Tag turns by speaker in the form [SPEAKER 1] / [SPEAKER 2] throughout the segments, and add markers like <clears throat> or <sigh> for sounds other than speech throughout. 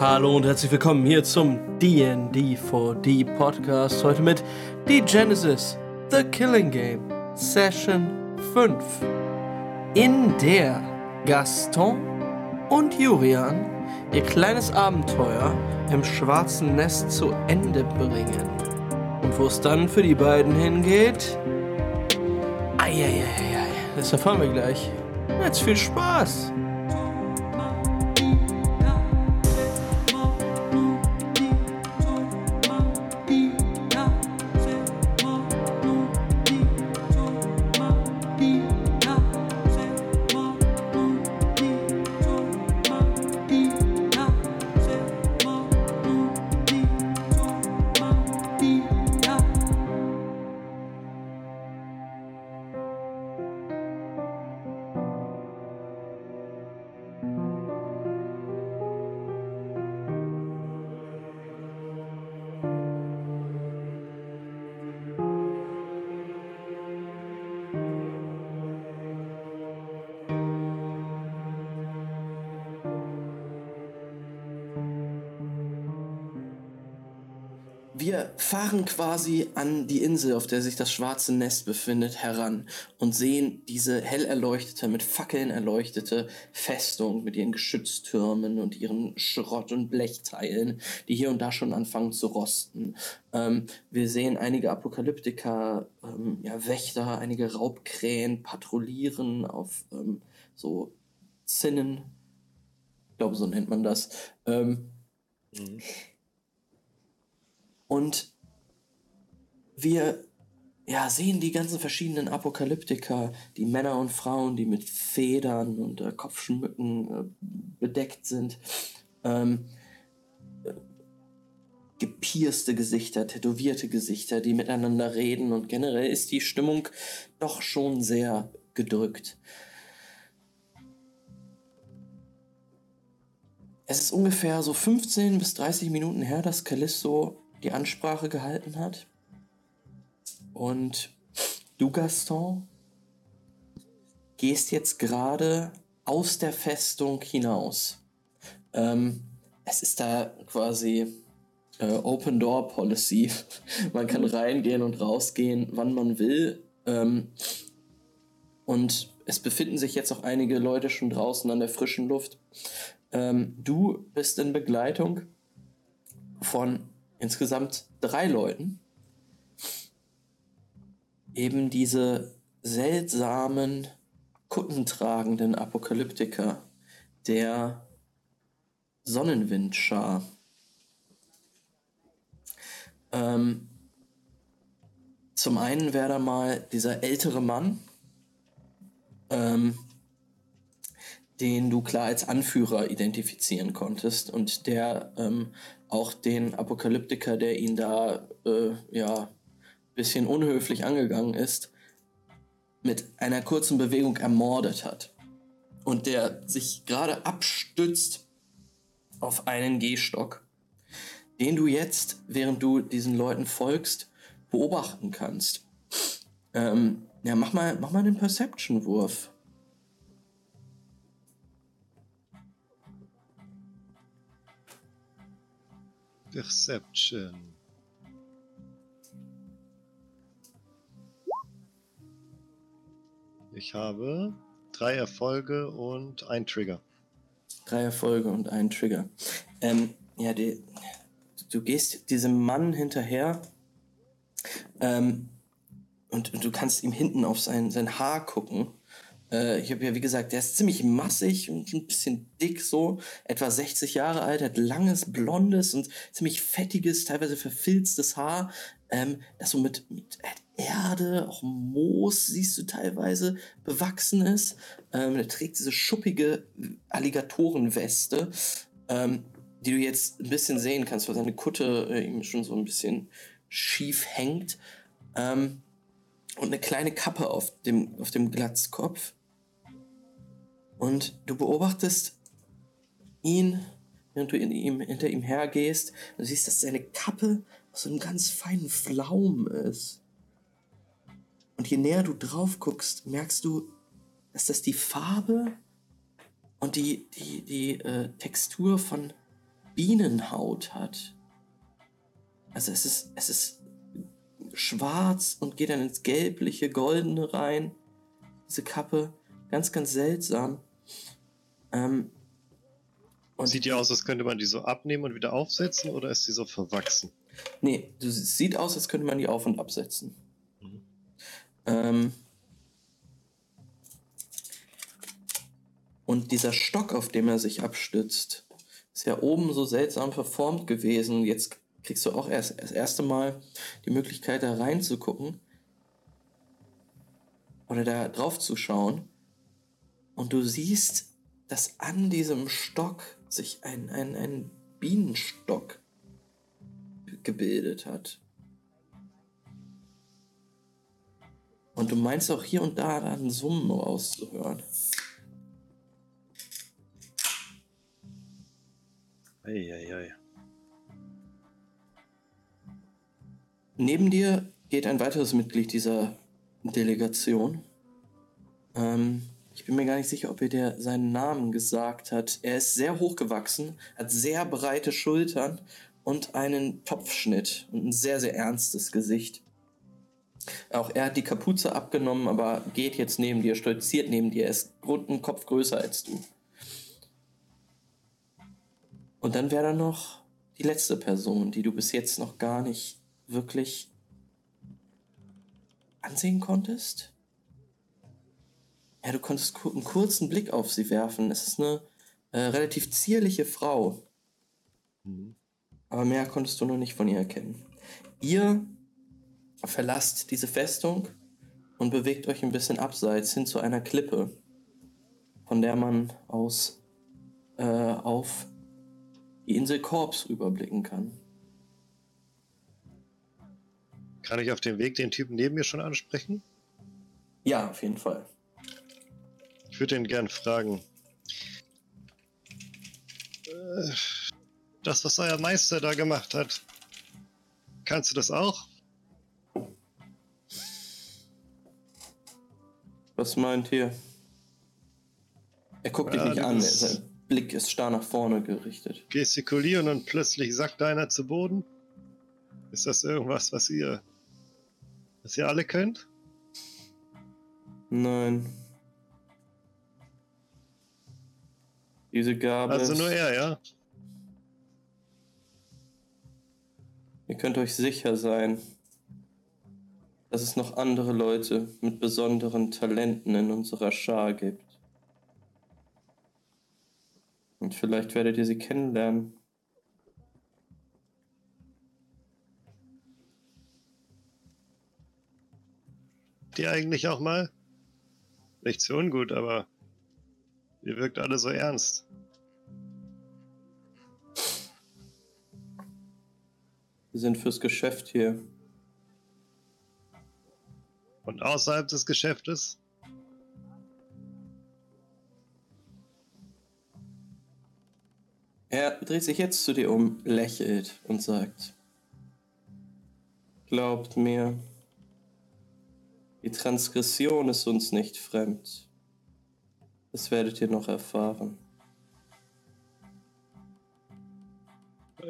[SPEAKER 1] Hallo und herzlich willkommen hier zum DND4D Podcast. Heute mit The Genesis, The Killing Game, Session 5. In der Gaston und Jurian ihr kleines Abenteuer im schwarzen Nest zu Ende bringen. Und wo es dann für die beiden hingeht? Eieieiei, das erfahren wir gleich. Jetzt viel Spaß! Fahren quasi an die Insel, auf der sich das schwarze Nest befindet, heran und sehen diese hell erleuchtete, mit Fackeln erleuchtete Festung mit ihren Geschütztürmen und ihren Schrott- und Blechteilen, die hier und da schon anfangen zu rosten. Ähm, wir sehen einige Apokalyptiker, ähm, ja, Wächter, einige Raubkrähen patrouillieren auf ähm, so Zinnen. Ich glaube, so nennt man das. Ähm, mhm. Und wir ja, sehen die ganzen verschiedenen Apokalyptiker, die Männer und Frauen, die mit Federn und äh, Kopfschmücken äh, bedeckt sind. Ähm, äh, gepierste Gesichter, tätowierte Gesichter, die miteinander reden und generell ist die Stimmung doch schon sehr gedrückt. Es ist ungefähr so 15 bis 30 Minuten her, dass Callisto die Ansprache gehalten hat. Und du, Gaston, gehst jetzt gerade aus der Festung hinaus. Ähm, es ist da quasi äh, Open Door Policy. <laughs> man kann reingehen und rausgehen, wann man will. Ähm, und es befinden sich jetzt auch einige Leute schon draußen an der frischen Luft. Ähm, du bist in Begleitung von insgesamt drei Leuten eben diese seltsamen, kuttentragenden Apokalyptiker der Sonnenwindschar. Ähm, zum einen wäre da mal dieser ältere Mann, ähm, den du klar als Anführer identifizieren konntest und der ähm, auch den Apokalyptiker, der ihn da äh, ja bisschen unhöflich angegangen ist, mit einer kurzen Bewegung ermordet hat und der sich gerade abstützt auf einen Gehstock, den du jetzt, während du diesen Leuten folgst, beobachten kannst. Ähm, ja, mach mal, mach mal einen Perception-Wurf.
[SPEAKER 2] Perception. Ich habe drei Erfolge und ein Trigger.
[SPEAKER 1] Drei Erfolge und ein Trigger. Ähm, ja, die, du gehst diesem Mann hinterher ähm, und, und, du kannst ihm hinten auf sein, sein Haar gucken äh, ich habe ja, wie gesagt, der ist ziemlich massig und ein bisschen dick so, etwa 60 Jahre alt, hat langes, blondes und ziemlich fettiges, teilweise verfilztes Haar, ähm, das so mit, mit Erde, auch Moos siehst du teilweise, bewachsen ist. Ähm, er trägt diese schuppige Alligatorenweste, ähm, die du jetzt ein bisschen sehen kannst, weil seine Kutte äh, ihm schon so ein bisschen schief hängt. Ähm, und eine kleine Kappe auf dem, auf dem Glatzkopf. Und du beobachtest ihn, während du ihm, hinter ihm hergehst. Du siehst, dass seine Kappe aus einem ganz feinen Flaum ist. Und je näher du drauf guckst, merkst du, dass das die Farbe und die, die, die äh, Textur von Bienenhaut hat. Also es ist, es ist schwarz und geht dann ins gelbliche, goldene rein. Diese Kappe, ganz, ganz seltsam. Ähm,
[SPEAKER 2] und Sieht die aus, als könnte man die so abnehmen und wieder aufsetzen oder ist die so verwachsen?
[SPEAKER 1] Nee, es sieht aus, als könnte man die auf- und absetzen. Mhm. Ähm, und dieser Stock, auf dem er sich abstützt, ist ja oben so seltsam verformt gewesen. Jetzt kriegst du auch erst das erste Mal die Möglichkeit, da reinzugucken oder da drauf zu schauen. Und du siehst, dass an diesem Stock sich ein, ein, ein Bienenstock gebildet hat. Und du meinst auch hier und da ein Summen auszuhören.
[SPEAKER 2] Eieiei.
[SPEAKER 1] Neben dir geht ein weiteres Mitglied dieser Delegation. Ähm, ich bin mir gar nicht sicher, ob er dir seinen Namen gesagt hat. Er ist sehr hochgewachsen, hat sehr breite Schultern und einen Topfschnitt und ein sehr, sehr ernstes Gesicht. Auch er hat die Kapuze abgenommen, aber geht jetzt neben dir, stolziert neben dir. Er ist einen Kopf größer als du. Und dann wäre da noch die letzte Person, die du bis jetzt noch gar nicht wirklich ansehen konntest. Ja, du konntest einen kurzen Blick auf sie werfen. Es ist eine äh, relativ zierliche Frau. Mhm. Aber mehr konntest du noch nicht von ihr erkennen. Ihr verlasst diese Festung und bewegt euch ein bisschen abseits hin zu einer Klippe, von der man aus äh, auf die Insel Korps überblicken kann.
[SPEAKER 2] Kann ich auf dem Weg den Typen neben mir schon ansprechen?
[SPEAKER 1] Ja, auf jeden Fall.
[SPEAKER 2] Ich würde ihn gern fragen. Äh, das, was euer Meister da gemacht hat, kannst du das auch?
[SPEAKER 1] Was meint ihr? Er guckt ja, dich nicht an, sein Blick ist starr nach vorne gerichtet.
[SPEAKER 2] Gestikulieren und plötzlich sackt einer zu Boden? Ist das irgendwas, was ihr, was ihr alle könnt?
[SPEAKER 1] Nein. Diese Gabe.
[SPEAKER 2] Also nur er, ja?
[SPEAKER 1] Ihr könnt euch sicher sein, dass es noch andere Leute mit besonderen Talenten in unserer Schar gibt. Und vielleicht werdet ihr sie kennenlernen.
[SPEAKER 2] Die eigentlich auch mal? Nicht so ungut, aber ihr wirkt alle so ernst.
[SPEAKER 1] Wir sind fürs Geschäft hier.
[SPEAKER 2] Und außerhalb des Geschäftes?
[SPEAKER 1] Er dreht sich jetzt zu dir um, lächelt und sagt, Glaubt mir, die Transgression ist uns nicht fremd. Das werdet ihr noch erfahren.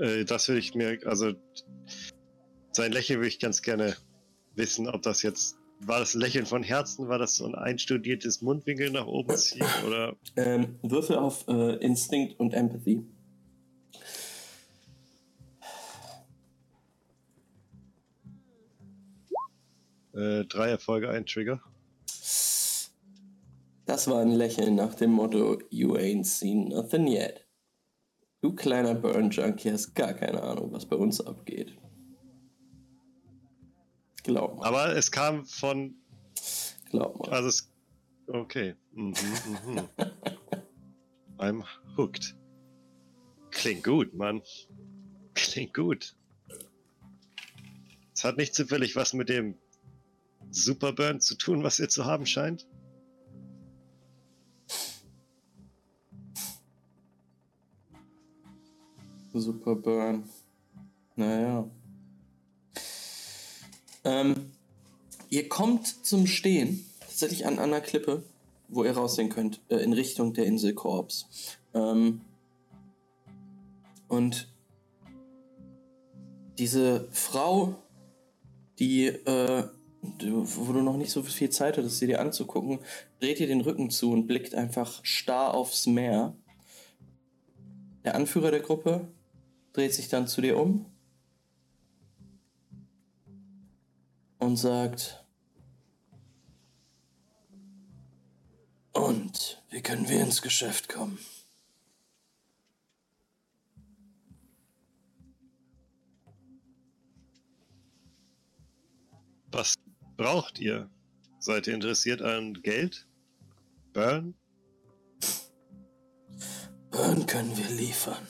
[SPEAKER 2] Äh, das würde ich mir, also sein Lächeln würde ich ganz gerne wissen, ob das jetzt, war das Lächeln von Herzen, war das so ein einstudiertes Mundwinkel nach oben ziehen oder?
[SPEAKER 1] Ähm, Würfel auf äh, Instinct und Empathy.
[SPEAKER 2] Äh, drei Erfolge, ein Trigger.
[SPEAKER 1] Das war ein Lächeln nach dem Motto You ain't seen nothing yet. Du kleiner Burn-Junkie hast gar keine Ahnung, was bei uns abgeht. Glaub
[SPEAKER 2] mal. Aber es kam von.
[SPEAKER 1] Glaub mal.
[SPEAKER 2] Also es. Okay. Mhm, mhm. <laughs> I'm hooked. Klingt gut, Mann. Klingt gut. Es hat nicht zufällig was mit dem Superburn zu tun, was ihr zu haben scheint?
[SPEAKER 1] Superburn. Naja. Ähm, ihr kommt zum Stehen, tatsächlich an einer Klippe, wo ihr raussehen könnt, äh, in Richtung der Insel Korps. Ähm, Und diese Frau, die, äh, wo du noch nicht so viel Zeit hattest, sie dir anzugucken, dreht dir den Rücken zu und blickt einfach starr aufs Meer. Der Anführer der Gruppe dreht sich dann zu dir um und sagt, und wie können wir ins Geschäft kommen?
[SPEAKER 2] Was braucht ihr? Seid ihr interessiert an Geld? Burn?
[SPEAKER 1] Burn können wir liefern.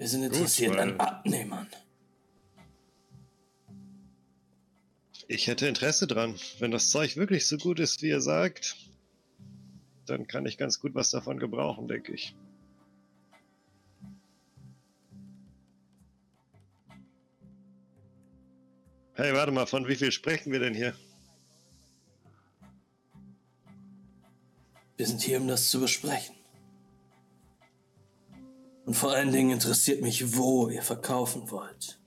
[SPEAKER 1] Wir sind interessiert Gut, an Abnehmern.
[SPEAKER 2] Ich hätte Interesse dran. Wenn das Zeug wirklich so gut ist, wie ihr sagt, dann kann ich ganz gut was davon gebrauchen, denke ich. Hey, warte mal, von wie viel sprechen wir denn hier?
[SPEAKER 1] Wir sind hier, um das zu besprechen. Und vor allen Dingen interessiert mich, wo ihr verkaufen wollt.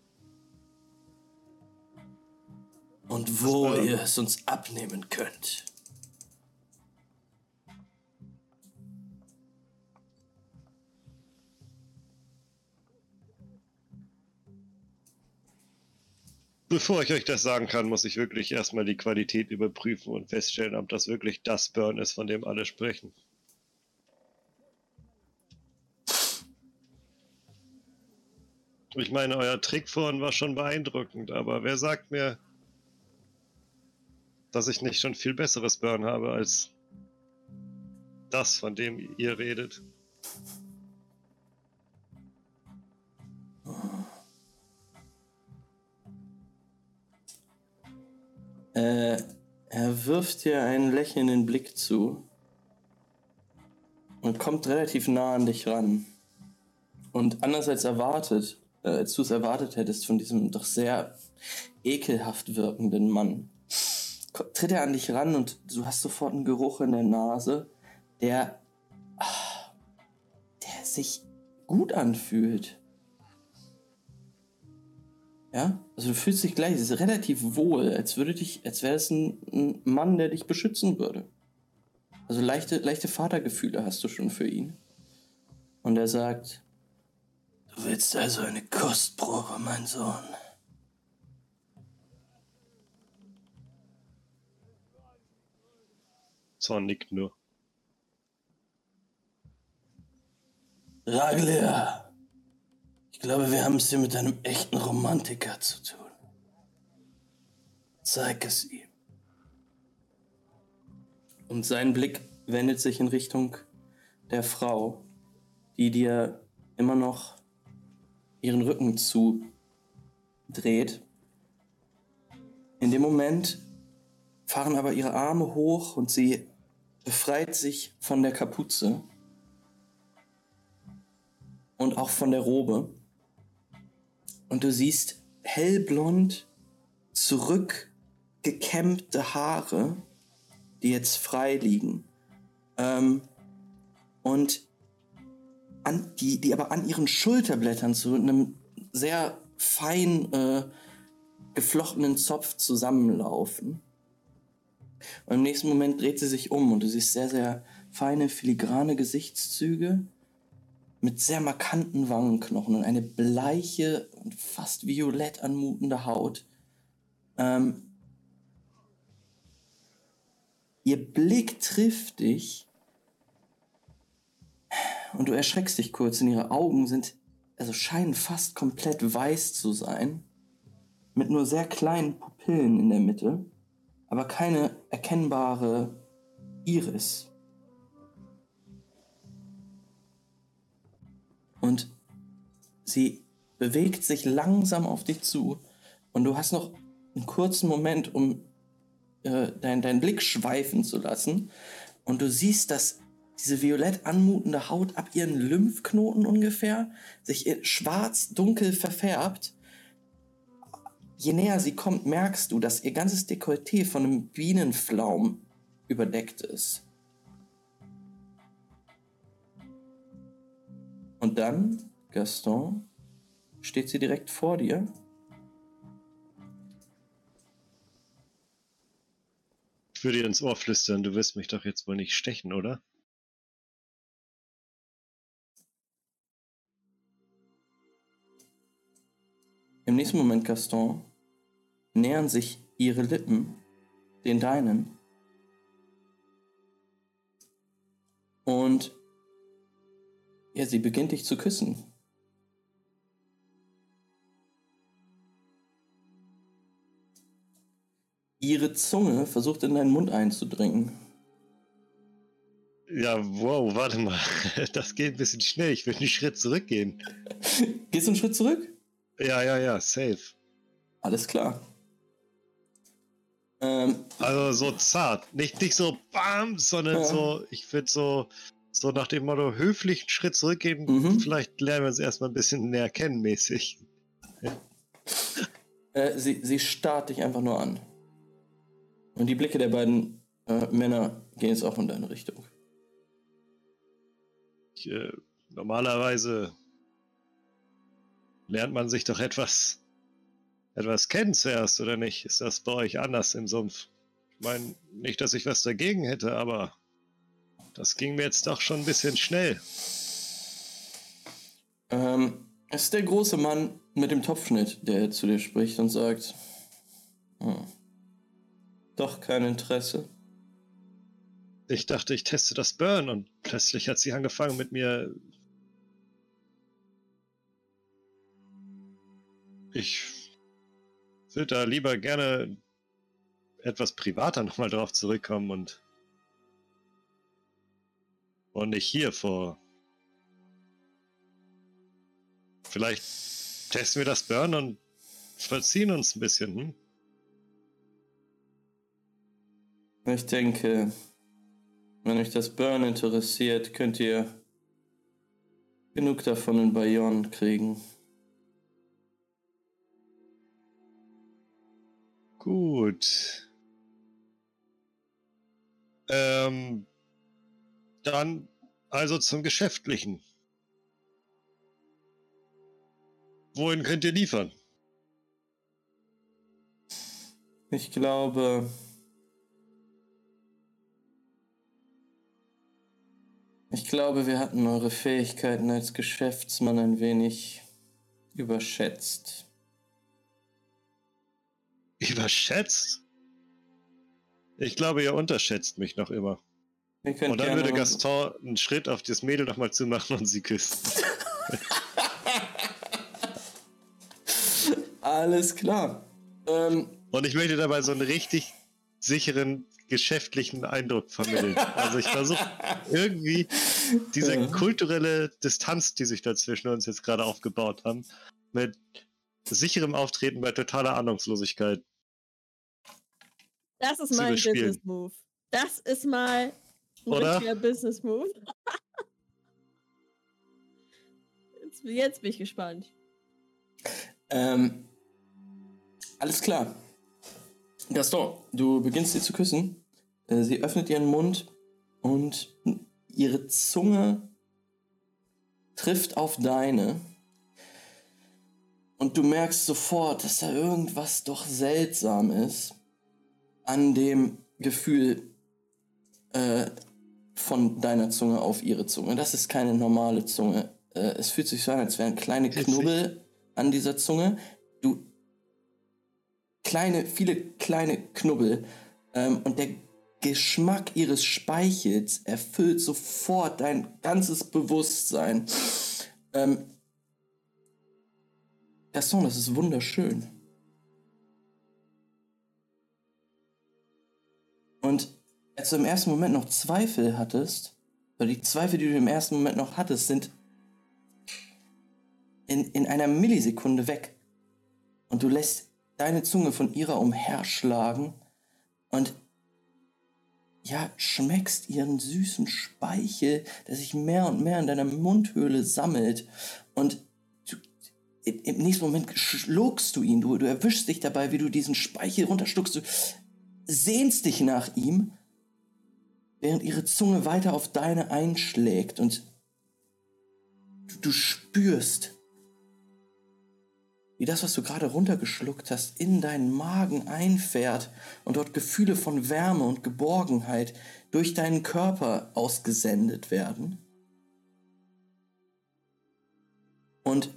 [SPEAKER 1] und wo ihr es uns abnehmen könnt.
[SPEAKER 2] Bevor ich euch das sagen kann, muss ich wirklich erstmal die Qualität überprüfen und feststellen, ob das wirklich das Burn ist, von dem alle sprechen. Ich meine, euer Trick vorhin war schon beeindruckend, aber wer sagt mir, dass ich nicht schon viel besseres Burn habe als das, von dem ihr redet.
[SPEAKER 1] Äh, er wirft dir einen lächelnden Blick zu und kommt relativ nah an dich ran. Und anders als erwartet, äh, als du es erwartet hättest von diesem doch sehr ekelhaft wirkenden Mann, tritt er an dich ran und du hast sofort einen Geruch in der Nase, der, der sich gut anfühlt. Ja, also du fühlst dich gleich, es ist relativ wohl, als würde dich, als wäre es ein, ein, Mann, der dich beschützen würde. Also leichte, leichte Vatergefühle hast du schon für ihn. Und er sagt, du willst also eine Kostprobe, mein Sohn.
[SPEAKER 2] Zorn nickt nur.
[SPEAKER 1] Raglia, ich glaube, wir haben es hier mit einem echten Romantiker zu tun. Zeig es ihm. Und sein Blick wendet sich in Richtung der Frau, die dir immer noch ihren Rücken zudreht. In dem Moment fahren aber ihre Arme hoch und sie befreit sich von der Kapuze und auch von der Robe. Und du siehst hellblond zurückgekämmte Haare, die jetzt frei liegen. Ähm, und an, die, die aber an ihren Schulterblättern zu einem sehr fein äh, geflochtenen Zopf zusammenlaufen. Und im nächsten Moment dreht sie sich um und du siehst sehr, sehr feine, filigrane Gesichtszüge mit sehr markanten Wangenknochen und eine bleiche und fast violett anmutende Haut. Ähm, ihr Blick trifft dich und du erschreckst dich kurz, denn ihre Augen sind, also scheinen fast komplett weiß zu sein, mit nur sehr kleinen Pupillen in der Mitte aber keine erkennbare Iris. Und sie bewegt sich langsam auf dich zu und du hast noch einen kurzen Moment, um äh, deinen dein Blick schweifen zu lassen. Und du siehst, dass diese violett anmutende Haut ab ihren Lymphknoten ungefähr sich schwarz-dunkel verfärbt je näher sie kommt, merkst du, dass ihr ganzes Dekolleté von einem Bienenflaum überdeckt ist. Und dann, Gaston, steht sie direkt vor dir.
[SPEAKER 2] Ich würde dir ins Ohr flüstern, du wirst mich doch jetzt wohl nicht stechen, oder?
[SPEAKER 1] Im nächsten Moment, Gaston, nähern sich ihre Lippen den deinen. Und ja, sie beginnt dich zu küssen. Ihre Zunge versucht in deinen Mund einzudringen.
[SPEAKER 2] Ja, wow, warte mal. <laughs> Das geht ein bisschen schnell. Ich will einen Schritt zurückgehen.
[SPEAKER 1] Gehst du einen Schritt zurück?
[SPEAKER 2] Ja, ja, ja, safe.
[SPEAKER 1] Alles klar. Ähm,
[SPEAKER 2] also so zart. Nicht, nicht so bam, sondern ja. so, ich würde so, so nach dem Motto höflich einen Schritt zurückgehen. Mhm. Vielleicht lernen wir uns erstmal ein bisschen näher kennen, mäßig. Ja.
[SPEAKER 1] Äh, sie, sie starrt dich einfach nur an. Und die Blicke der beiden äh, Männer gehen jetzt auch in deine Richtung.
[SPEAKER 2] Ich, äh, normalerweise lernt man sich doch etwas, etwas kennen zuerst, oder nicht? Ist das bei euch anders im Sumpf? Ich meine, nicht, dass ich was dagegen hätte, aber das ging mir jetzt doch schon ein bisschen schnell.
[SPEAKER 1] Ähm, es ist der große Mann mit dem Topfschnitt, der zu dir spricht und sagt, hm, doch kein Interesse.
[SPEAKER 2] Ich dachte, ich teste das Burn und plötzlich hat sie angefangen mit mir Ich würde da lieber gerne etwas privater <laughs> nochmal drauf zurückkommen und und nicht hier vor. Vielleicht testen wir das Burn und verziehen uns ein bisschen, hm?
[SPEAKER 1] Ich denke, wenn euch das Burn interessiert, könnt ihr genug davon in Bayonne kriegen.
[SPEAKER 2] Gut. Ähm, dann also zum Geschäftlichen. Wohin könnt ihr liefern?
[SPEAKER 1] Ich glaube, ich glaube, wir hatten eure Fähigkeiten als Geschäftsmann ein wenig überschätzt.
[SPEAKER 2] Überschätzt? Ich glaube, ihr unterschätzt mich noch immer. Und dann würde Gaston einen Schritt auf das Mädel nochmal zumachen und sie küssen. <laughs>
[SPEAKER 1] Alles klar.
[SPEAKER 2] Ähm, und ich möchte dabei so einen richtig sicheren geschäftlichen Eindruck vermitteln. Also ich versuche <laughs> irgendwie diese kulturelle Distanz, die sich da zwischen uns jetzt gerade aufgebaut haben, mit sicherem Auftreten bei totaler Ahnungslosigkeit
[SPEAKER 3] das ist mein Business Move. Das ist mal ein Oder? richtiger Business Move. <laughs> jetzt, jetzt, bin ich gespannt.
[SPEAKER 1] Ähm, alles klar. Gaston, du beginnst sie zu küssen. Äh, sie öffnet ihren Mund und ihre Zunge trifft auf deine. Und du merkst sofort, dass da irgendwas doch seltsam ist an dem Gefühl äh, von deiner Zunge auf ihre Zunge. Das ist keine normale Zunge. Äh, es fühlt sich so an, als wären kleine Knubbel an dieser Zunge. Du kleine, viele kleine Knubbel ähm, und der Geschmack ihres Speichels erfüllt sofort dein ganzes Bewusstsein. Ähm, der Song, das ist wunderschön. Und als du im ersten Moment noch Zweifel hattest, oder die Zweifel, die du im ersten Moment noch hattest, sind in, in einer Millisekunde weg. Und du lässt deine Zunge von ihrer umherschlagen und ja, schmeckst ihren süßen Speichel, der sich mehr und mehr in deiner Mundhöhle sammelt. Und du, im nächsten Moment schluckst du ihn, du, du erwischst dich dabei, wie du diesen Speichel runterschluckst. Du sehnst dich nach ihm, während ihre Zunge weiter auf deine einschlägt und du, du spürst, wie das, was du gerade runtergeschluckt hast, in deinen Magen einfährt und dort Gefühle von Wärme und Geborgenheit durch deinen Körper ausgesendet werden. Und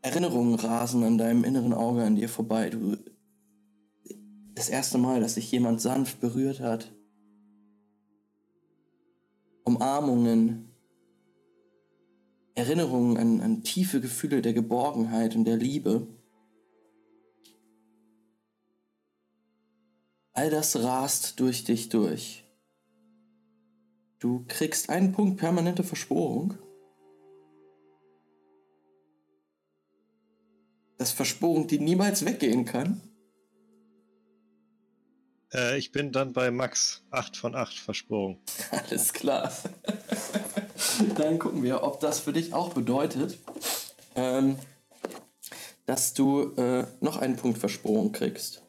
[SPEAKER 1] Erinnerungen rasen an deinem inneren Auge an dir vorbei. Du, das erste Mal, dass dich jemand sanft berührt hat. Umarmungen, Erinnerungen an, an tiefe Gefühle der Geborgenheit und der Liebe. All das rast durch dich durch. Du kriegst einen Punkt permanente Versporung. Das Versporung, die niemals weggehen kann.
[SPEAKER 2] Äh, ich bin dann bei Max 8 von 8 Versporung. <laughs>
[SPEAKER 1] Alles klar. <laughs> Dann gucken wir, ob das für dich auch bedeutet, ähm, dass du äh, noch einen Punkt Versprung kriegst.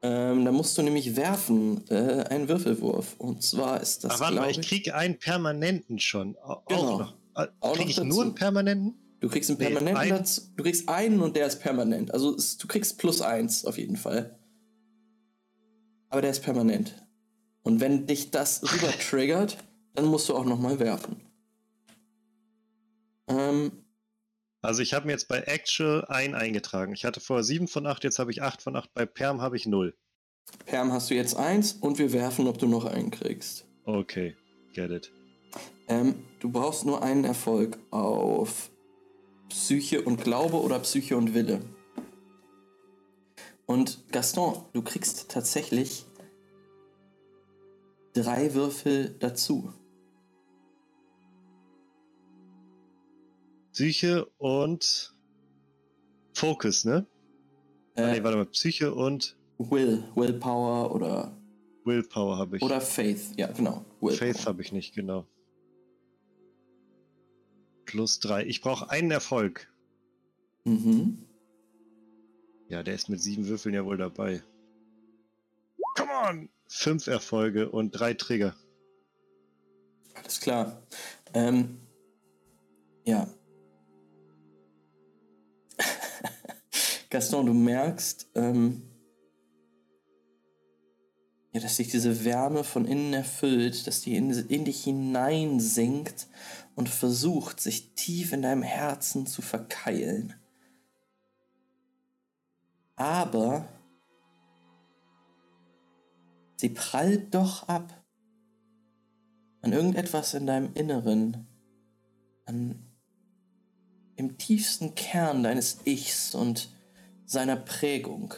[SPEAKER 1] Ähm, da musst du nämlich werfen, äh, einen Würfelwurf. Und zwar ist das.
[SPEAKER 2] Ach, warte mal, ich kriege einen permanenten schon. Auch
[SPEAKER 1] Genau.
[SPEAKER 2] noch. Äh,
[SPEAKER 1] Auch
[SPEAKER 2] Krieg
[SPEAKER 1] noch
[SPEAKER 2] ich
[SPEAKER 1] dazu.
[SPEAKER 2] nur einen permanenten?
[SPEAKER 1] Du kriegst einen
[SPEAKER 2] Nee,
[SPEAKER 1] permanenten
[SPEAKER 2] ein-
[SPEAKER 1] dazu. Du kriegst einen und der ist permanent. Also es, du kriegst plus eins auf jeden Fall. Aber der ist permanent. Und wenn dich das <laughs> rüber triggert, dann musst du auch nochmal werfen. Ähm,
[SPEAKER 2] Also ich habe mir jetzt bei Actual ein eingetragen. Ich hatte vorher 7 von 8, jetzt habe ich 8 von 8. Bei Perm habe ich 0.
[SPEAKER 1] Perm hast du jetzt eins und wir werfen, ob du noch einen kriegst.
[SPEAKER 2] Okay, get it.
[SPEAKER 1] Ähm, du brauchst nur einen Erfolg auf Psyche und Glaube oder Psyche und Wille. Und Gaston, du kriegst tatsächlich drei Würfel dazu.
[SPEAKER 2] Psyche und Focus, ne? Ah,
[SPEAKER 1] Äh,
[SPEAKER 2] nee, warte mal. Psyche und
[SPEAKER 1] Will, Willpower oder,
[SPEAKER 2] Willpower habe ich.
[SPEAKER 1] oder Faith. Ja, genau. Willpower.
[SPEAKER 2] Faith habe ich nicht, genau. Plus 3. Ich brauche einen Erfolg.
[SPEAKER 1] Mhm.
[SPEAKER 2] Ja, der ist mit sieben Würfeln ja wohl dabei. Come on! Fünf Erfolge und drei Trigger.
[SPEAKER 1] Alles klar. Ähm, ja. <laughs> Gaston, du merkst, ähm, ja, dass sich diese Wärme von innen erfüllt, dass die in, in dich hineinsinkt und versucht, sich tief in deinem Herzen zu verkeilen. Aber sie prallt doch ab an irgendetwas in deinem Inneren, an im tiefsten Kern deines Ichs und seiner Prägung.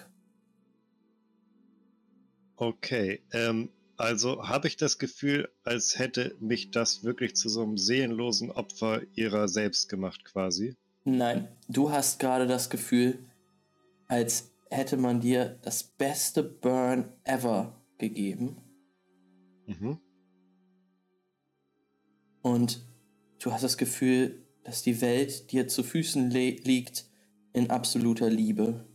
[SPEAKER 2] Okay, ähm, also habe ich das Gefühl, als hätte mich das wirklich zu so einem seelenlosen Opfer ihrer selbst gemacht, quasi.
[SPEAKER 1] Nein, du hast gerade das Gefühl, als hätte man dir das beste Burn ever gegeben
[SPEAKER 2] Mhm.
[SPEAKER 1] und du hast das Gefühl, dass die Welt dir zu Füßen liegt in absoluter Liebe.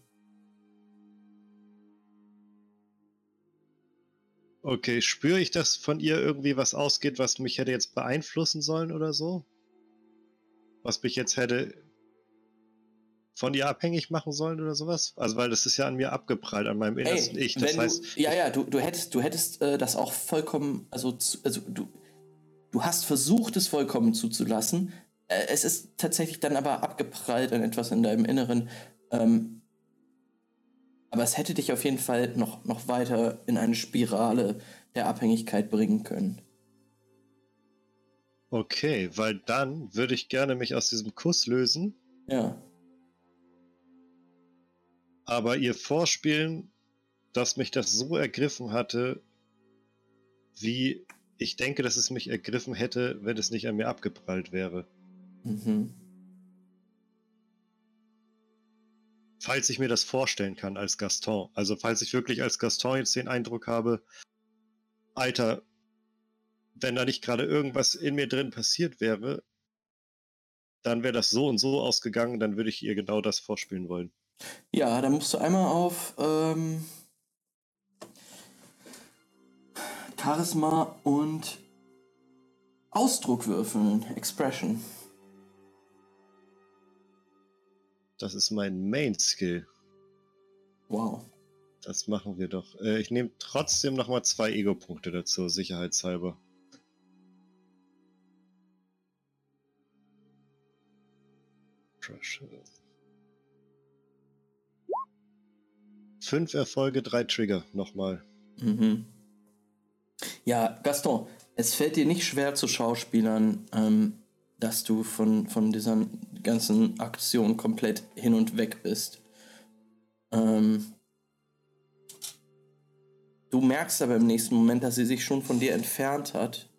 [SPEAKER 2] Okay, spüre ich, dass von ihr irgendwie was ausgeht, was mich hätte jetzt beeinflussen sollen oder so? Was mich jetzt hätte von ihr abhängig machen sollen oder sowas? Also, weil das ist ja an mir abgeprallt, an meinem innersten Ich. Das heißt,
[SPEAKER 1] du, ja, ja, du, du hättest, du hättest äh, das auch vollkommen, also, zu, also du, du hast versucht, es vollkommen zuzulassen. Äh, es ist tatsächlich dann aber abgeprallt an etwas in deinem Inneren. Ähm, aber es hätte dich auf jeden Fall noch, noch weiter in eine Spirale der Abhängigkeit bringen können.
[SPEAKER 2] okay, weil dann würde ich gerne mich aus diesem Kuss lösen,
[SPEAKER 1] Ja.
[SPEAKER 2] Aber ihr vorspielen, dass mich das so ergriffen hatte, wie ich denke, dass es mich ergriffen hätte, wenn es nicht an mir abgeprallt wäre.
[SPEAKER 1] Mhm.
[SPEAKER 2] Falls ich mir das vorstellen kann als Gaston. Also falls ich wirklich als Gaston jetzt den Eindruck habe, Alter, wenn da nicht gerade irgendwas in mir drin passiert wäre, dann wäre das so und so ausgegangen, dann würde ich ihr genau das vorspielen wollen.
[SPEAKER 1] Ja, dann musst du einmal auf ähm, Charisma und Ausdruck würfeln. Expression.
[SPEAKER 2] Das ist mein Main-Skill.
[SPEAKER 1] Wow.
[SPEAKER 2] Das machen wir doch. Äh, ich nehme trotzdem nochmal zwei Ego-Punkte dazu, sicherheitshalber. Fünf Erfolge, drei Trigger, nochmal.
[SPEAKER 1] Mhm. Ja, Gaston, es fällt dir nicht schwer zu Schauspielern, ähm, dass du von, von dieser ganzen Aktion komplett hin und weg bist. Ähm, du merkst aber im nächsten Moment, dass sie sich schon von dir entfernt hat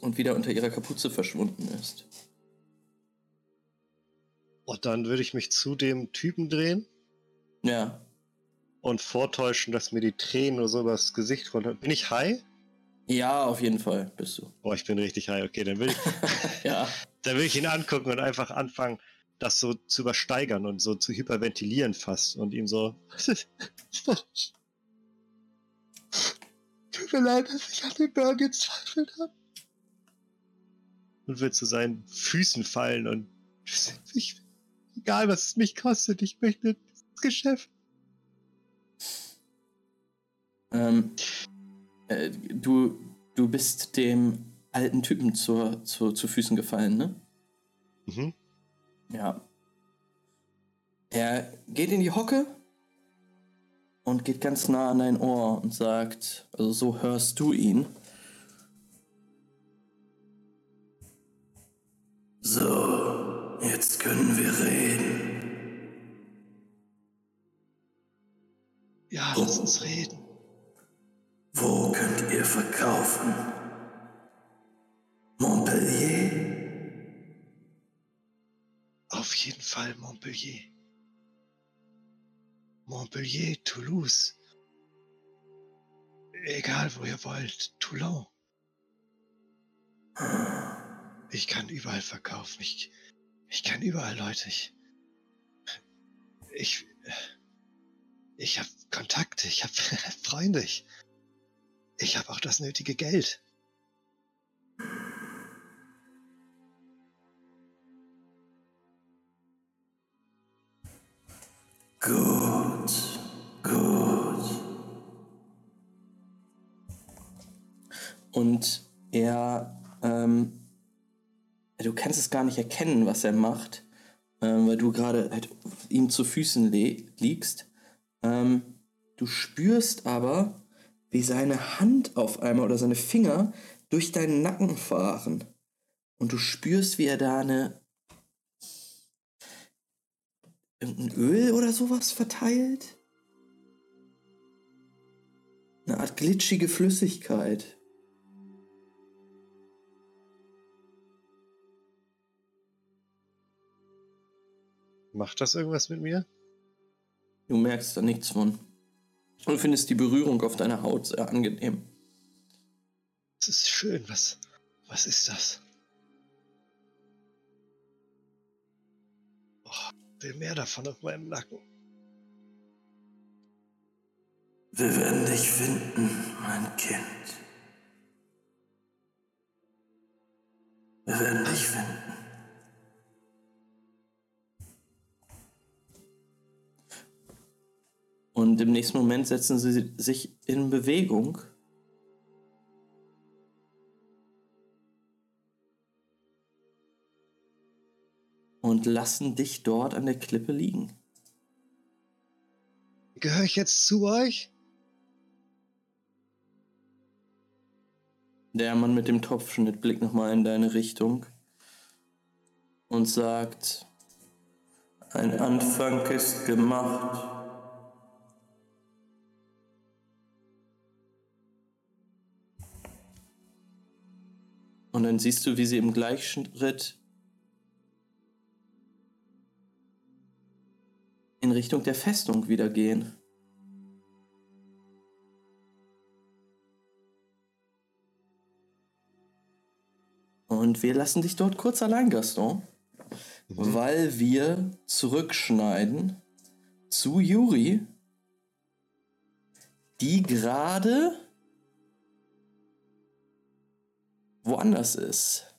[SPEAKER 1] und wieder unter ihrer Kapuze verschwunden ist.
[SPEAKER 2] Und dann würde ich mich zu dem Typen drehen.
[SPEAKER 1] Ja.
[SPEAKER 2] Und vortäuschen, dass mir die Tränen oder so übers Gesicht rollen. Bin ich high?
[SPEAKER 1] Ja, auf jeden Fall bist du.
[SPEAKER 2] Boah, ich bin richtig high. Okay, dann will ich, <laughs>
[SPEAKER 1] ja. <laughs>
[SPEAKER 2] dann will ich ihn angucken und einfach anfangen, das so zu übersteigern und so zu hyperventilieren fast und ihm so. Tut mir leid, dass ich an den Burn gezweifelt habe. Und will zu seinen Füßen fallen und ich, egal was es mich kostet, ich möchte Geschäft.
[SPEAKER 1] Ähm, äh, du, du bist dem alten Typen zur, zur, zu Füßen gefallen, ne?
[SPEAKER 2] Mhm.
[SPEAKER 1] Ja. Er geht in die Hocke und geht ganz nah an dein Ohr und sagt, also so hörst du ihn. So, jetzt können wir reden.
[SPEAKER 2] Ja, lass uns reden.
[SPEAKER 1] Wo könnt ihr verkaufen? Montpellier?
[SPEAKER 2] Auf jeden Fall Montpellier. Montpellier, Toulouse. Egal wo ihr wollt, Toulon. Ich kann überall verkaufen. Ich, ich kann überall Leute. Ich, ich, ich habe Kontakte. Ich habe <laughs> Freunde. Ich, ich habe auch das nötige Geld.
[SPEAKER 1] Gut, gut. Und er, ähm, du kannst es gar nicht erkennen, was er macht, ähm, weil du gerade halt ihm zu Füßen liegst. Ähm, du spürst aber, wie seine Hand auf einmal oder seine Finger durch deinen Nacken fahren. Und du spürst, wie er da eine irgendein Öl oder sowas verteilt? Eine Art glitschige Flüssigkeit.
[SPEAKER 2] Macht das irgendwas mit mir?
[SPEAKER 1] Du merkst da nichts von. Und findest die Berührung auf deiner Haut sehr angenehm.
[SPEAKER 2] Das ist schön. Was, was ist das? Oh, will mehr davon auf meinem Nacken.
[SPEAKER 1] Wir werden dich finden, mein Kind. Wir werden dich finden. Und im nächsten Moment setzen sie sich in Bewegung. Und lassen dich dort an der Klippe liegen.
[SPEAKER 2] Gehöre ich jetzt zu euch?
[SPEAKER 1] Der Mann mit dem Topfschnitt blickt nochmal in deine Richtung und sagt, ein Anfang ist gemacht. Und dann siehst du, wie sie im Gleichschritt in Richtung der Festung wieder gehen. Und wir lassen dich dort kurz allein, Gaston, mhm. weil wir zurückschneiden zu Juri, die gerade woanders ist.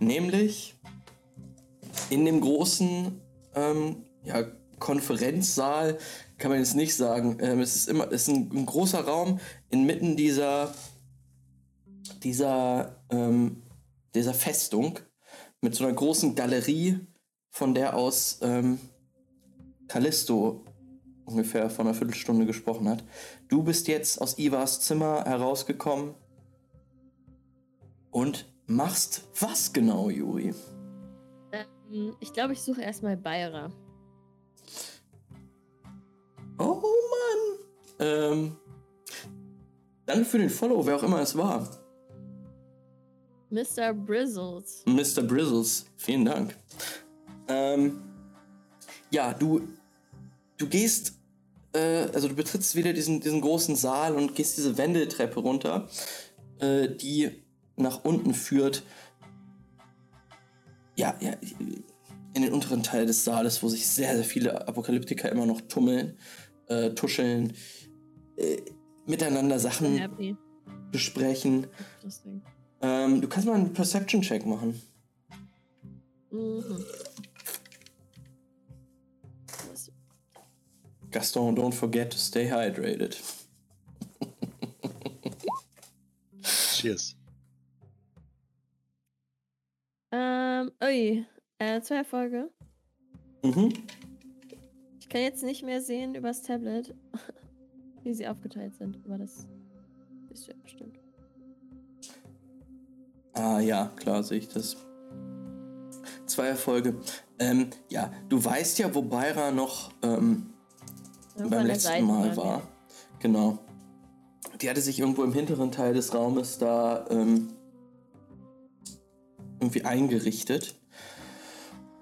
[SPEAKER 1] Nämlich in dem großen ähm, ja, Konferenzsaal, kann man jetzt nicht sagen. Ähm, es ist immer, es ist ein, ein großer Raum inmitten dieser, dieser, ähm, dieser Festung mit so einer großen Galerie, von der aus ähm, Callisto ungefähr vor einer Viertelstunde gesprochen hat. Du bist jetzt aus Ivas Zimmer herausgekommen und machst was genau, Juri?
[SPEAKER 3] Ähm, ich glaube, ich suche erstmal Bayra.
[SPEAKER 1] Oh Mann! Ähm, danke für den Follow, wer auch immer es war.
[SPEAKER 3] Mr. Brizzles.
[SPEAKER 1] Mr. Brizzles, vielen Dank. Ähm, ja, du, du gehst, äh, also du betrittst wieder diesen, diesen großen Saal und gehst diese Wendeltreppe runter, äh, die nach unten führt. Ja, ja, in den unteren Teil des Saales, wo sich sehr, sehr viele Apokalyptiker immer noch tummeln, äh, tuscheln, äh, miteinander Sachen besprechen. Ähm, du kannst mal einen Perception-Check machen.
[SPEAKER 3] Mhm.
[SPEAKER 1] Gaston, don't forget to stay hydrated.
[SPEAKER 2] Cheers.
[SPEAKER 3] Ähm, ui. Äh, zwei Erfolge.
[SPEAKER 1] Mhm.
[SPEAKER 3] Ich kann jetzt nicht mehr sehen übers Tablet, <laughs> wie sie aufgeteilt sind, aber das ist ja bestimmt.
[SPEAKER 1] Ah ja, klar sehe ich das. Zwei Erfolge. Ähm, ja, du weißt ja, wo Bayra noch ähm,
[SPEAKER 3] Irgendwo
[SPEAKER 1] beim letzten Mal
[SPEAKER 3] wir.
[SPEAKER 1] war. Genau. Die hatte sich irgendwo im hinteren Teil des Raumes da ähm, irgendwie eingerichtet.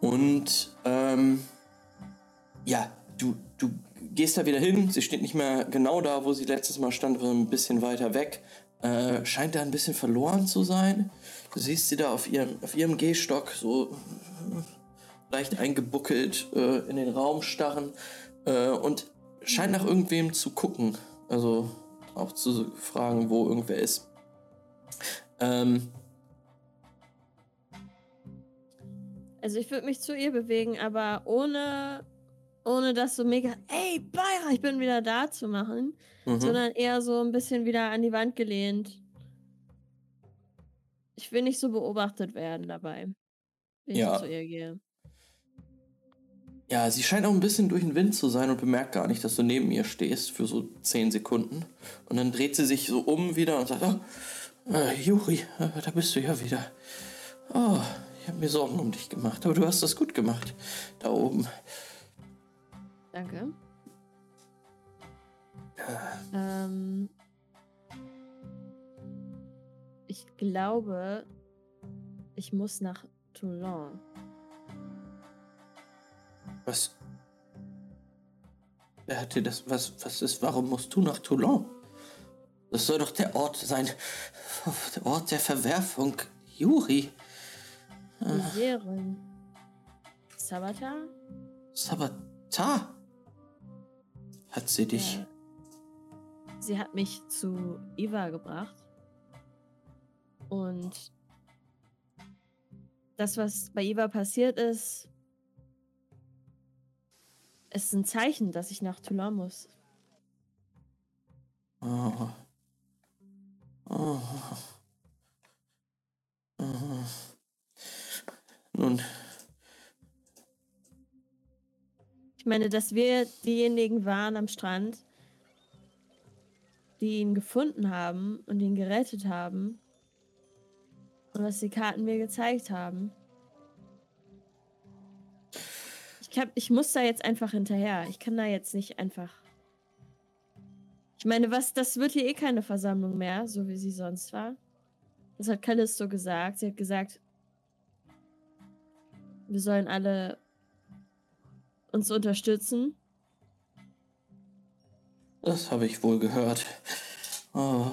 [SPEAKER 1] Und ähm, ja, du, du gehst da wieder hin. Sie steht nicht mehr genau da, wo sie letztes Mal stand, sondern ein bisschen weiter weg. Äh, scheint da ein bisschen verloren zu sein. Du siehst sie da auf ihrem, auf ihrem Gehstock so äh, leicht eingebuckelt äh, in den Raum starren äh, und scheint nach irgendwem zu gucken. Also auch zu fragen, wo irgendwer ist. Ähm,
[SPEAKER 3] Also ich würde mich zu ihr bewegen, aber ohne, ohne das so mega, ey, Bayra, ich bin wieder da zu machen,
[SPEAKER 1] mhm.
[SPEAKER 3] sondern eher so ein bisschen wieder an die Wand gelehnt. Ich will nicht so beobachtet werden dabei, wenn
[SPEAKER 1] Ja.
[SPEAKER 3] ich zu ihr gehe.
[SPEAKER 1] Ja, sie scheint auch ein bisschen durch den Wind zu sein und bemerkt gar nicht, dass du neben ihr stehst für so 10 Sekunden. Und dann dreht sie sich so um wieder und sagt, oh, äh, Juri, äh, da bist du ja wieder. Oh, ich habe mir Sorgen um dich gemacht, aber du hast das gut gemacht. Da oben.
[SPEAKER 3] Danke. Ähm, ich glaube, ich muss nach Toulon.
[SPEAKER 1] Was? Wer hat dir das? Was, was ist? Warum musst du nach Toulon? Das soll doch der Ort sein. <laughs> Der Ort der Verwerfung. Juri.
[SPEAKER 3] Viserin. Sabata?
[SPEAKER 1] Sabata. Hat sie dich.
[SPEAKER 3] Ja. Sie hat mich zu Iva gebracht. Und das, was bei Iva passiert ist, ist ein Zeichen, dass ich nach Toulon muss.
[SPEAKER 1] Oh. Oh. Oh. Nun,
[SPEAKER 3] Ich meine, dass wir diejenigen waren am Strand, die ihn gefunden haben und ihn gerettet haben. Und was die Karten mir gezeigt haben. Ich, hab, ich muss da jetzt einfach hinterher. Ich kann da jetzt nicht einfach. Ich meine, was, das wird hier eh keine Versammlung mehr, so wie sie sonst war. Das hat Callisto gesagt. Sie hat gesagt, wir sollen alle uns unterstützen.
[SPEAKER 1] das habe ich wohl gehört. Oh.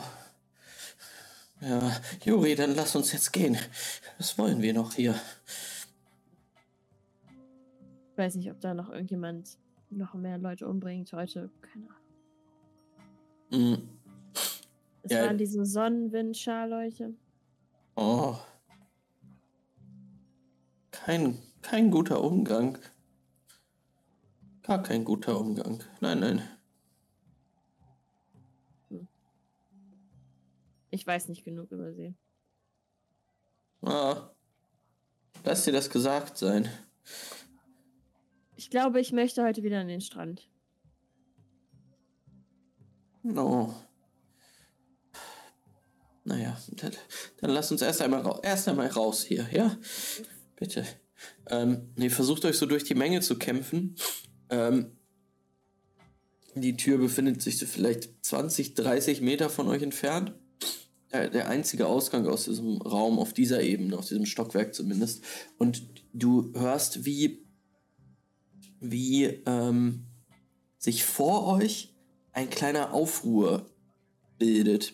[SPEAKER 1] Ja, Juri, dann lass uns jetzt gehen. Was wollen wir noch hier?
[SPEAKER 3] Ich weiß nicht, ob da noch irgendjemand noch mehr Leute umbringt heute. Keine Ahnung.
[SPEAKER 1] Hm.
[SPEAKER 3] Es
[SPEAKER 1] Ja.
[SPEAKER 3] waren diese Sonnenwindschar-Leute.
[SPEAKER 1] Oh. kein, kein guter Umgang. Gar kein guter Umgang. Nein, nein.
[SPEAKER 3] Ich weiß nicht genug über sie.
[SPEAKER 1] Ah, lass dir das gesagt sein.
[SPEAKER 3] Ich glaube, ich möchte heute wieder an den Strand.
[SPEAKER 1] No. Naja, dann, dann lass uns erst einmal, ra erst einmal raus hier, ja? Bitte. Ähm, ihr versucht euch so durch die Menge zu kämpfen. Ähm, die Tür befindet sich so vielleicht 20, 30 Meter von euch entfernt. Der, der einzige Ausgang aus diesem Raum, auf dieser Ebene, aus diesem Stockwerk zumindest. Und du hörst, wie, wie ähm, sich vor euch ein kleiner Aufruhr bildet.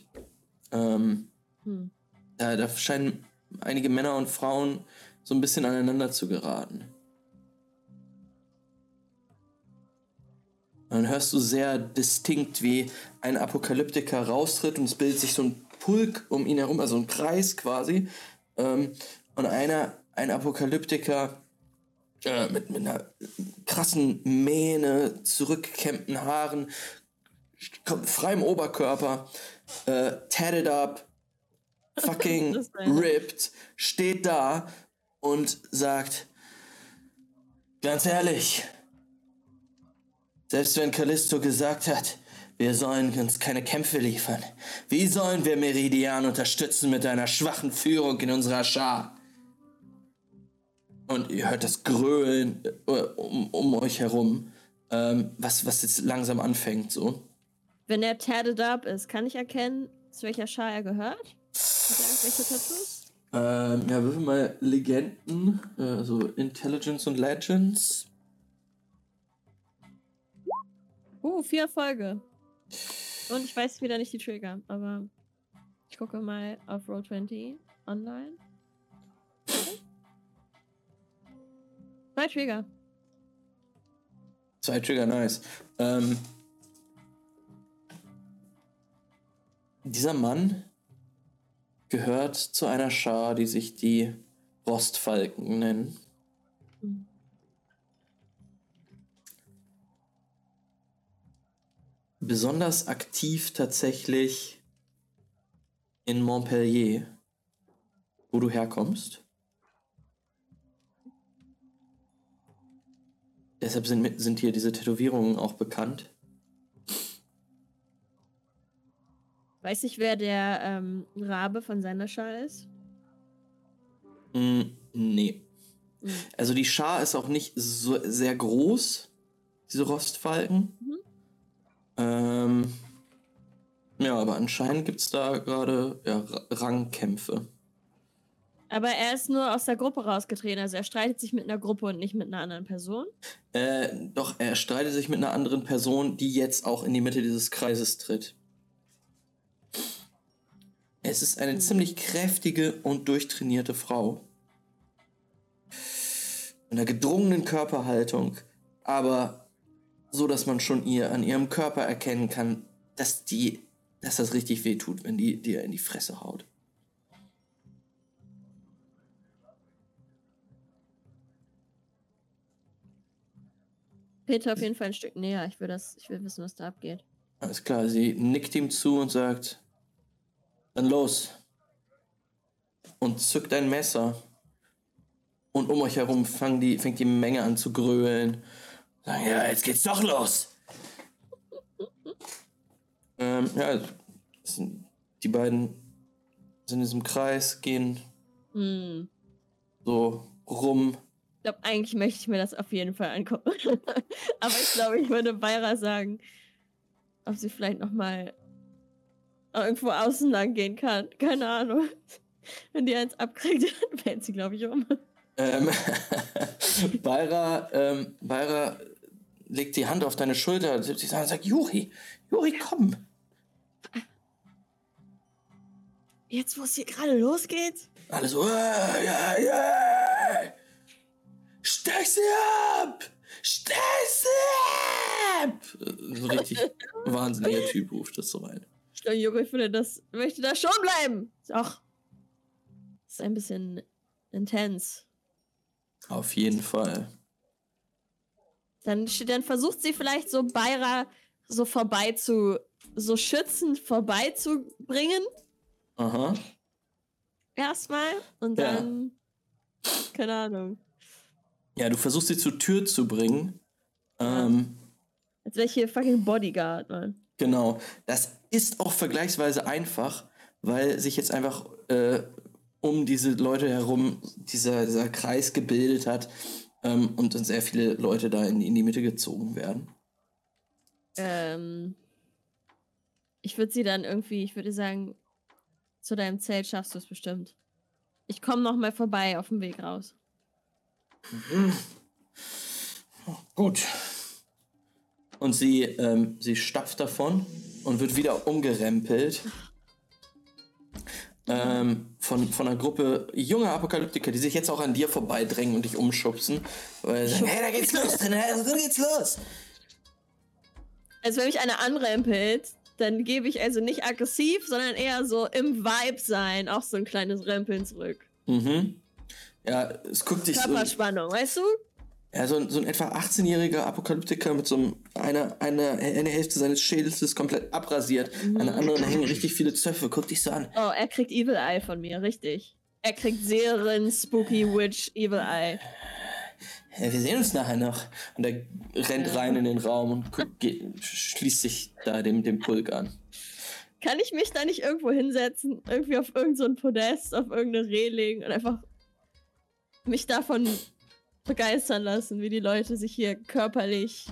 [SPEAKER 1] Ähm,
[SPEAKER 3] Hm.
[SPEAKER 1] da, da scheinen einige Männer und Frauen so ein bisschen aneinander zu geraten. Dann hörst du sehr distinkt, wie ein Apokalyptiker raustritt und es bildet sich so ein Pulk um ihn herum, also ein Kreis quasi. Ähm, und einer, ein Apokalyptiker äh, mit, mit einer krassen Mähne, zurückgekämmten Haaren, freiem Oberkörper, äh, tatted up, <laughs> fucking ripped, steht da und sagt, ganz ehrlich, selbst wenn Callisto gesagt hat, wir sollen uns keine Kämpfe liefern, wie sollen wir Meridian unterstützen mit einer schwachen Führung in unserer Schar? Und ihr hört das Grölen äh, um, um euch herum, ähm, was, was jetzt langsam anfängt so.
[SPEAKER 3] Wenn er tatted up ist, kann ich erkennen, zu welcher Schar er gehört? Hat er irgendwelche Tattoos?
[SPEAKER 1] Ähm, ja, würfel mal Legenden, äh, also Intelligence und Legends.
[SPEAKER 3] Uh, vier Erfolge. Und ich weiß wieder nicht die Trigger, aber ich gucke mal auf Roll20 online. Zwei Trigger.
[SPEAKER 1] Zwei Trigger, nice. Ähm, dieser Mann gehört zu einer Schar, die sich die Rostfalken nennen. Besonders aktiv tatsächlich in Montpellier, wo du herkommst. Deshalb sind, sind hier diese Tätowierungen auch bekannt.
[SPEAKER 3] Weiß ich, wer der ähm, Rabe von seiner Schar ist?
[SPEAKER 1] Mm, nee.
[SPEAKER 3] Hm.
[SPEAKER 1] Also die Schar ist auch nicht so sehr groß, diese Rostfalken.
[SPEAKER 3] Mhm.
[SPEAKER 1] Ähm, ja, aber anscheinend gibt es da gerade ja, Ra- Rangkämpfe.
[SPEAKER 3] Aber er ist nur aus der Gruppe rausgetreten, also er streitet sich mit einer Gruppe und nicht mit einer anderen Person.
[SPEAKER 1] Äh, doch, er streitet sich mit einer anderen Person, die jetzt auch in die Mitte dieses Kreises tritt. Es ist eine
[SPEAKER 3] Hm.
[SPEAKER 1] ziemlich kräftige und durchtrainierte Frau. Mit einer gedrungenen Körperhaltung, aber so, dass man schon ihr an ihrem Körper erkennen kann, dass die, dass das richtig weh tut, wenn die dir in die Fresse haut.
[SPEAKER 3] Peter auf jeden Fall ein Stück näher. Ich will, das, ich will wissen, was da abgeht.
[SPEAKER 1] Alles klar, sie nickt ihm zu und sagt, dann los. Und zückt ein Messer. Und um euch herum die, fängt die Menge an zu grölen. Sagen, ja, jetzt geht's doch los. <laughs> ähm, ja, die beiden sind in diesem Kreis, gehen
[SPEAKER 3] Hm.
[SPEAKER 1] so rum.
[SPEAKER 3] Ich glaube, eigentlich möchte ich mir das auf jeden Fall angucken. <laughs> Aber ich glaube, ich würde Beira sagen, ob sie vielleicht noch mal irgendwo außen lang gehen kann. Keine Ahnung. <laughs> Wenn die eins abkriegt, <laughs> dann fällt sie, glaube ich, um.
[SPEAKER 1] Ähm, Beira, ähm, Beira legt die Hand auf deine Schulter, sie sagt, sagt, Juri, Juri, komm.
[SPEAKER 3] Jetzt, wo es hier gerade losgeht?
[SPEAKER 1] Alle so, äh, ja, ja. Stech sie ab! Stech sie ab! So richtig <laughs> wahnsinniger Typ ruft das so rein.
[SPEAKER 3] Ich glaube, Juri finde das, möchte da schon bleiben. Das ist ein bisschen intens.
[SPEAKER 1] Auf jeden Fall.
[SPEAKER 3] Dann, dann versucht sie vielleicht so Beira so vorbei zu, so schützend vorbeizubringen.
[SPEAKER 1] Aha.
[SPEAKER 3] Erstmal. Und
[SPEAKER 1] Ja.
[SPEAKER 3] dann. Keine Ahnung.
[SPEAKER 1] Ja, du versuchst sie zur Tür zu bringen. Ähm,
[SPEAKER 3] Als wäre ich hier fucking Bodyguard, Mann.
[SPEAKER 1] genau. Das ist auch vergleichsweise einfach, weil sich jetzt einfach äh, um diese Leute herum dieser, dieser Kreis gebildet hat ähm, und dann sehr viele Leute da in, in die Mitte gezogen werden.
[SPEAKER 3] Ähm. Ich würde sie dann irgendwie, ich würde sagen, zu deinem Zelt schaffst du es bestimmt. Ich komme noch mal vorbei auf dem Weg raus.
[SPEAKER 1] Gut. Und sie, ähm, sie stapft davon und wird wieder umgerempelt. Ähm, von, von einer Gruppe junger Apokalyptiker, die sich jetzt auch an dir vorbeidrängen und dich umschubsen. Weil sie sagen, hey, da geht's los, da geht's los.
[SPEAKER 3] Also wenn mich einer anrempelt, dann gebe ich also nicht aggressiv, sondern eher so im Vibe sein, auch so ein kleines Rempeln zurück.
[SPEAKER 1] Mhm. Ja, es guckt dich so,
[SPEAKER 3] Körperspannung, weißt du?
[SPEAKER 1] ja, so, ein- so ein etwa 18-jähriger Apokalyptiker mit so einem, eine, eine, eine Hälfte seines Schädels ist komplett abrasiert, an der anderen hängen richtig viele Zöpfe, guck dich so an.
[SPEAKER 3] Oh, er kriegt Evil Eye von mir, richtig. Er kriegt Serien, Spooky Witch, Evil Eye.
[SPEAKER 1] Ja, wir sehen uns nachher noch. Und er rennt rein in den Raum und guckt, geht, schließt sich da dem, dem Pulk an.
[SPEAKER 3] Kann ich mich da nicht irgendwo hinsetzen? Irgendwie auf irgendein so ein Podest, auf irgendeine Reling und einfach mich davon begeistern lassen, wie die Leute sich hier körperlich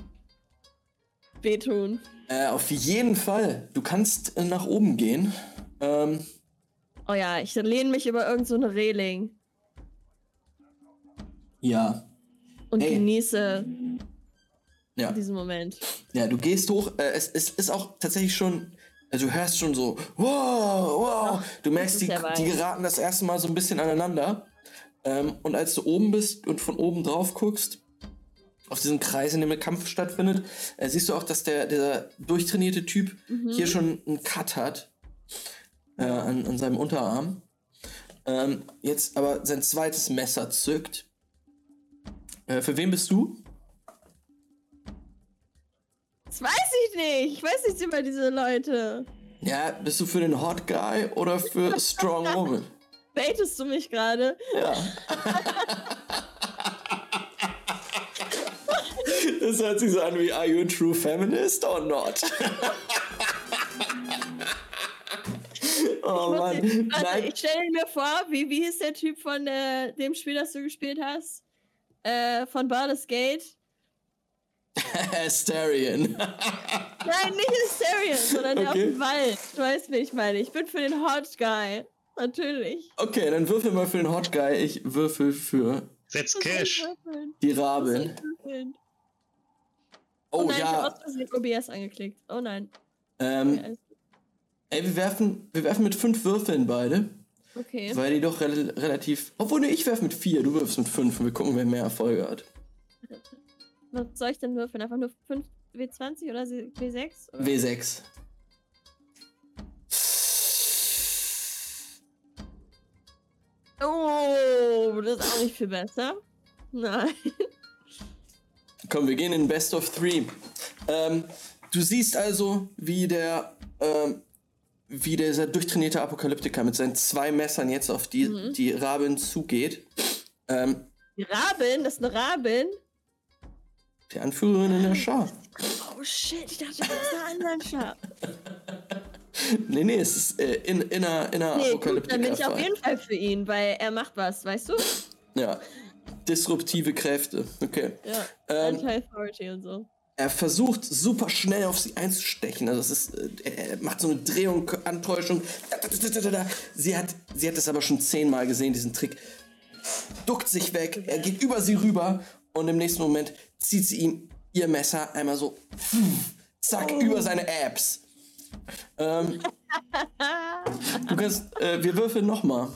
[SPEAKER 3] wehtun.
[SPEAKER 1] Äh, auf jeden Fall. Du kannst äh, nach oben gehen. Ähm,
[SPEAKER 3] Oh ja, ich lehne mich über irgendeine so eine Reling
[SPEAKER 1] ja.
[SPEAKER 3] und
[SPEAKER 1] Hey.
[SPEAKER 3] genieße
[SPEAKER 1] Ja.
[SPEAKER 3] diesen Moment.
[SPEAKER 1] Ja, du gehst hoch. Äh, es, es ist auch tatsächlich schon. Also du hörst schon so, wow, wow. Du merkst, die, die geraten das erste Mal so ein bisschen aneinander. Ähm, und als du oben bist und von oben drauf guckst, auf diesen Kreis, in dem der Kampf stattfindet, äh, siehst du auch, dass der, der durchtrainierte Typ hier schon einen Cut hat äh, an, an seinem Unterarm. Ähm, jetzt aber sein zweites Messer zückt. Äh, für wen bist du?
[SPEAKER 3] Das weiß ich nicht. Ich weiß nicht über diese Leute.
[SPEAKER 1] Ja, bist du für den Hot Guy oder für Strong Woman?
[SPEAKER 3] Baitest du mich gerade?
[SPEAKER 1] Ja. Das hört sich so an wie Are you a true feminist or not? oh Mann.
[SPEAKER 3] Also,
[SPEAKER 1] Nein.
[SPEAKER 3] ich stelle mir vor, wie, wie hieß der Typ von äh, dem Spiel, das du gespielt hast? Äh, von Baldur's Gate? <laughs>
[SPEAKER 1] Asterion.
[SPEAKER 3] Nein, nicht Asterion, sondern der auf
[SPEAKER 1] Okay.
[SPEAKER 3] dem Wald. Du weißt, wie ich meine. Ich bin für den Hot Guy. Natürlich.
[SPEAKER 1] Okay, dann würfel mal für den Hot Guy. Ich würfel für
[SPEAKER 2] Setz
[SPEAKER 3] ich
[SPEAKER 2] Cash.
[SPEAKER 1] die
[SPEAKER 3] ich würfeln?
[SPEAKER 1] Oh,
[SPEAKER 3] nein, ich
[SPEAKER 1] ja.
[SPEAKER 3] habe aus Versehen OBS angeklickt. Oh nein.
[SPEAKER 1] Ähm,
[SPEAKER 3] Okay,
[SPEAKER 1] ey, wir werfen, wir werfen mit fünf Würfeln beide.
[SPEAKER 3] Okay.
[SPEAKER 1] Weil die doch rel relativ. Obwohl, ne, ich werf mit vier, du wirfst mit fünf und wir gucken, wer mehr Erfolge hat.
[SPEAKER 3] Was soll ich denn würfeln? Einfach nur 5 W20 oder W6? Oder?
[SPEAKER 1] W6.
[SPEAKER 3] Oh, das ist auch nicht viel besser. Nein.
[SPEAKER 1] Komm, wir gehen in Best of Three. Ähm, du siehst also, wie der, ähm, wie dieser durchtrainierte Apokalyptiker mit seinen zwei Messern jetzt auf die,
[SPEAKER 3] Mhm.
[SPEAKER 1] die Rabin zugeht. Ähm,
[SPEAKER 3] Die Rabin? Das ist eine Rabin?
[SPEAKER 1] die Anführerin in der Schar.
[SPEAKER 3] Oh shit, ich dachte, das ist eine andere Schar. <laughs>
[SPEAKER 1] Nee, nee, es ist äh, in, inner, inner
[SPEAKER 3] Nee, gut, dann bin ich auf jeden Fall für ihn, weil er macht was, weißt du?
[SPEAKER 1] Ja. Disruptive Kräfte. Okay.
[SPEAKER 3] Ja.
[SPEAKER 1] Ähm,
[SPEAKER 3] Anti-Authority und so.
[SPEAKER 1] Er versucht super schnell auf sie einzustechen. Also es ist, äh, er macht so eine Drehung, Antäuschung. Sie hat, sie hat es aber schon zehnmal gesehen, diesen Trick. Duckt sich weg, er geht über sie rüber und im nächsten Moment zieht sie ihm ihr Messer einmal so, zack, über seine Abs. Ähm, du kannst, äh, wir würfeln nochmal.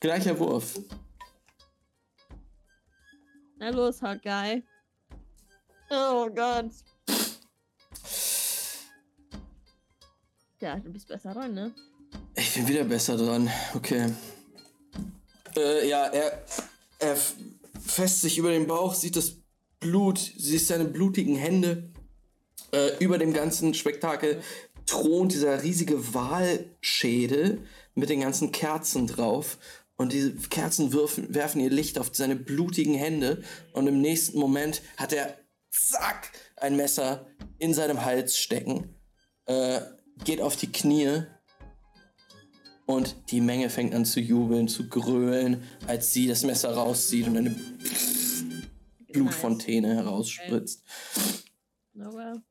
[SPEAKER 1] Gleicher Wurf.
[SPEAKER 3] Na los, Guy. Oh Gott. Ja, du bist besser dran, ne?
[SPEAKER 1] Ich bin wieder besser dran. Okay. Äh, ja, er, er fässt sich über den Bauch, sieht das Blut, siehst seine blutigen Hände. Äh, über dem ganzen Spektakel thront dieser riesige Walschädel mit den ganzen Kerzen drauf. Und diese Kerzen werfen, werfen ihr Licht auf seine blutigen Hände. Und im nächsten Moment hat er, zack, ein Messer in seinem Hals stecken. Äh, geht auf die Knie. Und die Menge fängt an zu jubeln, zu grölen, als sie das Messer rauszieht und eine Blutfontäne herausspritzt.
[SPEAKER 3] Na well.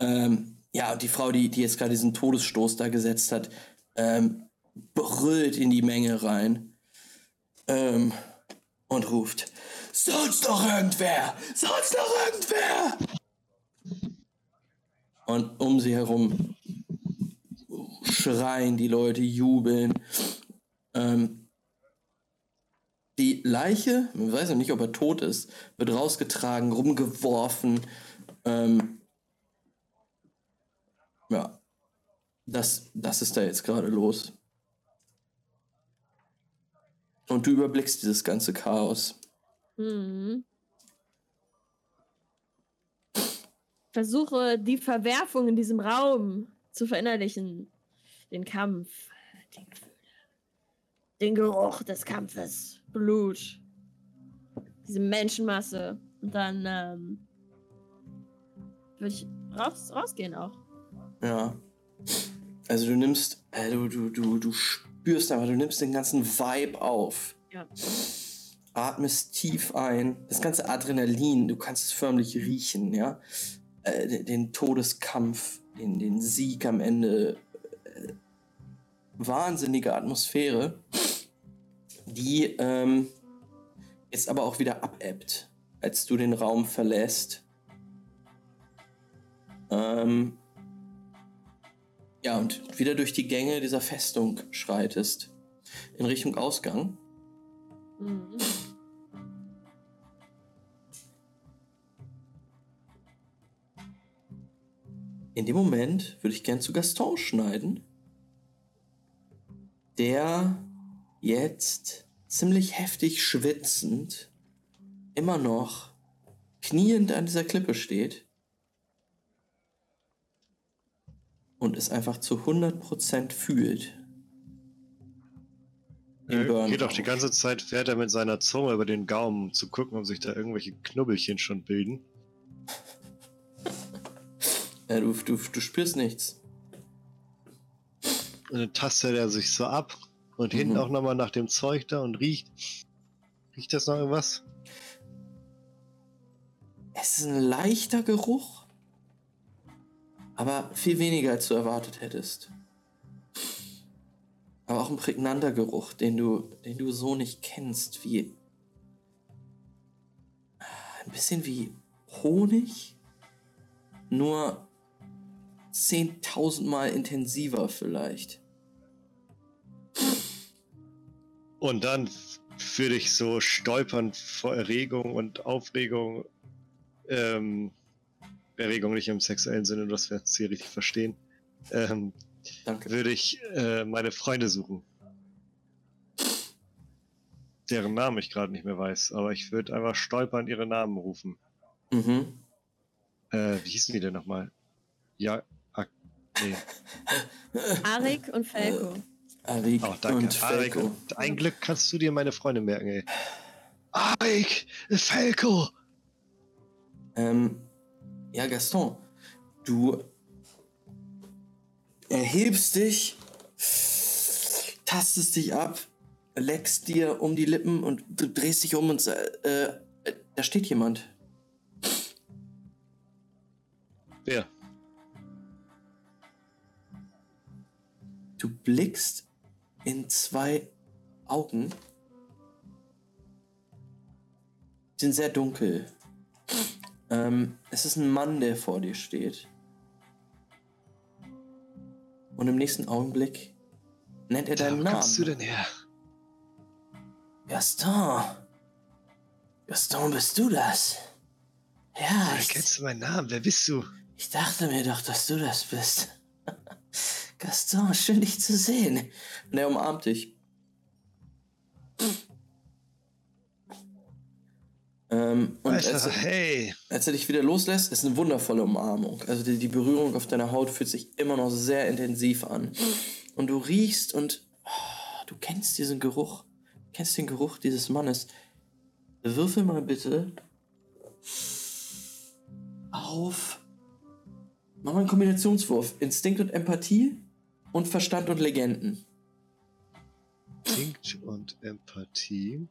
[SPEAKER 1] Ähm, ja, und die Frau, die, die jetzt gerade diesen Todesstoß da gesetzt hat, ähm, brüllt in die Menge rein ähm, und ruft: Sonst noch irgendwer! Sonst noch irgendwer! Und um sie herum schreien die Leute, jubeln. Ähm, die Leiche, man weiß noch nicht, ob er tot ist, wird rausgetragen, rumgeworfen. Ähm, ja, das, das ist da jetzt gerade los. Und du überblickst dieses ganze Chaos.
[SPEAKER 3] Mhm. Versuche die Verwerfung in diesem Raum zu verinnerlichen. Den Kampf, die Gefühle, den Geruch des Kampfes, Blut, diese Menschenmasse. Und dann ähm, würde ich raus, rausgehen auch.
[SPEAKER 1] Ja. Also du nimmst, äh, du, du, du, du spürst aber, du nimmst den ganzen Vibe auf.
[SPEAKER 3] Ja.
[SPEAKER 1] Atmest tief ein. Das ganze Adrenalin, du kannst es förmlich riechen, ja. Äh, den, den Todeskampf, den, den Sieg am Ende. Äh, wahnsinnige Atmosphäre, die ähm, jetzt aber auch wieder abebbt, als du den Raum verlässt. Ähm, ja, und wieder durch die Gänge dieser Festung schreitest. In Richtung Ausgang.
[SPEAKER 3] Mhm.
[SPEAKER 1] In dem Moment würde ich gern zu Gaston schneiden, der jetzt ziemlich heftig schwitzend immer noch kniend an dieser Klippe steht und es einfach zu 100% fühlt. Burn
[SPEAKER 2] geht auch die ganze Zeit, fährt er mit seiner Zunge über den Gaumen, um zu gucken, ob sich da irgendwelche Knubbelchen schon bilden. <laughs>
[SPEAKER 1] Ja, du, du, du spürst nichts.
[SPEAKER 2] Und dann tastet er sich so ab und
[SPEAKER 1] Mhm.
[SPEAKER 2] hinten auch nochmal nach dem Zeug da und riecht. Riecht das noch irgendwas?
[SPEAKER 1] Es ist ein leichter Geruch, aber viel weniger, als du erwartet hättest. Aber auch ein prägnanter Geruch, den du, den du so nicht kennst, wie ein bisschen wie Honig, nur 10.000 Mal intensiver vielleicht.
[SPEAKER 2] Und dann würde ich so stolpern vor Erregung und Aufregung. Ähm, Erregung nicht im sexuellen Sinne, dass wir es hier richtig verstehen. Ähm,
[SPEAKER 1] Danke.
[SPEAKER 2] würde ich äh, meine Freunde suchen. Deren Namen ich gerade nicht mehr weiß, aber ich würde einfach stolpern ihre Namen rufen.
[SPEAKER 1] Mhm.
[SPEAKER 2] Äh, wie hießen die denn nochmal? Ja, ah, nee. <laughs>
[SPEAKER 3] Arik und Felko.
[SPEAKER 1] Arik
[SPEAKER 2] Oh, danke.
[SPEAKER 1] und
[SPEAKER 2] Arik,
[SPEAKER 1] Felko.
[SPEAKER 2] ein Glück kannst du dir meine Freunde merken, ey. Arik, Felko.
[SPEAKER 1] Ähm, ja, Gaston, du erhebst dich, tastest dich ab, leckst dir um die Lippen und du drehst dich um und äh, äh, da steht jemand.
[SPEAKER 2] Wer?
[SPEAKER 1] Du blickst in zwei Augen. Die sind sehr dunkel. Ähm, es ist ein Mann, der vor dir steht. Und im nächsten Augenblick nennt er deinen
[SPEAKER 2] Wo
[SPEAKER 1] Namen.
[SPEAKER 2] kommst du denn her?
[SPEAKER 1] Gaston. Gaston, bist du das? Ja,
[SPEAKER 2] Woher
[SPEAKER 1] ich,
[SPEAKER 2] kennst du meinen Namen? Wer bist du?
[SPEAKER 1] ich dachte mir doch, dass du das bist. <laughs> Gaston, schön dich zu sehen. Und er umarmt dich. Und
[SPEAKER 2] Alter,
[SPEAKER 1] als, er-
[SPEAKER 2] hey.
[SPEAKER 1] als er dich wieder loslässt, ist eine wundervolle Umarmung. Also die, die Berührung auf deiner Haut fühlt sich immer noch sehr intensiv an. Und du riechst und oh, du kennst diesen Geruch. Du kennst den Geruch dieses Mannes. Würfel mal bitte auf. Mach mal einen Kombinationswurf. Instinkt und Empathie und Verstand und Legenden.
[SPEAKER 2] Instinkt und Empathie.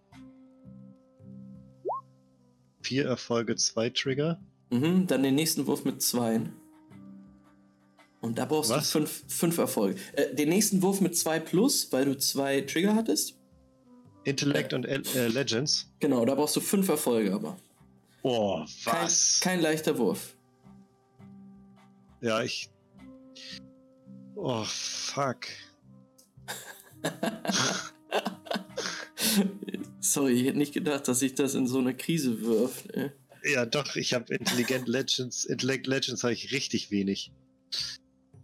[SPEAKER 2] Vier Erfolge, zwei Trigger.
[SPEAKER 1] Mhm, dann den nächsten Wurf mit zweien. Und da brauchst
[SPEAKER 2] Was?
[SPEAKER 1] du fünf, fünf Erfolge. Äh, den nächsten Wurf mit zwei plus, weil du zwei Trigger hattest.
[SPEAKER 2] Intellect und El äh, Legends.
[SPEAKER 1] Genau, da brauchst du fünf Erfolge aber.
[SPEAKER 2] Oh,
[SPEAKER 1] Kein,
[SPEAKER 2] was?
[SPEAKER 1] kein leichter Wurf.
[SPEAKER 2] Ja, ich. Oh, fuck. <laughs>
[SPEAKER 1] Sorry, ich hätte nicht gedacht, dass sich das in so eine Krise wirft. Äh.
[SPEAKER 2] Ja, doch, ich habe Intelligent Legends. Intellect Legends habe ich richtig wenig.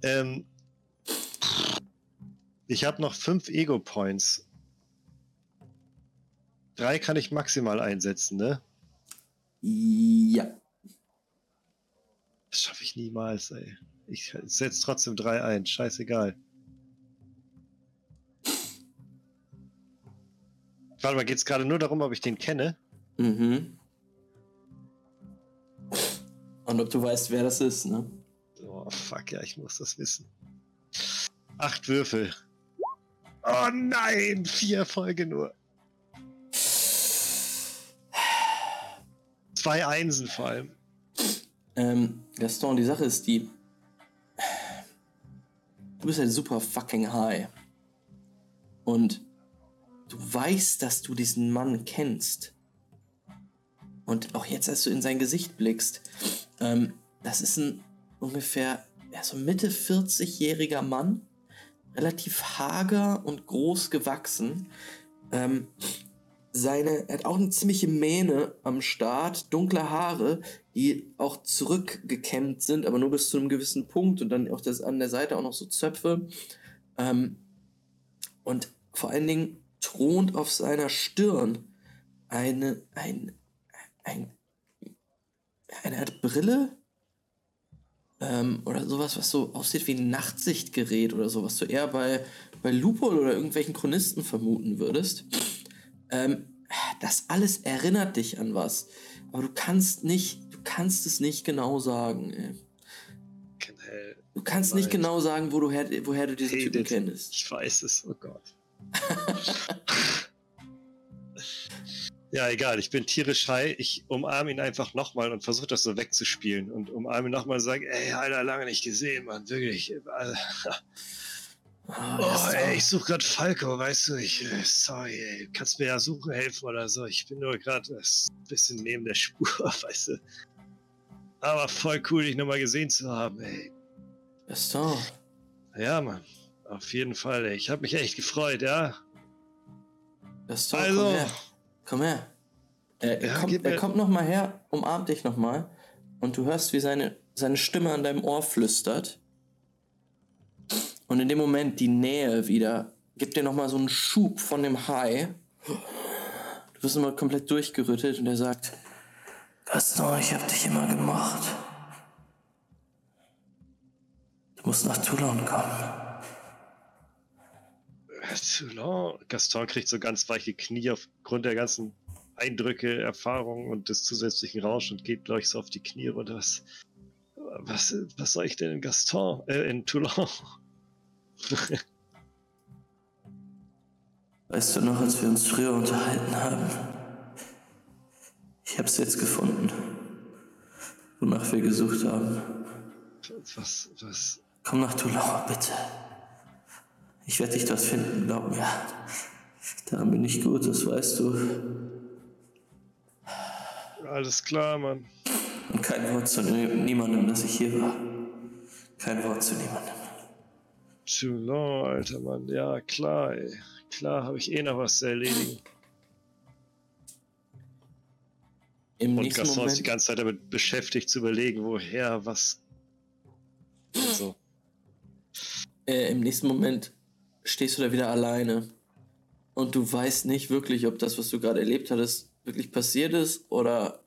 [SPEAKER 2] Ähm. Ich habe noch fünf Ego Points. Drei kann ich maximal einsetzen, ne?
[SPEAKER 1] Ja.
[SPEAKER 2] Das schaffe ich niemals, ey. Ich setze trotzdem drei ein. Scheißegal. Warte mal, geht es gerade nur darum, ob ich den kenne?
[SPEAKER 1] Mhm. Und ob du weißt, wer das ist, ne?
[SPEAKER 2] Oh, fuck, ja, ich muss das wissen. Acht Würfel. Oh nein, vier Erfolge nur. Zwei Einsen vor allem.
[SPEAKER 1] Ähm, Gaston, die Sache ist die. Du bist halt super fucking high. Und du weißt, dass du diesen Mann kennst. Und auch jetzt, als du in sein Gesicht blickst, ähm, das ist ein ungefähr ja, so Mitte 40-jähriger Mann, relativ hager und groß gewachsen. Ähm, seine, er hat auch eine ziemliche Mähne am Start, dunkle Haare, die auch zurückgekämmt sind, aber nur bis zu einem gewissen Punkt und dann auch das, an der Seite auch noch so Zöpfe. Ähm, und vor allen Dingen thront auf seiner Stirn eine, ein, ein, eine Art Brille ähm, oder sowas, was so aussieht wie ein Nachtsichtgerät oder so, was du eher bei, bei Lupol oder irgendwelchen Chronisten vermuten würdest. Ähm, das alles erinnert dich an was, aber du kannst nicht, du kannst es nicht genau sagen. Ey. Du kannst nicht genau sagen, wo du her, woher du diesen
[SPEAKER 2] Hey,
[SPEAKER 1] Typen kennst.
[SPEAKER 2] Ich weiß es, oh Gott. <laughs> ja, egal, ich bin tierisch high. Ich umarme ihn einfach nochmal und versuche das so wegzuspielen. Und umarme ihn nochmal und sage, ey, Alter, lange nicht gesehen, Mann, wirklich.
[SPEAKER 1] Ah,
[SPEAKER 2] Oh,
[SPEAKER 1] Gaston.
[SPEAKER 2] ey, ich suche gerade Falco, weißt du, ich, äh, sorry, ey, kannst mir ja suchen helfen oder so. Ich bin nur gerade ein bisschen neben der Spur, <laughs> weißt du. Aber voll cool, dich nochmal gesehen zu haben, ey.
[SPEAKER 1] Gaston.
[SPEAKER 2] Ja, Mann, auf jeden Fall. Ich habe mich echt gefreut, ja.
[SPEAKER 1] Gaston,
[SPEAKER 2] Also.
[SPEAKER 1] komm her. Komm her. Er, er,
[SPEAKER 2] Ja,
[SPEAKER 1] kommt, er kommt noch mal her, umarmt dich noch mal und du hörst, wie seine, seine Stimme an deinem Ohr flüstert. Und in dem Moment die Nähe wieder gibt dir noch mal so einen Schub von dem High. Du wirst nochmal komplett durchgerüttelt und er sagt, Gaston, ich hab dich immer gemocht. Du musst nach Toulon kommen.
[SPEAKER 2] Gaston kriegt so ganz weiche Knie aufgrund der ganzen Eindrücke, Erfahrungen und des zusätzlichen Rausch und geht, glaube ich, so auf die Knie runter. Was, was, was soll ich denn in Gaston, äh, in Toulon? <laughs>
[SPEAKER 1] Weißt du noch, als wir uns früher unterhalten haben? Ich hab's jetzt gefunden. Wonach wir gesucht haben.
[SPEAKER 2] Was, was?
[SPEAKER 1] Komm nach Toulon, bitte. Ich werde dich dort finden, glaub mir. Daran bin ich gut, das weißt du.
[SPEAKER 2] Alles klar, Mann.
[SPEAKER 1] Und kein Wort zu nie- niemandem, dass ich hier war. Kein Wort zu niemandem.
[SPEAKER 2] Toulon, alter Mann. Ja, klar, ey. Klar, habe ich eh noch was zu erledigen.
[SPEAKER 1] Im
[SPEAKER 2] Und Gaston ist die
[SPEAKER 1] Moment,
[SPEAKER 2] ganze Zeit damit beschäftigt zu überlegen, woher, was. Und so.
[SPEAKER 1] äh, im nächsten Moment stehst du da wieder alleine. Und du weißt nicht wirklich, ob das, was du gerade erlebt hattest, wirklich passiert ist oder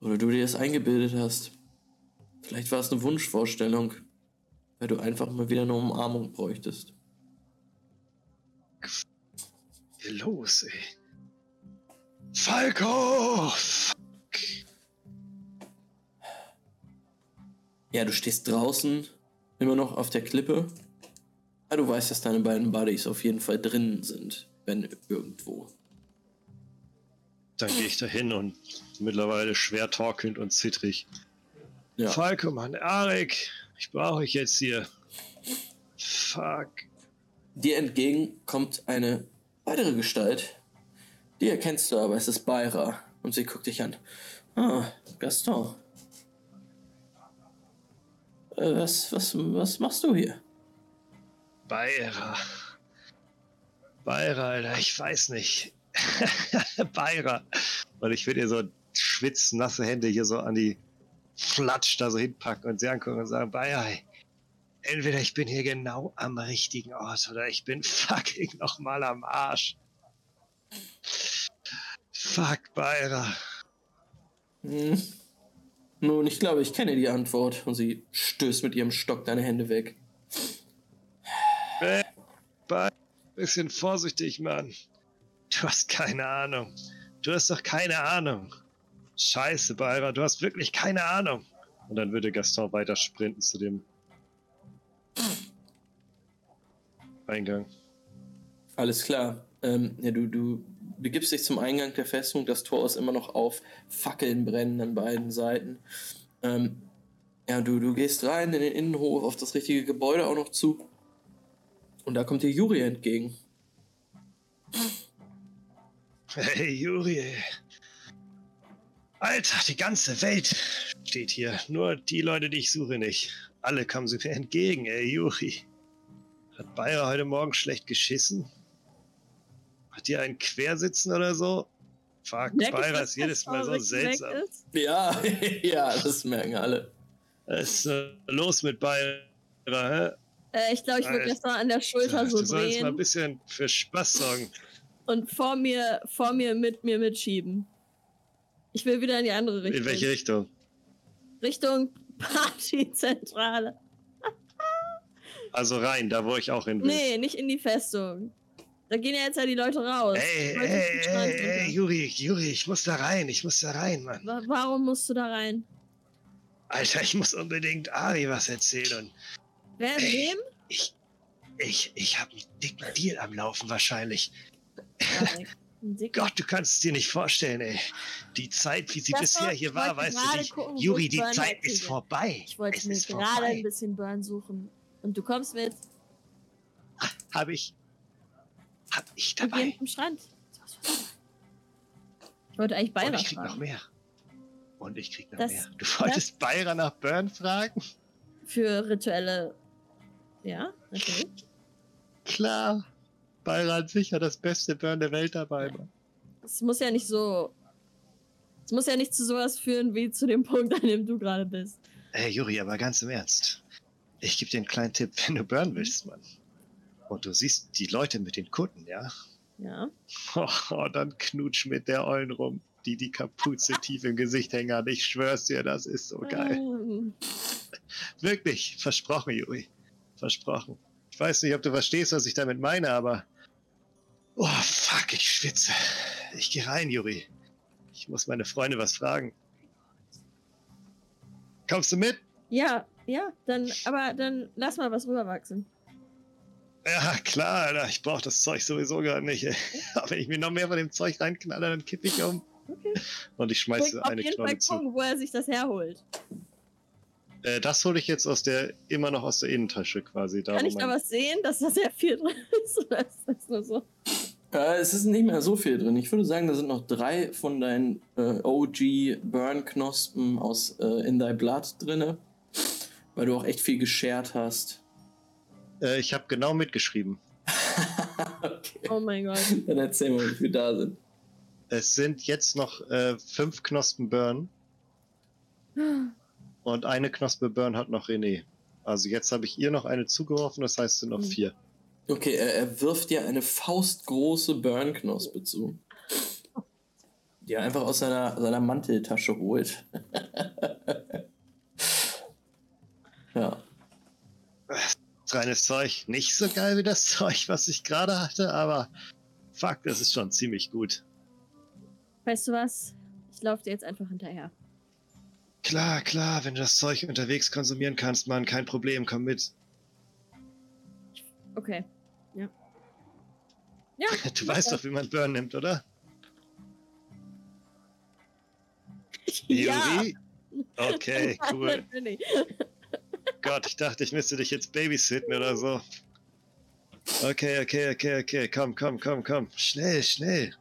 [SPEAKER 1] Oder du dir das eingebildet hast. Vielleicht war es eine Wunschvorstellung, weil du einfach mal wieder eine Umarmung bräuchtest.
[SPEAKER 2] Hier los, ey. Falco!
[SPEAKER 1] Ja, du stehst draußen, immer noch auf der Klippe. Aber du weißt, dass deine beiden Buddies auf jeden Fall drin sind, wenn irgendwo.
[SPEAKER 2] Dann gehe ich da hin und mittlerweile schwer torkelnd und zittrig.
[SPEAKER 1] Ja.
[SPEAKER 2] Falco, Mann, Arik, ich brauche euch jetzt hier. Fuck.
[SPEAKER 1] Dir entgegen kommt eine weitere Gestalt. Die erkennst du aber, es ist Beira. Und sie guckt dich an. Ah, Gaston. Äh, was, was, was machst du hier?
[SPEAKER 2] Beira. Beira, Alter, ich weiß nicht. <laughs> Beira. Und ich will ihr so schwitznasse Hände hier so an die Flatsch da so hinpacken und sie angucken und sagen, Beira, entweder ich bin hier genau am richtigen Ort oder ich bin fucking nochmal am Arsch. Fuck, Beira.
[SPEAKER 1] Hm. Nun, ich glaube, ich kenne die Antwort. Und sie stößt mit ihrem Stock deine Hände weg.
[SPEAKER 2] Be bisschen vorsichtig, Mann. Du hast keine Ahnung. Du hast doch keine Ahnung. Scheiße, Beira, du hast wirklich keine Ahnung. Und dann würde Gaston weiter sprinten zu dem Eingang.
[SPEAKER 1] Alles klar. Ähm, ja, du, du begibst dich zum Eingang der Festung. Das Tor ist immer noch auf. Fackeln brennen an beiden Seiten. Ähm, ja, du, du gehst rein in den Innenhof, auf das richtige Gebäude auch noch zu. Und da kommt dir Juri entgegen.
[SPEAKER 2] Hey, Juri. Alter, die ganze Welt steht hier. Nur die Leute, die ich suche, nicht. Alle kommen sie mir entgegen, ey, Juri. Hat Bayer heute Morgen schlecht geschissen? Hat hier einen Quersitzen oder so? Fuck,
[SPEAKER 3] dass
[SPEAKER 2] ist jedes Mal so seltsam.
[SPEAKER 1] Ja, <laughs> ja, das merken alle.
[SPEAKER 2] Was ist äh, los mit Bayer? Hä?
[SPEAKER 3] Äh, ich glaube, ich würde
[SPEAKER 2] Alter.
[SPEAKER 3] gestern an der Schulter so
[SPEAKER 2] du sollst mal ein
[SPEAKER 3] drehen
[SPEAKER 2] bisschen für Spaß sorgen.
[SPEAKER 3] und vor mir, vor mir mit mir mitschieben. Ich will wieder in die andere Richtung.
[SPEAKER 2] In welche Richtung?
[SPEAKER 3] Richtung <laughs> Partyzentrale.
[SPEAKER 2] Also rein, da wo ich auch hin will.
[SPEAKER 3] Nee, nicht in die Festung. Da gehen ja jetzt ja die Leute raus.
[SPEAKER 2] Ey, ey, ey, ey. Juri, Juri, ich muss da rein, ich muss da rein, Mann.
[SPEAKER 3] Wa- Warum musst du da rein?
[SPEAKER 2] Alter, ich muss unbedingt Ari was erzählen. Und
[SPEAKER 3] Wer,
[SPEAKER 2] Ey.
[SPEAKER 3] wem?
[SPEAKER 2] ich, ich, ich habe einen dicken Deal am Laufen wahrscheinlich. <laughs>
[SPEAKER 3] Dicker.
[SPEAKER 2] Gott, du kannst es dir nicht vorstellen, ey. Die Zeit, wie sie
[SPEAKER 3] Das
[SPEAKER 2] bisher hier war, weißt du nicht.
[SPEAKER 3] gucken,
[SPEAKER 2] Juri, die
[SPEAKER 3] Burn
[SPEAKER 2] Zeit ist vorbei.
[SPEAKER 3] Ich wollte
[SPEAKER 2] es
[SPEAKER 3] mir gerade
[SPEAKER 2] vorbei.
[SPEAKER 3] ein bisschen Burn suchen. Und du kommst mit.
[SPEAKER 2] Habe ich, hab ich
[SPEAKER 3] Wir
[SPEAKER 2] dabei.
[SPEAKER 3] zum Strand. Ich wollte eigentlich
[SPEAKER 2] Und
[SPEAKER 3] Beira
[SPEAKER 2] ich krieg noch
[SPEAKER 3] fragen.
[SPEAKER 2] mehr. Und ich krieg noch
[SPEAKER 3] Das-
[SPEAKER 2] mehr. Du wolltest Bayra nach Burn fragen?
[SPEAKER 3] Für rituelle. Ja, natürlich.
[SPEAKER 2] Klar. Bayra hat sicher das beste Burn der Welt dabei.
[SPEAKER 3] Es muss ja nicht so. Es muss ja nicht zu sowas führen wie zu dem Punkt, an dem du gerade bist.
[SPEAKER 2] Ey, Juri, aber ganz im Ernst. Ich gebe dir einen kleinen Tipp, wenn du Burn willst, Mann. Und du siehst die Leute mit den Kutten, ja?
[SPEAKER 3] Ja.
[SPEAKER 2] Oh, dann knutsch mit der Eulen rum, die die Kapuze <laughs> tief im Gesicht hängen hat. Ich schwör's dir, das ist so geil.
[SPEAKER 3] Ähm,
[SPEAKER 2] Wirklich, versprochen, Juri. Versprochen. Ich weiß nicht, ob du verstehst, was ich damit meine, aber... Oh, fuck, ich schwitze. Ich geh rein, Juri. Ich muss meine Freunde was fragen. Kommst du mit?
[SPEAKER 3] ja, ja, dann, aber dann lass mal was rüberwachsen.
[SPEAKER 2] Ja, klar, Alter. Ich brauch das Zeug sowieso gar nicht. ey. <laughs> Aber wenn ich mir noch mehr von dem Zeug reinknalle, dann kipp ich um.
[SPEAKER 3] Okay.
[SPEAKER 2] Und ich schmeiße
[SPEAKER 3] will auf
[SPEAKER 2] eine
[SPEAKER 3] jeden
[SPEAKER 2] Knolle zu.
[SPEAKER 3] gucken, wo er sich das herholt.
[SPEAKER 2] Äh, das hole ich jetzt aus der, immer noch aus der Innentasche quasi. Da,
[SPEAKER 3] Kann ich da was sehen, dass da sehr viel <laughs> drin ist? Oder ist das nur so?
[SPEAKER 1] Äh, es ist nicht mehr so viel drin. Ich würde sagen, da sind noch drei von deinen äh, OG-Burn-Knospen aus äh, In Thy Blood drinne. Weil du auch echt viel geschert hast.
[SPEAKER 2] Äh, ich habe genau mitgeschrieben. <laughs>
[SPEAKER 1] okay.
[SPEAKER 3] Oh mein Gott.
[SPEAKER 1] Dann erzähl mal, wie viele da sind.
[SPEAKER 2] Es sind jetzt noch äh, fünf Knospen Burn <gasps> und eine Knospe Burn hat noch René. Also jetzt habe ich ihr noch eine zugeworfen, das heißt es sind noch
[SPEAKER 3] Mhm.
[SPEAKER 2] vier.
[SPEAKER 1] Okay, er, er wirft dir eine faustgroße Burn-Knospe zu. die er einfach aus seiner, seiner Manteltasche holt. <laughs>
[SPEAKER 2] Reines Zeug. Nicht so geil wie das <laughs> Zeug, was ich gerade hatte, aber fuck, das ist schon ziemlich gut.
[SPEAKER 3] Weißt du was? Ich laufe dir jetzt einfach hinterher.
[SPEAKER 2] Klar, klar, wenn du das Zeug unterwegs konsumieren kannst, Mann, kein Problem, komm mit.
[SPEAKER 3] Okay. Ja. Ja. <laughs>
[SPEAKER 2] Du weißt doch, wie man Burn nimmt, oder? <laughs>
[SPEAKER 3] ja.
[SPEAKER 2] Okay, cool. Gott, ich dachte, ich müsste dich jetzt babysitten oder so. Okay, okay, okay, okay, komm, komm, komm, komm. Schnell, schnell.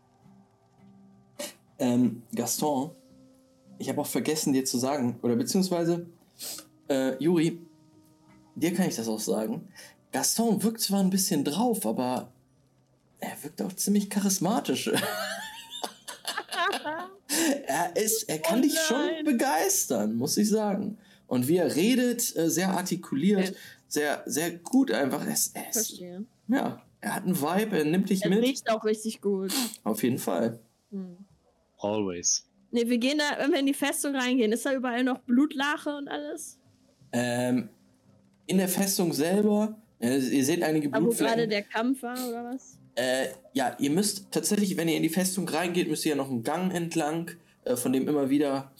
[SPEAKER 1] Ähm, Gaston, ich habe auch vergessen, dir zu sagen, oder beziehungsweise, äh, Juri, dir kann ich das auch sagen. Gaston wirkt zwar ein bisschen drauf, aber er wirkt auch ziemlich charismatisch. <laughs> er ist, er kann
[SPEAKER 3] Oh
[SPEAKER 1] dich schon begeistern, muss ich sagen. Und wie er redet, äh, sehr artikuliert,
[SPEAKER 3] Ja.
[SPEAKER 1] sehr, sehr gut einfach. Er ist, er ist,
[SPEAKER 3] Verstehe.
[SPEAKER 1] ja, er hat einen Vibe, er nimmt dich
[SPEAKER 3] Er
[SPEAKER 1] mit.
[SPEAKER 3] riecht auch richtig gut.
[SPEAKER 1] Auf jeden Fall.
[SPEAKER 3] Hm.
[SPEAKER 2] Always.
[SPEAKER 3] Ne, wir gehen da, wenn wir in die Festung reingehen, ist da überall noch Blutlache und alles?
[SPEAKER 1] Ähm, in der Festung selber, äh, ihr seht einige
[SPEAKER 3] Da wo gerade
[SPEAKER 1] Blutflecken.
[SPEAKER 3] der Kampf war oder was?
[SPEAKER 1] Äh, ja, ihr müsst tatsächlich, wenn ihr in die Festung reingeht, müsst ihr ja noch einen Gang entlang, äh, von dem immer wieder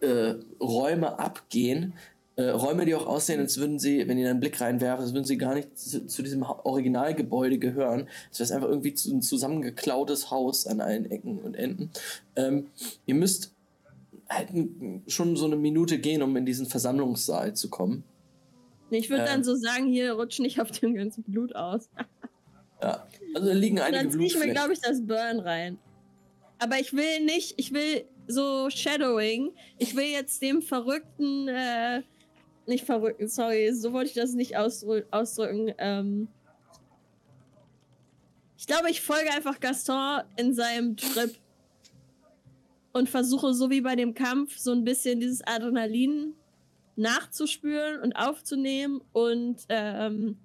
[SPEAKER 1] äh, Räume abgehen. Äh, Räume, die auch aussehen, als würden sie, wenn ihr einen Blick reinwerft, als würden sie gar nicht zu, zu diesem Originalgebäude gehören. Es ist einfach irgendwie zu, ein zusammengeklautes Haus an allen Ecken und Enden. Ähm, ihr müsst halt schon so eine Minute gehen, um in diesen Versammlungssaal zu kommen.
[SPEAKER 3] Ich würde
[SPEAKER 1] Ähm.
[SPEAKER 3] dann so sagen, hier rutsch nicht auf dem ganzen Blut aus. <laughs>
[SPEAKER 1] Ja, also da liegen einige
[SPEAKER 3] dann ziehe ich mir,
[SPEAKER 1] Blutflecken.
[SPEAKER 3] glaube ich, das Burn rein. Aber ich will nicht, ich will so Shadowing. Ich will jetzt dem verrückten, äh, nicht verrückten, sorry, so wollte ich das nicht ausdrü ausdrücken. Ähm, ich glaube, ich folge einfach Gaston in seinem Trip und versuche, so wie bei dem Kampf, so ein bisschen dieses Adrenalin nachzuspüren und aufzunehmen und ähm,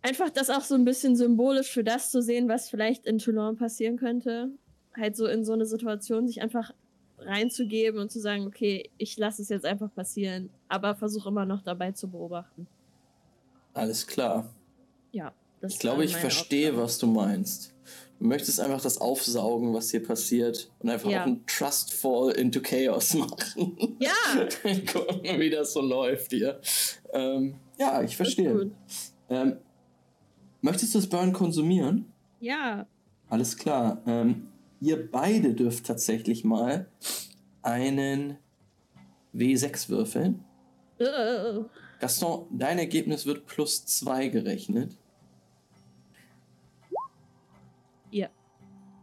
[SPEAKER 3] einfach das auch so ein bisschen symbolisch für das zu sehen, was vielleicht in Toulon passieren könnte. Halt so in so eine Situation sich einfach reinzugeben und zu sagen, okay, ich lasse es jetzt einfach passieren, aber versuche immer noch dabei zu beobachten.
[SPEAKER 1] Alles klar.
[SPEAKER 3] Ja. Das
[SPEAKER 1] Ich glaube, ich verstehe,
[SPEAKER 3] Aufgabe.
[SPEAKER 1] was du meinst. Du möchtest einfach das aufsaugen, was hier passiert und einfach
[SPEAKER 3] Ja.
[SPEAKER 1] auch einen Trustfall into Chaos <laughs> machen.
[SPEAKER 3] Ja, <laughs>
[SPEAKER 1] Gucken, wie das so läuft hier. Ähm, ja, ich verstehe. Ähm, möchtest du das Burn konsumieren?
[SPEAKER 3] Ja.
[SPEAKER 1] Alles klar. Ähm, ihr beide dürft tatsächlich mal einen W6 würfeln.
[SPEAKER 3] Äh,
[SPEAKER 1] Gaston, dein Ergebnis wird plus 2 gerechnet.
[SPEAKER 3] ja.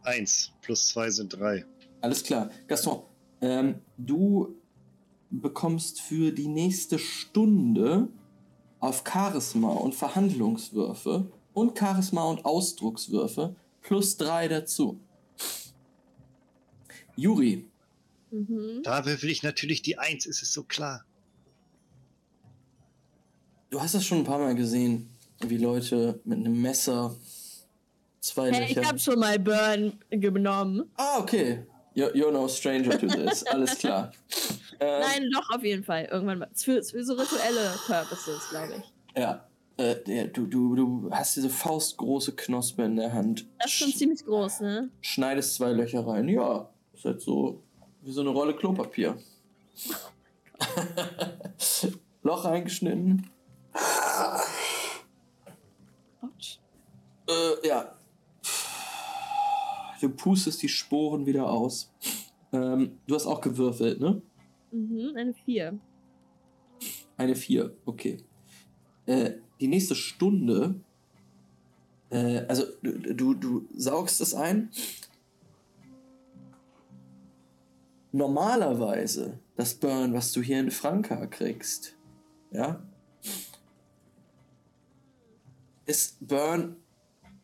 [SPEAKER 2] Eins plus zwei sind drei.
[SPEAKER 1] Alles klar. Gaston, ähm, du bekommst für die nächste Stunde auf Charisma und Verhandlungswürfe und Charisma und Ausdruckswürfe plus drei dazu. Juri,
[SPEAKER 3] Mhm.
[SPEAKER 2] Da will ich natürlich die Eins, ist es so klar.
[SPEAKER 1] du hast das schon ein paar Mal gesehen, wie Leute mit einem Messer zwei
[SPEAKER 3] Hey, ich
[SPEAKER 1] Löcher.
[SPEAKER 3] habe schon mal Burn genommen.
[SPEAKER 1] Ah, okay. You're, you're no stranger to this. Alles klar. Ähm, <laughs>
[SPEAKER 3] Nein, doch, auf jeden Fall. Irgendwann mal. Für, für so rituelle Purposes, glaube ich.
[SPEAKER 1] Ja. Äh, du, du, du hast diese faustgroße Knospe in der Hand.
[SPEAKER 3] Das ist schon ziemlich groß, ne?
[SPEAKER 1] schneidest zwei Löcher rein. Ja, halt so wie so eine Rolle Klopapier. Loch eingeschnitten.
[SPEAKER 3] Autsch.
[SPEAKER 1] Äh, ja. Du pustest die Sporen wieder aus. Ähm, du hast auch gewürfelt, ne?
[SPEAKER 3] Mhm, eine 4.
[SPEAKER 1] Eine 4, okay. Äh, die nächste Stunde, äh, also du, du, du saugst es ein. Normalerweise das Burn, was du hier in Franka kriegst, ja, ist Burn,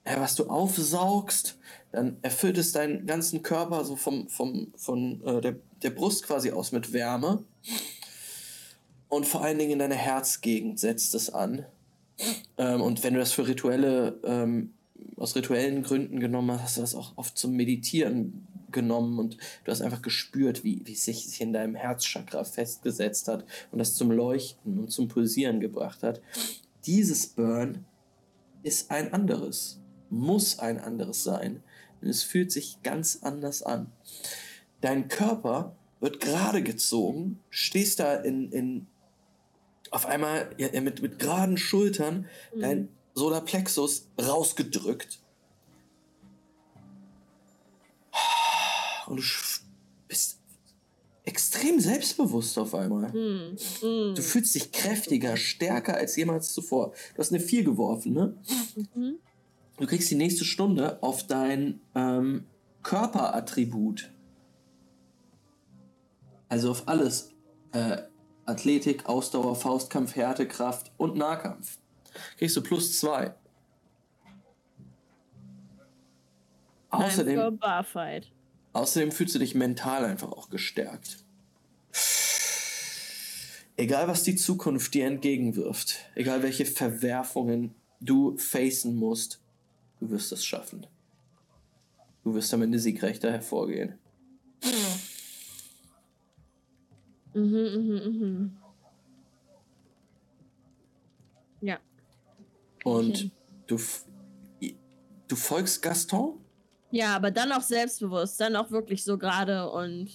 [SPEAKER 1] ja, was du aufsaugst, dann erfüllt es deinen ganzen Körper so vom, vom, von äh, der, der Brust quasi aus mit Wärme. Und vor allen Dingen in deine Herzgegend setzt es an. Ähm, und wenn du das für rituelle, ähm, aus rituellen Gründen genommen hast, hast du das auch oft zum Meditieren genommen und du hast einfach gespürt, wie, wie es sich, sich in deinem Herzchakra festgesetzt hat und das zum Leuchten und zum Pulsieren gebracht hat. Dieses Burn ist ein anderes, muss ein anderes sein. Und es fühlt sich ganz anders an. Dein Körper wird gerade gezogen, stehst da in, in auf einmal ja, mit, mit geraden Schultern,
[SPEAKER 3] Mhm.
[SPEAKER 1] dein Solarplexus rausgedrückt. Und du bist extrem selbstbewusst auf einmal.
[SPEAKER 3] Hm. Hm.
[SPEAKER 1] Du fühlst dich kräftiger, stärker als jemals zuvor. Du hast eine 4 geworfen, ne?
[SPEAKER 3] Mhm.
[SPEAKER 1] Du kriegst die nächste Stunde auf dein ähm, Körperattribut. Also auf alles. Äh, Athletik, Ausdauer, Faustkampf, Härtekraft und Nahkampf. Kriegst du plus zwei.
[SPEAKER 3] Time for
[SPEAKER 1] Außerdem,
[SPEAKER 3] Barfight.
[SPEAKER 1] Außerdem fühlst du dich mental einfach auch gestärkt. Egal, was die Zukunft dir entgegenwirft, egal welche Verwerfungen du facen musst, du wirst es schaffen. Du wirst am Ende siegreicher hervorgehen.
[SPEAKER 3] Mhm, mhm, mhm. Ja.
[SPEAKER 1] Und
[SPEAKER 3] Okay.
[SPEAKER 1] du, du folgst Gaston?
[SPEAKER 3] Ja, aber dann auch selbstbewusst, dann auch wirklich so gerade und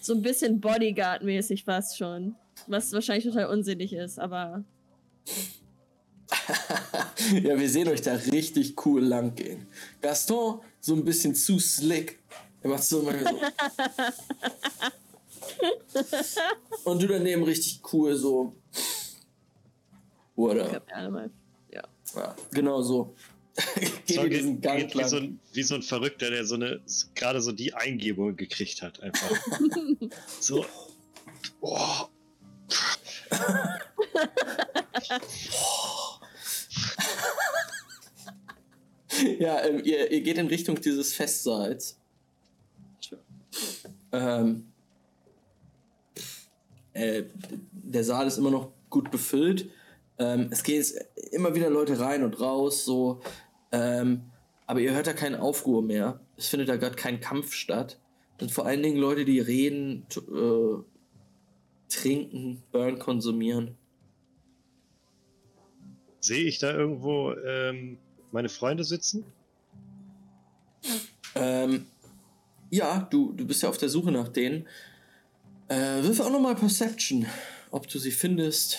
[SPEAKER 3] so ein bisschen Bodyguard-mäßig fast schon. Was wahrscheinlich total unsinnig ist, aber <laughs>
[SPEAKER 1] ja, wir sehen euch da richtig cool lang gehen. Gaston, so ein bisschen zu slick. Er macht so immer so. <laughs> Und du daneben richtig cool, so.
[SPEAKER 3] ich
[SPEAKER 1] Oder?
[SPEAKER 3] hab ja alle mal. Ja.
[SPEAKER 1] Ja, genau so. <laughs> Geht
[SPEAKER 2] So, geht,
[SPEAKER 1] diesen Gang
[SPEAKER 2] wie, so ein, wie so ein Verrückter, der so eine gerade so die Eingebung gekriegt hat, einfach. <laughs> so. Oh, <laughs>
[SPEAKER 1] Ja, ähm, ihr, ihr geht in Richtung dieses Festsaals. Ähm, äh, der Saal ist immer noch gut befüllt. Ähm, es gehen immer wieder Leute rein und raus, so. Ähm, aber ihr hört da keinen Aufruhr mehr. Es findet da gerade kein Kampf statt. Sind vor allen Dingen Leute, die reden, äh, trinken, Burn konsumieren.
[SPEAKER 2] Sehe ich da irgendwo ähm, meine Freunde sitzen?
[SPEAKER 1] Ähm, ja, du, du bist ja auf der Suche nach denen. Äh, wirf auch nochmal Perception, ob du sie findest.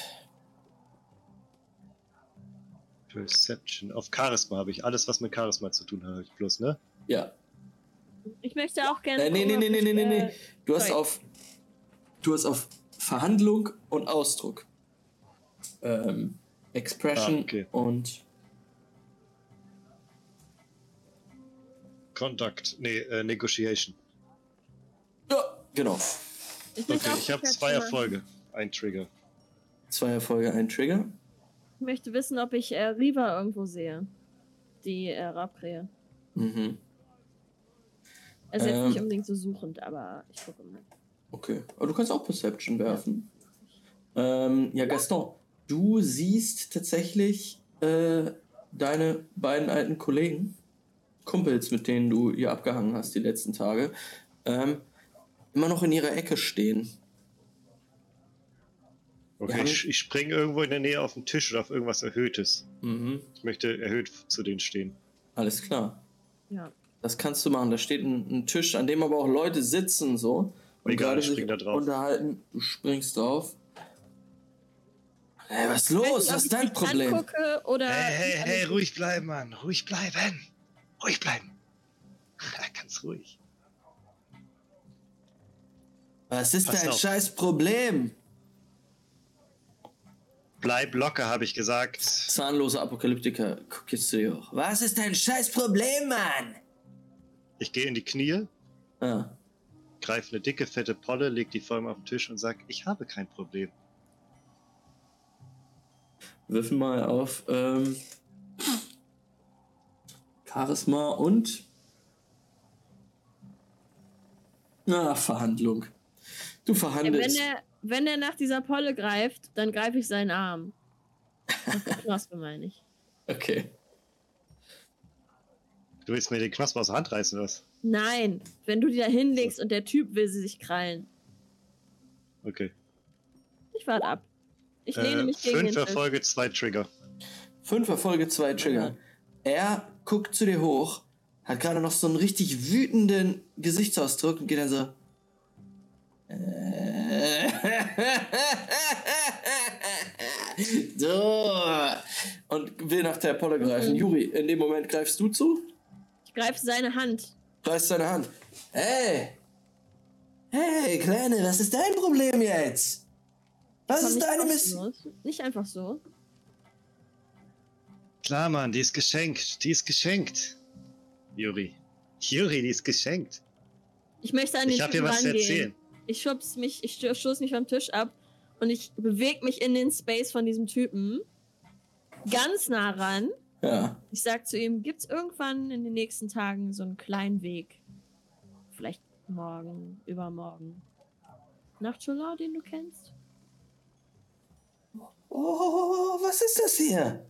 [SPEAKER 2] Perception. Auf Charisma habe ich alles, was mit Charisma zu tun hat, hab ich plus, ne?
[SPEAKER 1] Ja.
[SPEAKER 3] Ich möchte auch gerne.
[SPEAKER 1] Äh, nee, nee, nee, nee,
[SPEAKER 3] ich,
[SPEAKER 1] nee, nee,
[SPEAKER 3] äh,
[SPEAKER 1] nee. Du hast auf. Du hast auf Verhandlung und Ausdruck. Ähm, Expression
[SPEAKER 2] Ah, okay.
[SPEAKER 1] und.
[SPEAKER 2] Conduct. Nee, äh, Negotiation.
[SPEAKER 1] Ja, genau.
[SPEAKER 3] Ich,
[SPEAKER 2] Okay, ich habe zwei. Erfolge. Ein Trigger.
[SPEAKER 1] Zwei Erfolge, ein Trigger.
[SPEAKER 3] Ich möchte wissen, ob ich äh, Riva irgendwo sehe. Die äh, Raubkrähe.
[SPEAKER 1] Mhm.
[SPEAKER 3] Er ist jetzt
[SPEAKER 1] Ähm.
[SPEAKER 3] nicht unbedingt so suchend, aber ich gucke mal.
[SPEAKER 1] Okay. Aber du kannst auch Perception werfen. Ähm, ja, Gaston, du siehst tatsächlich äh, deine beiden alten Kollegen, Kumpels, mit denen du hier abgehangen hast die letzten Tage, ähm, immer noch in ihrer Ecke stehen.
[SPEAKER 2] Okay,
[SPEAKER 1] Ja.
[SPEAKER 2] ich, ich springe irgendwo in der Nähe auf den Tisch oder auf irgendwas Erhöhtes.
[SPEAKER 1] Mhm.
[SPEAKER 2] Ich möchte erhöht zu denen stehen.
[SPEAKER 1] Alles klar.
[SPEAKER 3] Ja.
[SPEAKER 1] Das kannst du machen. Da steht ein, ein Tisch, an dem aber auch Leute sitzen so und
[SPEAKER 2] Egal,
[SPEAKER 1] gerade
[SPEAKER 2] ich spring
[SPEAKER 1] sich
[SPEAKER 2] da drauf.
[SPEAKER 1] unterhalten. Du springst drauf. Hey, was ist los?
[SPEAKER 3] Nicht,
[SPEAKER 1] Was ist dein Problem?
[SPEAKER 3] Angucke oder
[SPEAKER 2] Hey, hey, hey, ruhig bleiben, Mann. Ruhig bleiben. Ruhig bleiben. <laughs> Ganz ruhig.
[SPEAKER 1] Was ist
[SPEAKER 2] Pass
[SPEAKER 1] dein
[SPEAKER 2] auf.
[SPEAKER 1] scheiß Problem?
[SPEAKER 2] Bleib locker, habe ich gesagt.
[SPEAKER 1] Zahnlose Apokalyptiker, guck jetzt zu dir hoch. Was ist dein scheiß Problem, Mann?
[SPEAKER 2] Ich gehe in die Knie,
[SPEAKER 1] Ja.
[SPEAKER 2] greife eine dicke, fette Polle, leg die vor ihm auf den Tisch und sag, ich habe kein Problem.
[SPEAKER 1] Würfel mal auf ähm, Charisma und na, Verhandlung. Du
[SPEAKER 3] wenn,
[SPEAKER 1] verhandelst.
[SPEAKER 3] er, wenn er nach dieser Polle greift, dann greife ich seinen Arm. Knospe meine ich.
[SPEAKER 1] Okay.
[SPEAKER 2] Du willst mir den Knospe aus der Hand reißen, oder was?
[SPEAKER 3] Nein, wenn du die da hinlegst und der Typ will sie sich krallen.
[SPEAKER 2] Okay.
[SPEAKER 3] Ich warte ab. Ich lehne
[SPEAKER 2] Äh,
[SPEAKER 3] mich gegen
[SPEAKER 2] fünf. Erfolge, zwei Trigger.
[SPEAKER 1] Fünf Erfolge, zwei Trigger. Er guckt zu dir hoch, hat gerade noch so einen richtig wütenden Gesichtsausdruck und geht dann so. <laughs> so. Und will nach der Polle greifen.
[SPEAKER 3] Mhm.
[SPEAKER 1] Juri, in dem Moment greifst du zu,
[SPEAKER 3] Ich greife seine Hand.
[SPEAKER 1] reißt seine Hand. Hey! Hey, Kleine, was ist dein Problem jetzt? Was ist deine. Mission?
[SPEAKER 3] Nicht einfach so.
[SPEAKER 2] Klar, Mann, die ist geschenkt. Die ist geschenkt. Juri. Juri, die ist geschenkt.
[SPEAKER 3] Ich möchte an den
[SPEAKER 2] Ich hab dir was zu
[SPEAKER 3] rangehen.
[SPEAKER 2] erzählen.
[SPEAKER 3] Ich schubs mich, ich stoß mich vom Tisch ab und ich bewege mich in den Space von diesem Typen. Ganz nah ran.
[SPEAKER 1] Ja.
[SPEAKER 3] Ich sag zu ihm, gibt's irgendwann in den nächsten Tagen so einen kleinen Weg? Vielleicht morgen, übermorgen. Nach Chola, den du kennst?
[SPEAKER 1] Oh, was ist das hier?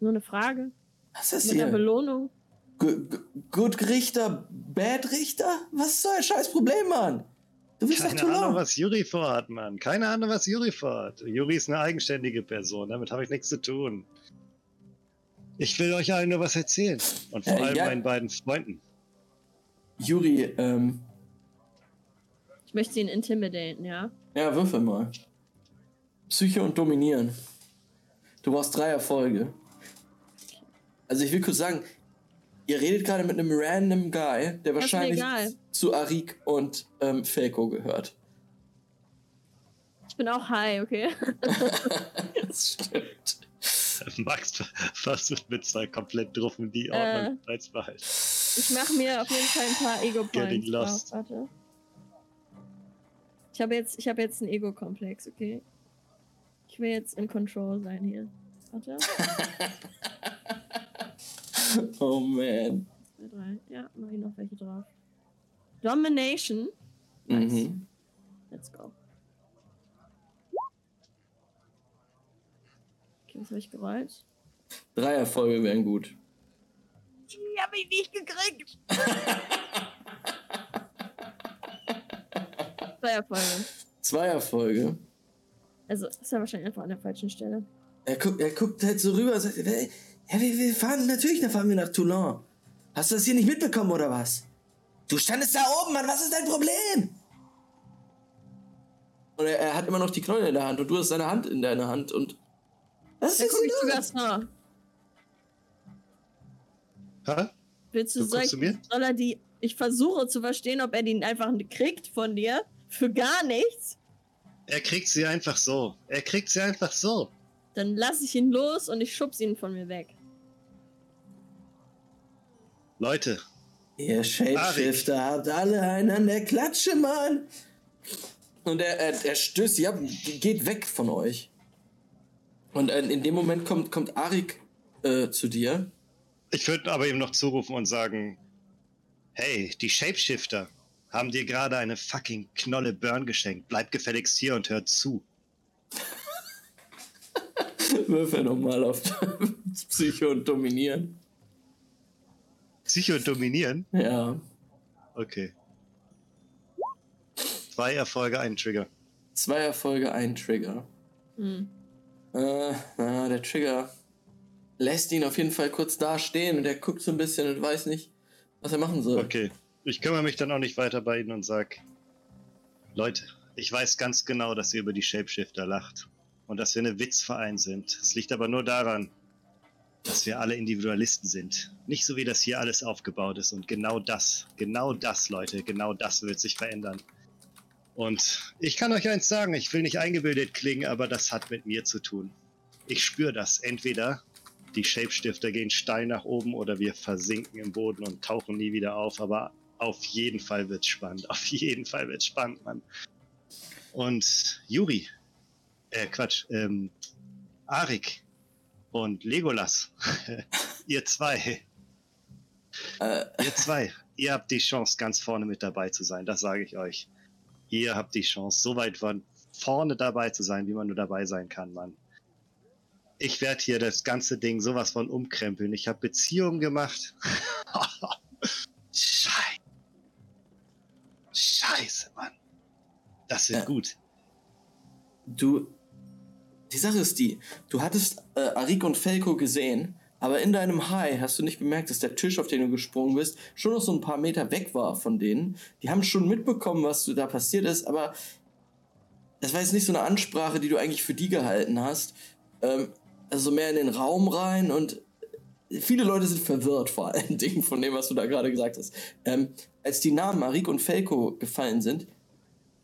[SPEAKER 3] Nur eine Frage.
[SPEAKER 1] Was ist
[SPEAKER 3] Mit
[SPEAKER 1] hier?
[SPEAKER 3] Belohnung.
[SPEAKER 1] G G Good Richter, Bad Richter? Was ist so ein scheiß Problem, Mann? Du bist
[SPEAKER 2] Keine
[SPEAKER 1] doch
[SPEAKER 2] Ahnung, was Juri vorhat, Mann. Keine Ahnung, was Juri vorhat. Juri ist eine eigenständige Person. Damit habe ich nichts zu tun. Ich will euch allen nur was erzählen. Und vor
[SPEAKER 1] Äh,
[SPEAKER 2] allem
[SPEAKER 1] ja.
[SPEAKER 2] meinen beiden Freunden.
[SPEAKER 1] Juri, ähm,
[SPEAKER 3] Ich möchte ihn intimidaten, ja?
[SPEAKER 1] ja, würfel mal. Psyche und Dominieren. Du brauchst drei Erfolge. Also ich will kurz sagen, ihr redet gerade mit einem random Guy, der wahrscheinlich zu Arik und ähm, Felko gehört.
[SPEAKER 3] Ich bin auch high, okay? <laughs>
[SPEAKER 1] Das stimmt.
[SPEAKER 2] Max versucht mit zwei komplett druffen die
[SPEAKER 3] Äh.
[SPEAKER 2] Ordnung beizubehalten.
[SPEAKER 3] Ich mache mir auf jeden Fall ein paar
[SPEAKER 2] Getting
[SPEAKER 3] Ego-Points. Warte. Ich habe jetzt, ich hab jetzt einen Ego-Komplex, okay? Ich will jetzt in Control sein hier. Warte. <laughs> <laughs>
[SPEAKER 1] Oh man.
[SPEAKER 3] Drei. Ja, mach ich noch welche drauf. Domination.
[SPEAKER 1] Mhm.
[SPEAKER 3] Let's go. Okay, was habe ich gerollt?
[SPEAKER 1] Drei Erfolge wären gut.
[SPEAKER 3] Die habe ich nicht gekriegt. <laughs> Zwei Erfolge.
[SPEAKER 1] Zwei Erfolge.
[SPEAKER 3] Also, ist ja wahrscheinlich einfach an der falschen Stelle.
[SPEAKER 1] Er guckt, er guckt halt so rüber und sagt, "Wer- ja, wir, wir fahren, natürlich, da fahren wir nach Toulon. Hast du das hier nicht mitbekommen oder was? Du standest da oben, Mann, was ist dein Problem? Und er, er hat immer noch die Knolle in der Hand und du hast seine Hand in deiner Hand und. Was ist
[SPEAKER 3] zu
[SPEAKER 1] los?
[SPEAKER 3] Gaston.
[SPEAKER 2] Hä?
[SPEAKER 3] Willst du,
[SPEAKER 2] Du mir?
[SPEAKER 3] soll er die. Ich versuche zu verstehen, ob er den einfach kriegt von dir. Für gar nichts.
[SPEAKER 2] Er kriegt sie einfach so. Er kriegt sie einfach so.
[SPEAKER 3] Dann lasse ich ihn los und ich schubs ihn von mir weg.
[SPEAKER 2] Leute,
[SPEAKER 1] Ihr Shapeshifter habt alle einen an der Klatsche, Mann. Und er, er, er stößt, ja, geht weg von euch. Und in dem Moment kommt, kommt Arik äh, zu dir.
[SPEAKER 2] ich würde aber ihm noch zurufen und sagen: Hey, die Shapeshifter haben dir gerade eine fucking Knolle Burn geschenkt. Bleib gefälligst hier und hör zu. <laughs>
[SPEAKER 1] Würfel nochmal auf <laughs> Psycho und Dominieren.
[SPEAKER 2] Psycho dominieren?
[SPEAKER 1] Ja.
[SPEAKER 2] Okay. Zwei Erfolge, ein Trigger.
[SPEAKER 1] Zwei Erfolge, ein Trigger.
[SPEAKER 3] Hm.
[SPEAKER 1] Äh, na, der Trigger lässt ihn auf jeden Fall kurz da stehen und er guckt so ein bisschen und weiß nicht, was er machen soll.
[SPEAKER 2] Okay. Ich kümmere mich dann auch nicht weiter bei Ihnen und sag: Leute, ich weiß ganz genau, dass ihr über die Shapeshifter lacht. Und dass wir eine Witzverein sind. Es liegt aber nur daran, dass wir alle Individualisten sind. Nicht so wie das hier alles aufgebaut ist. Und genau das, genau das, Leute, genau das wird sich verändern. Und ich kann euch eins sagen, ich will nicht eingebildet klingen, aber das hat mit mir zu tun. Ich spüre das. Entweder die Shapestifter gehen steil nach oben oder wir versinken im Boden und tauchen nie wieder auf. Aber auf jeden Fall wird's spannend. Auf jeden Fall wird's spannend, Mann. Und Juri, äh, Quatsch, ähm, Arik und Legolas, <laughs> ihr zwei,
[SPEAKER 1] Äh,
[SPEAKER 2] ihr zwei, ihr habt die Chance, ganz vorne mit dabei zu sein, das sage ich euch. Ihr habt die Chance, so weit von vorne dabei zu sein, wie man nur dabei sein kann, Mann. Ich werde hier das ganze Ding sowas von umkrempeln. Ich habe Beziehungen gemacht. <laughs> Scheiße, Mann. Das wird
[SPEAKER 1] Ja.
[SPEAKER 2] gut.
[SPEAKER 1] Du. Die Sache ist die, du hattest äh, Arik und Felko gesehen, aber in deinem High hast du nicht bemerkt, dass der Tisch, auf den du gesprungen bist, schon noch so ein paar Meter weg war von denen. Die haben schon mitbekommen, was da passiert ist, aber das war jetzt nicht so eine Ansprache, die du eigentlich für die gehalten hast. Ähm, also mehr in den Raum rein und viele Leute sind verwirrt vor allen <laughs> Dingen von dem, was du da gerade gesagt hast. Ähm, als die Namen Arik und Felko gefallen sind,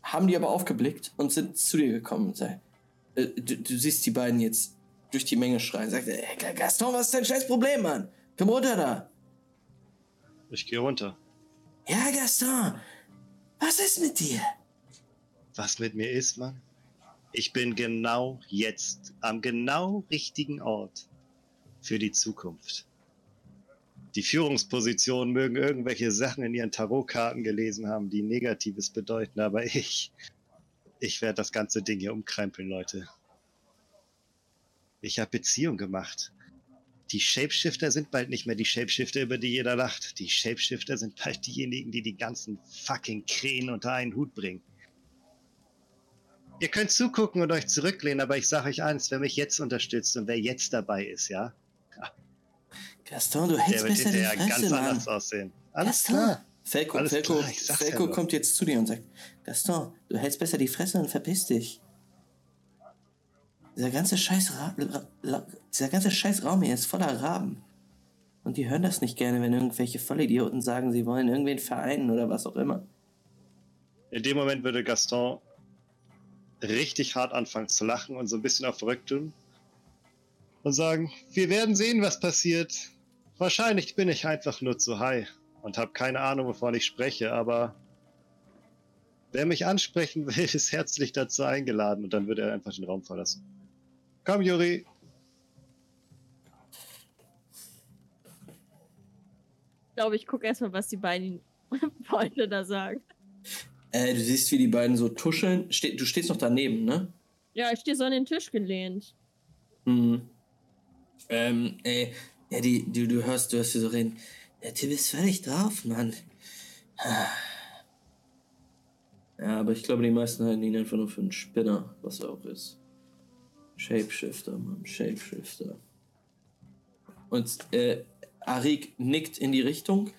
[SPEAKER 1] haben die aber aufgeblickt und sind zu dir gekommen und sagen, äh, du, du siehst die beiden jetzt durch die Menge schreien. Sagt, er, "Ey, Gaston, was ist dein scheiß Problem, Mann? Komm runter da.
[SPEAKER 2] Ich gehe runter.
[SPEAKER 1] Ja, Gaston, was ist mit dir?
[SPEAKER 2] Was mit mir ist, Mann? Ich bin genau jetzt am genau richtigen Ort für die Zukunft. Die Führungspositionen mögen irgendwelche Sachen in ihren Tarotkarten gelesen haben, die Negatives bedeuten, aber ich, ich werde das ganze Ding hier umkrempeln, Leute. Ich habe Beziehung gemacht. Die Shapeshifter sind bald nicht mehr die Shapeshifter, über die jeder lacht. Die Shapeshifter sind bald diejenigen, die die ganzen fucking Krähen unter einen Hut bringen. Ihr könnt zugucken und euch zurücklehnen, aber ich sage euch eins, wer mich jetzt unterstützt und wer jetzt dabei ist, ja,
[SPEAKER 1] Gaston, du
[SPEAKER 2] der
[SPEAKER 1] hältst
[SPEAKER 2] wird
[SPEAKER 1] besser die
[SPEAKER 2] hinterher ganz
[SPEAKER 1] Mann.
[SPEAKER 2] anders aussehen. Alles
[SPEAKER 1] Gaston.
[SPEAKER 2] klar.
[SPEAKER 1] Felko,
[SPEAKER 2] Alles
[SPEAKER 1] Felko,
[SPEAKER 2] klar, ja
[SPEAKER 1] Felko
[SPEAKER 2] nur.
[SPEAKER 1] kommt jetzt zu dir und sagt, Gaston, du hältst besser die Fresse und verpiss dich. Dieser ganze scheiß, Ra Ra La dieser ganze scheiß Raum hier ist voller Raben. Und die hören das nicht gerne, wenn irgendwelche Vollidioten sagen, sie wollen irgendwen vereinen oder was auch immer.
[SPEAKER 2] In dem Moment würde Gaston richtig hart anfangen zu lachen und so ein bisschen auf verrückt tun und sagen, wir werden sehen, was passiert. Wahrscheinlich bin ich einfach nur zu high und habe keine Ahnung, wovon ich spreche, aber wer mich ansprechen will, <laughs> ist herzlich dazu eingeladen und dann würde er einfach den Raum verlassen. Komm, Juri.
[SPEAKER 3] Ich glaube, ich gucke erstmal, was die beiden <laughs> Freunde da sagen.
[SPEAKER 1] Äh, du siehst, wie die beiden so tuscheln. Ste du stehst noch daneben, ne?
[SPEAKER 3] Ja, ich stehe so an den Tisch gelehnt.
[SPEAKER 1] Mhm. Ähm, ey, ja, die, du, du hörst, du hörst sie so reden. Ja, Tim ist völlig drauf, Mann. Ja, aber ich glaube, die meisten halten ihn einfach nur für einen Spinner, was er auch ist. Shapeshifter, Mann, Shapeshifter. Und äh, Arik nickt in die Richtung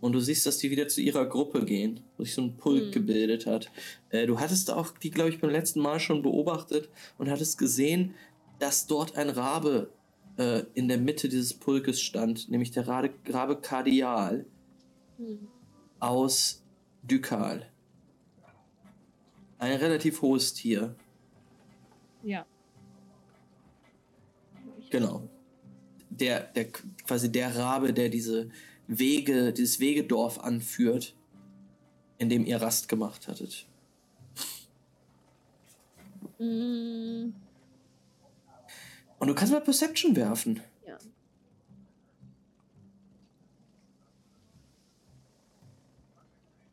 [SPEAKER 1] und du siehst, dass die wieder zu ihrer Gruppe gehen, wo sich so ein Pulk
[SPEAKER 3] Hm.
[SPEAKER 1] gebildet hat. Äh, du hattest auch die, glaube ich, beim letzten Mal schon beobachtet und hattest gesehen, dass dort ein Rabe äh, in der Mitte dieses Pulkes stand, nämlich der Rabe, Rabe Kardial
[SPEAKER 3] Hm.
[SPEAKER 1] aus Dykal. Ein relativ hohes Tier.
[SPEAKER 3] Ja.
[SPEAKER 1] Genau. Der, der quasi der Rabe, der diese Wege, dieses Wegedorf anführt, in dem ihr Rast gemacht hattet.
[SPEAKER 3] Mm,
[SPEAKER 1] Und du kannst mal Perception werfen.
[SPEAKER 3] ja.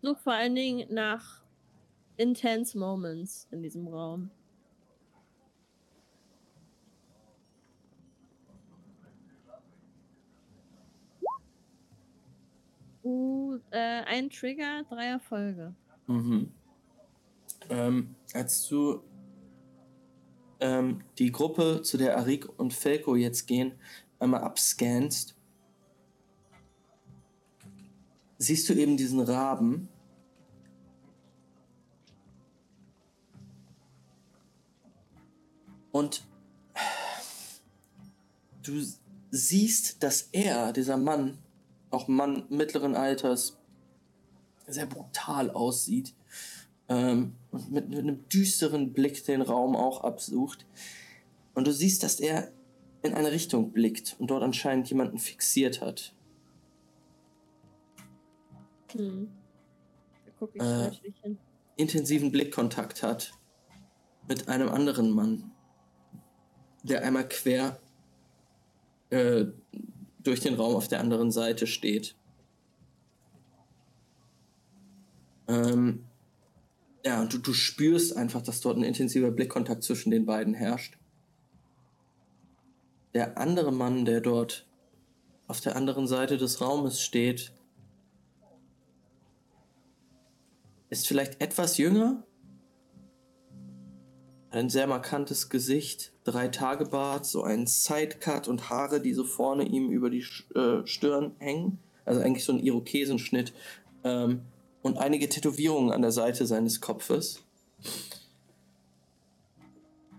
[SPEAKER 3] Such vor allen Dingen nach intense Moments in diesem Raum. Uh, äh, ein Trigger, drei Erfolge.
[SPEAKER 1] Mhm. Ähm, als du ähm, die Gruppe, zu der Arik und Felko jetzt gehen, einmal abscannst, siehst du eben diesen Raben. Und du siehst, dass er, dieser Mann, auch Mann mittleren Alters, sehr brutal aussieht ähm, und mit, mit einem düsteren Blick den Raum auch absucht. Und du siehst, dass er in eine Richtung blickt und dort anscheinend jemanden fixiert hat.
[SPEAKER 3] Hm. Da gucke ich
[SPEAKER 1] Äh.
[SPEAKER 3] natürlich hin.
[SPEAKER 1] Intensiven Blickkontakt hat mit einem anderen Mann, der einmal quer äh, durch den Raum auf der anderen Seite steht. Ähm, ja, und du, du spürst einfach, dass dort ein intensiver Blickkontakt zwischen den beiden herrscht. Der andere Mann, der dort auf der anderen Seite des Raumes steht, ist vielleicht etwas jünger. Hat ein sehr markantes Gesicht, drei Tage Bart, so ein Sidecut und Haare, die so vorne ihm über die äh, Stirn hängen. Also eigentlich so ein Irokesenschnitt. Ähm, und einige Tätowierungen an der Seite seines Kopfes.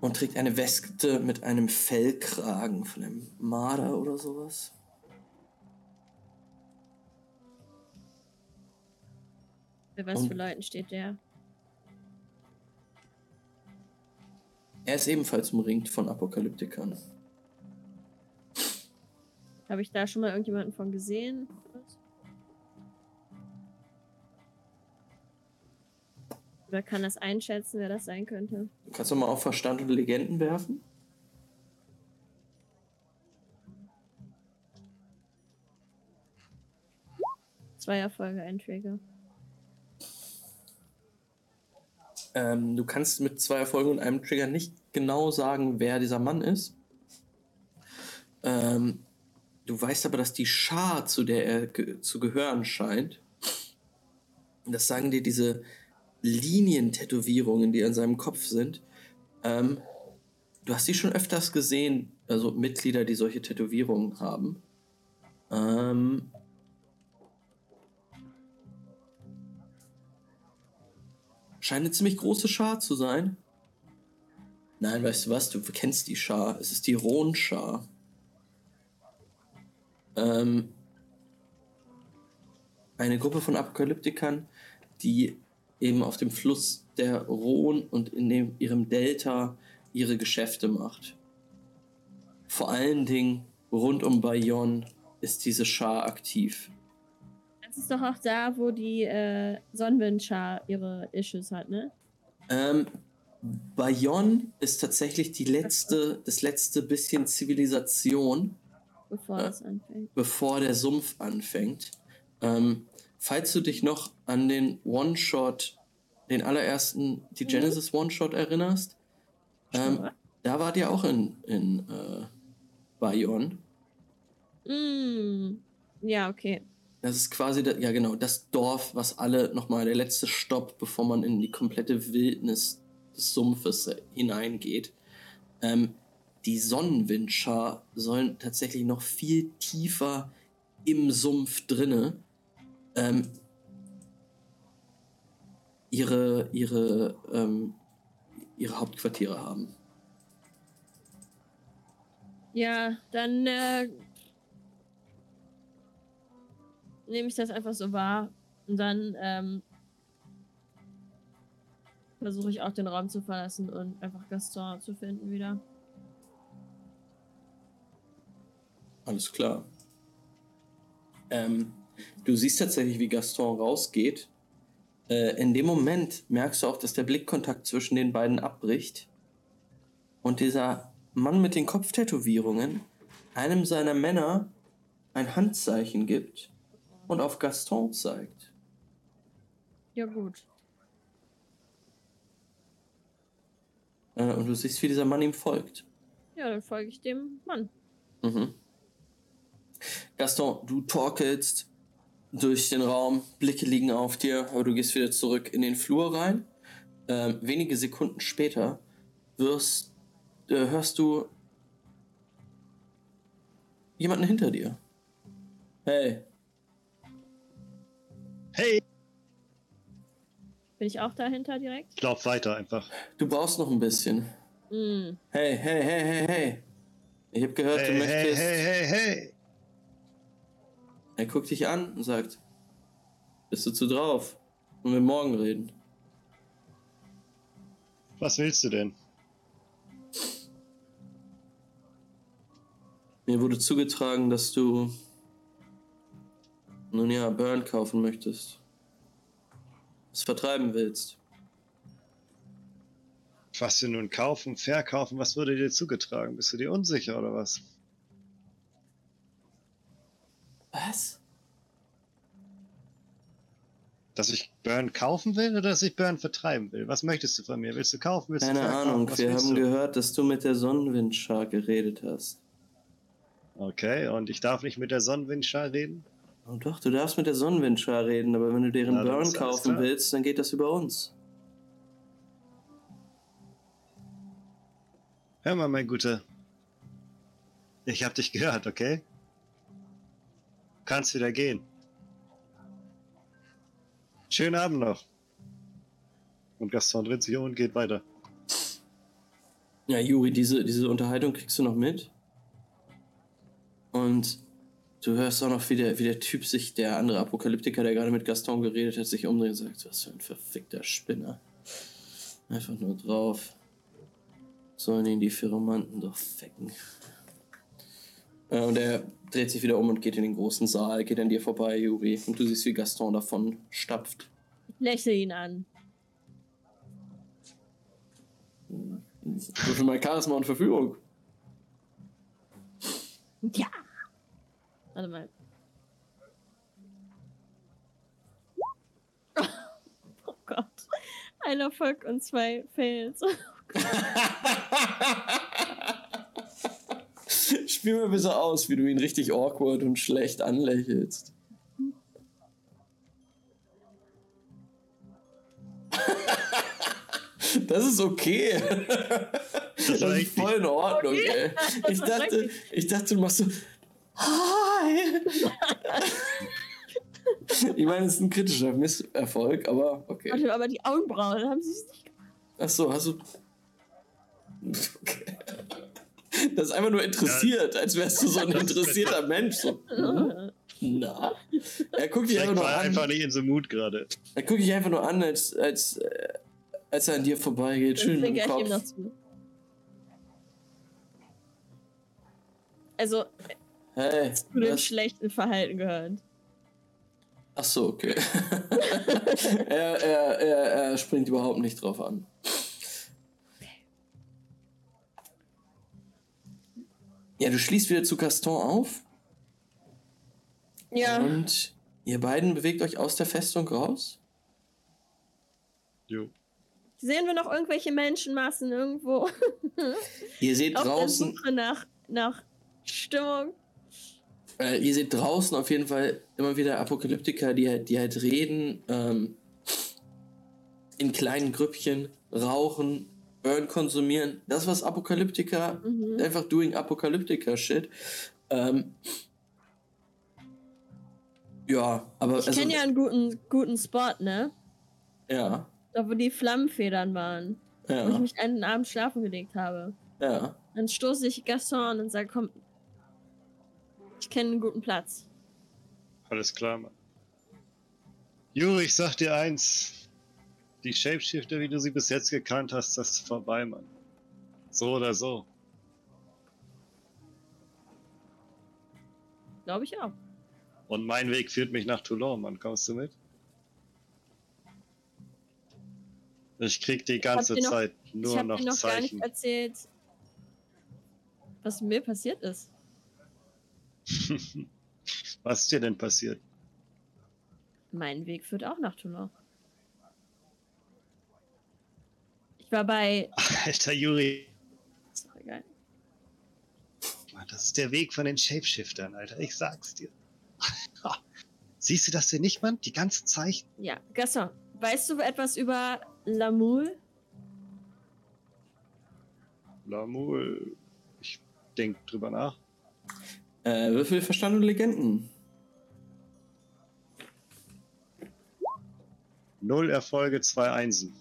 [SPEAKER 1] Und trägt eine Weste mit einem Fellkragen von einem Marder oder sowas.
[SPEAKER 3] Für was
[SPEAKER 1] Und-
[SPEAKER 3] für Leuten steht der?
[SPEAKER 1] Er ist ebenfalls umringt von Apokalyptikern.
[SPEAKER 3] Habe ich da schon mal irgendjemanden von gesehen? Oder kann das einschätzen, wer das sein könnte?
[SPEAKER 1] Du kannst doch mal auf Verstand und Legenden werfen.
[SPEAKER 3] Zwei Erfolge, ein Trigger.
[SPEAKER 1] Ähm, du kannst mit zwei Erfolgen und einem Trigger nicht genau sagen, wer dieser Mann ist. Ähm, du weißt aber, dass die Schar, zu der er ge zu gehören scheint, das sagen dir diese Linientätowierungen, die an seinem Kopf sind. Ähm, du hast die schon öfters gesehen, also Mitglieder, die solche Tätowierungen haben. Ähm, Scheint eine ziemlich große Schar zu sein. Nein, weißt du was? Du kennst die Schar. Es ist die Rhone-Schar. Ähm, eine Gruppe von Apokalyptikern, die eben auf dem Fluss der Rhone und in dem, ihrem Delta ihre Geschäfte macht. Vor allen Dingen rund um Bayonne ist diese Schar aktiv.
[SPEAKER 3] Das ist doch auch da, wo die äh, Sonnenwindschar ihre Issues hat, ne?
[SPEAKER 1] Ähm, Bayonne ist tatsächlich die letzte, das letzte bisschen Zivilisation,
[SPEAKER 3] Bevor anfängt.
[SPEAKER 1] bevor der Sumpf anfängt. Ähm, falls du dich noch an den One-Shot, den allerersten, die
[SPEAKER 3] Mhm.
[SPEAKER 1] Genesis One-Shot erinnerst, ähm, da wart ihr auch in, in äh, Bayonne.
[SPEAKER 3] Mm. Ja, okay.
[SPEAKER 1] Das ist quasi, da, ja genau, das Dorf, was alle nochmal der letzte Stopp, bevor man in die komplette Wildnis des Sumpfes äh, hineingeht. Ähm, die Sonnenwindschar sollen tatsächlich noch viel tiefer im Sumpf drinne ähm, ihre, ihre, ähm, ihre Hauptquartiere haben.
[SPEAKER 3] Ja, dann äh, nehme ich das einfach so wahr. Und dann ähm, versuche ich auch den Raum zu verlassen und einfach Gaston zu finden wieder.
[SPEAKER 1] Alles klar. Ähm, du siehst tatsächlich, wie Gaston rausgeht. Äh, in dem Moment merkst du auch, dass der Blickkontakt zwischen den beiden abbricht. Und dieser Mann mit den Kopftätowierungen einem seiner Männer ein Handzeichen gibt und auf Gaston zeigt.
[SPEAKER 3] Ja, gut.
[SPEAKER 1] Äh, und du siehst, wie dieser Mann ihm folgt.
[SPEAKER 3] Ja, dann folge ich dem Mann.
[SPEAKER 1] Mhm. Gaston, du torkelst durch den Raum, Blicke liegen auf dir, aber du gehst wieder zurück in den Flur rein. Ähm, wenige Sekunden später wirst, äh, hörst du jemanden hinter dir. Hey,
[SPEAKER 2] Hey!
[SPEAKER 3] Bin ich auch dahinter direkt?
[SPEAKER 2] Ich lauf weiter einfach.
[SPEAKER 1] du brauchst noch ein bisschen.
[SPEAKER 3] Mm.
[SPEAKER 1] Hey, hey, hey, hey, hey. Ich habe gehört, du
[SPEAKER 2] Hey, hey,
[SPEAKER 1] möchtest.
[SPEAKER 2] hey, hey, hey!
[SPEAKER 1] Er guckt dich an und sagt: Bist du zu drauf? Und wir morgen reden.
[SPEAKER 2] Was willst du denn?
[SPEAKER 1] Mir wurde zugetragen, dass du nun ja Burn kaufen möchtest. Es vertreiben willst.
[SPEAKER 2] Was du nun kaufen, verkaufen, was wurde dir zugetragen? Bist du dir unsicher oder was?
[SPEAKER 1] Was?
[SPEAKER 2] Dass ich Burn kaufen will oder dass ich Burn vertreiben will? Was möchtest du von mir? Willst du kaufen? Willst
[SPEAKER 1] Keine
[SPEAKER 2] du?
[SPEAKER 1] Ahnung.
[SPEAKER 2] Was
[SPEAKER 1] Wir haben
[SPEAKER 2] du?
[SPEAKER 1] gehört, dass du mit der Sonnenwindschar geredet hast.
[SPEAKER 2] Okay, und ich darf nicht mit der Sonnenwindschar reden?
[SPEAKER 1] Oh doch, du darfst mit der Sonnenwindschar reden, aber wenn du deren
[SPEAKER 2] Na,
[SPEAKER 1] Burn kaufen willst, dann geht das über uns.
[SPEAKER 2] Hör mal, mein Guter. Ich hab dich gehört, okay? Kannst wieder gehen. Schönen Abend noch. Und Gaston dreht sich um und geht weiter.
[SPEAKER 1] Ja, Juri, diese, diese Unterhaltung kriegst du noch mit. Und du hörst auch noch, wie der, wie der Typ sich, der andere Apokalyptiker, der gerade mit Gaston geredet hat, sich umdreht und sagt, was für ein verfickter Spinner. Einfach nur drauf. Sollen ihn die Phyromanten doch fecken. Äh, Und er dreht sich wieder um und geht in den großen Saal, geht an dir vorbei, Juri. Und du siehst, wie Gaston davon stapft.
[SPEAKER 3] Ich lächle ihn an.
[SPEAKER 1] Würfel mal Charisma und Verführung.
[SPEAKER 3] Ja. Warte mal. Oh Gott. Ein Erfolg und zwei Fails. <laughs> <laughs> <laughs>
[SPEAKER 1] Spiel mir bitte aus, wie du ihn richtig awkward und schlecht anlächelst. <laughs> Das ist okay. Das
[SPEAKER 2] war
[SPEAKER 1] ist voll in Ordnung, ey. Ich
[SPEAKER 3] Das
[SPEAKER 1] dachte, ich dachte, du machst so. Hi! <laughs> Ich meine, es ist ein kritischer Misserfolg, aber okay.
[SPEAKER 3] Warte, aber die Augenbrauen haben sie es nicht
[SPEAKER 1] Ach so, hast du. Okay. Das ist einfach nur interessiert, als wärst du so ein <laughs> interessierter Mensch. So.
[SPEAKER 3] gemacht.
[SPEAKER 1] Na? Er guckt dich einfach nur
[SPEAKER 2] er
[SPEAKER 1] an.
[SPEAKER 2] einfach nicht in so Mut gerade.
[SPEAKER 1] Er guckt dich einfach nur an, als, als, äh, als er an dir vorbeigeht. Schön mit dem Kopf.
[SPEAKER 3] zu. Also,
[SPEAKER 1] Hey,
[SPEAKER 3] zu dem schlechten Verhalten gehört.
[SPEAKER 1] Ach so, okay. <laughs> er, er, er, er springt überhaupt nicht drauf an. Ja, du schließt wieder zu Gaston auf
[SPEAKER 3] Ja.
[SPEAKER 1] und ihr beiden bewegt euch aus der Festung raus.
[SPEAKER 2] Jo.
[SPEAKER 3] Sehen wir noch irgendwelche Menschenmassen irgendwo <laughs>
[SPEAKER 1] Ihr seht
[SPEAKER 3] auf der
[SPEAKER 1] draußen,
[SPEAKER 3] Suche nach, nach Stimmung?
[SPEAKER 1] äh, ihr seht draußen auf jeden Fall immer wieder Apokalyptiker, die halt, die halt reden, ähm, in kleinen Grüppchen, rauchen, Burn konsumieren. Das, was Apokalyptiker
[SPEAKER 3] Mhm.
[SPEAKER 1] einfach doing Apokalyptiker-Shit. Ähm, ja, aber
[SPEAKER 3] Ich
[SPEAKER 1] also,
[SPEAKER 3] kenne ja einen guten, guten Spot, ne?
[SPEAKER 1] ja,
[SPEAKER 3] Da, wo die Flammenfedern waren. Wo ich
[SPEAKER 1] ja,
[SPEAKER 3] mich einen Abend schlafen gelegt habe.
[SPEAKER 1] ja.
[SPEAKER 3] Dann stoße ich Gaston an und sage, komm, ich kenne einen guten Platz.
[SPEAKER 2] Alles klar, Mann. Juri, ich sag dir eins. Die Shapeshifter, wie du sie bis jetzt gekannt hast, das ist vorbei, Mann. So oder so.
[SPEAKER 3] Glaube ich auch.
[SPEAKER 2] Und mein Weg führt mich nach Toulon, Mann. Kommst du mit? Ich krieg die ganze
[SPEAKER 3] noch-
[SPEAKER 2] Zeit
[SPEAKER 3] ich
[SPEAKER 2] nur
[SPEAKER 3] habe
[SPEAKER 2] noch
[SPEAKER 3] dir noch gar nicht
[SPEAKER 2] Zeichen.
[SPEAKER 3] erzählt, was mir passiert ist. <laughs>
[SPEAKER 2] Was ist dir denn passiert?
[SPEAKER 3] Mein Weg führt auch nach Toulon. Ich war bei.
[SPEAKER 2] Alter Juri,
[SPEAKER 3] Ist doch egal.
[SPEAKER 2] Mann, das ist der Weg von den Shapeshiftern, Alter. Ich sag's dir. <laughs> Siehst du das denn nicht, Mann? Die ganzen Zeichen.
[SPEAKER 3] Ja, Gaston, weißt du etwas über Lamoule?
[SPEAKER 2] Lamul. Ich denk drüber nach.
[SPEAKER 1] Äh, Würfel Verstand und Legenden.
[SPEAKER 2] Null Erfolge, zwei Einsen.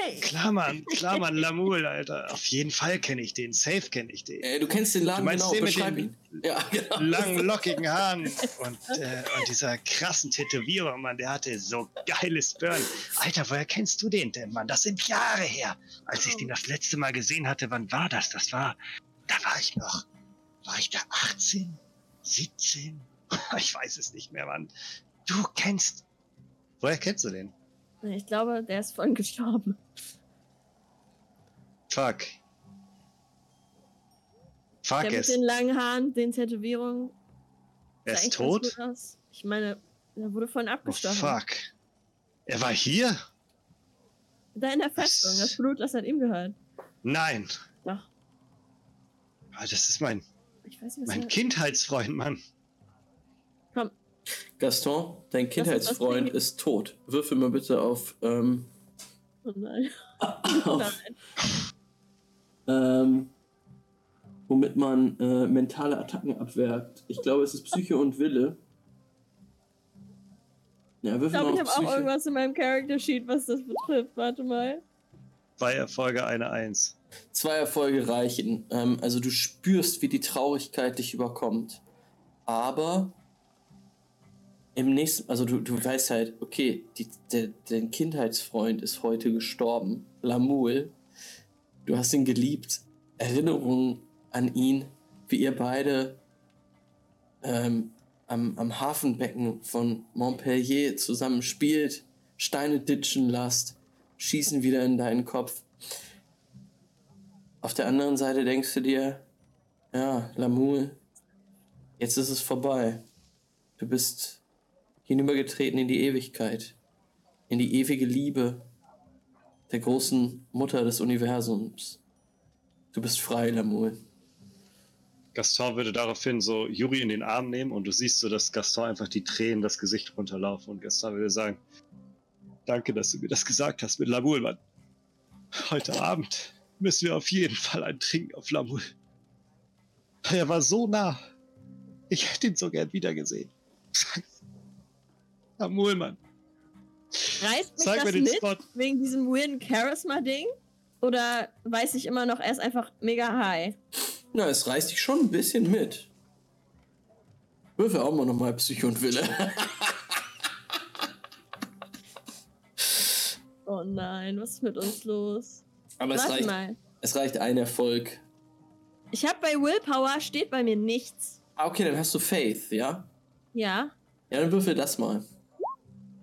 [SPEAKER 3] Hey.
[SPEAKER 2] Klar, Mann, <laughs> klar, Mann, Lamul, Alter. Auf jeden Fall kenne ich den. Safe kenne ich den.
[SPEAKER 1] Äh, du kennst den Laden
[SPEAKER 2] Du meinst
[SPEAKER 1] genau,
[SPEAKER 2] den mit den.
[SPEAKER 1] Ja, <laughs> genau.
[SPEAKER 2] langen, lockigen Haaren und, äh, und dieser krassen Tätowierung, Mann, der hatte so geiles Burn. Alter, woher kennst du den denn, Mann? Das sind Jahre her. Als ich den das letzte Mal gesehen hatte, wann war das? Das war, da war ich noch, war ich da 18, 17? <laughs> Ich weiß es nicht mehr, Mann. Du kennst, woher kennst du den?
[SPEAKER 3] Ich glaube, der ist vorhin gestorben.
[SPEAKER 2] Fuck. Fuck
[SPEAKER 3] der mit
[SPEAKER 2] es.
[SPEAKER 3] den langen Haaren, den Tätowierungen.
[SPEAKER 2] Er ist tot?
[SPEAKER 3] Ich meine, er wurde vorhin
[SPEAKER 2] Oh,
[SPEAKER 3] abgestochen.
[SPEAKER 2] fuck. Er war hier?
[SPEAKER 3] da in der Festung. Das Blut, das hat ihm gehört.
[SPEAKER 2] Nein.
[SPEAKER 3] Doch.
[SPEAKER 2] Ah, Das ist mein,
[SPEAKER 3] nicht,
[SPEAKER 2] mein. Kindheitsfreund, Mann.
[SPEAKER 1] Gaston, dein Kindheitsfreund ist tot. Würfel mal bitte auf, ähm,
[SPEAKER 3] Oh nein. <laughs>
[SPEAKER 1] auf
[SPEAKER 3] nein.
[SPEAKER 1] ähm, womit man äh, mentale Attacken abwehrt. Ich glaube, es ist Psyche und Wille. Ja,
[SPEAKER 3] Ich
[SPEAKER 1] würfel
[SPEAKER 3] glaube,
[SPEAKER 1] mal
[SPEAKER 3] ich
[SPEAKER 1] auf
[SPEAKER 3] habe auch irgendwas in meinem Character Sheet, was das betrifft. Warte mal.
[SPEAKER 2] Zwei Erfolge, eine Eins.
[SPEAKER 1] Zwei Erfolge reichen. Ähm, also du spürst, wie die Traurigkeit dich überkommt. Aber im nächsten, also du, du weißt halt, okay, die, der, dein Kindheitsfreund ist heute gestorben, Lamul. Du hast ihn geliebt. Erinnerungen an ihn, wie ihr beide ähm, am, am Hafenbecken von Montpellier zusammen spielt, Steine ditchen lasst, schießen wieder in deinen Kopf. Auf der anderen Seite denkst du dir, ja, Lamul, jetzt ist es vorbei. Du bist hinübergetreten in die Ewigkeit, in die ewige Liebe der großen Mutter des Universums. Du bist frei, Lamul.
[SPEAKER 2] Gaston würde daraufhin so Juri in den Arm nehmen und du siehst so, dass Gaston einfach die Tränen das Gesicht runterlaufen und Gaston würde sagen, danke, dass du mir das gesagt hast mit Lamul, Mann. Heute Abend müssen wir auf jeden Fall ein Trinken auf Lamul. Er war so nah. Ich hätte ihn so gern wiedergesehen. Lamul, Mann.
[SPEAKER 3] Reißt mich
[SPEAKER 2] Zeig
[SPEAKER 3] das
[SPEAKER 2] mir den
[SPEAKER 3] mit
[SPEAKER 2] Spot.
[SPEAKER 3] wegen diesem weirden Charisma-Ding? Oder weiß ich immer noch, er ist einfach mega high?
[SPEAKER 1] Na, es reißt dich schon ein bisschen mit. Würfel auch mal nochmal Psyche und Wille. <laughs>
[SPEAKER 3] Oh nein, was ist mit uns los?
[SPEAKER 1] Aber es
[SPEAKER 3] Warte
[SPEAKER 1] reicht,
[SPEAKER 3] mal.
[SPEAKER 1] es reicht ein Erfolg.
[SPEAKER 3] Ich habe bei Willpower steht bei mir nichts.
[SPEAKER 1] Ah, okay, dann hast du Faith, ja?
[SPEAKER 3] Ja,
[SPEAKER 1] Ja, dann würfel das mal.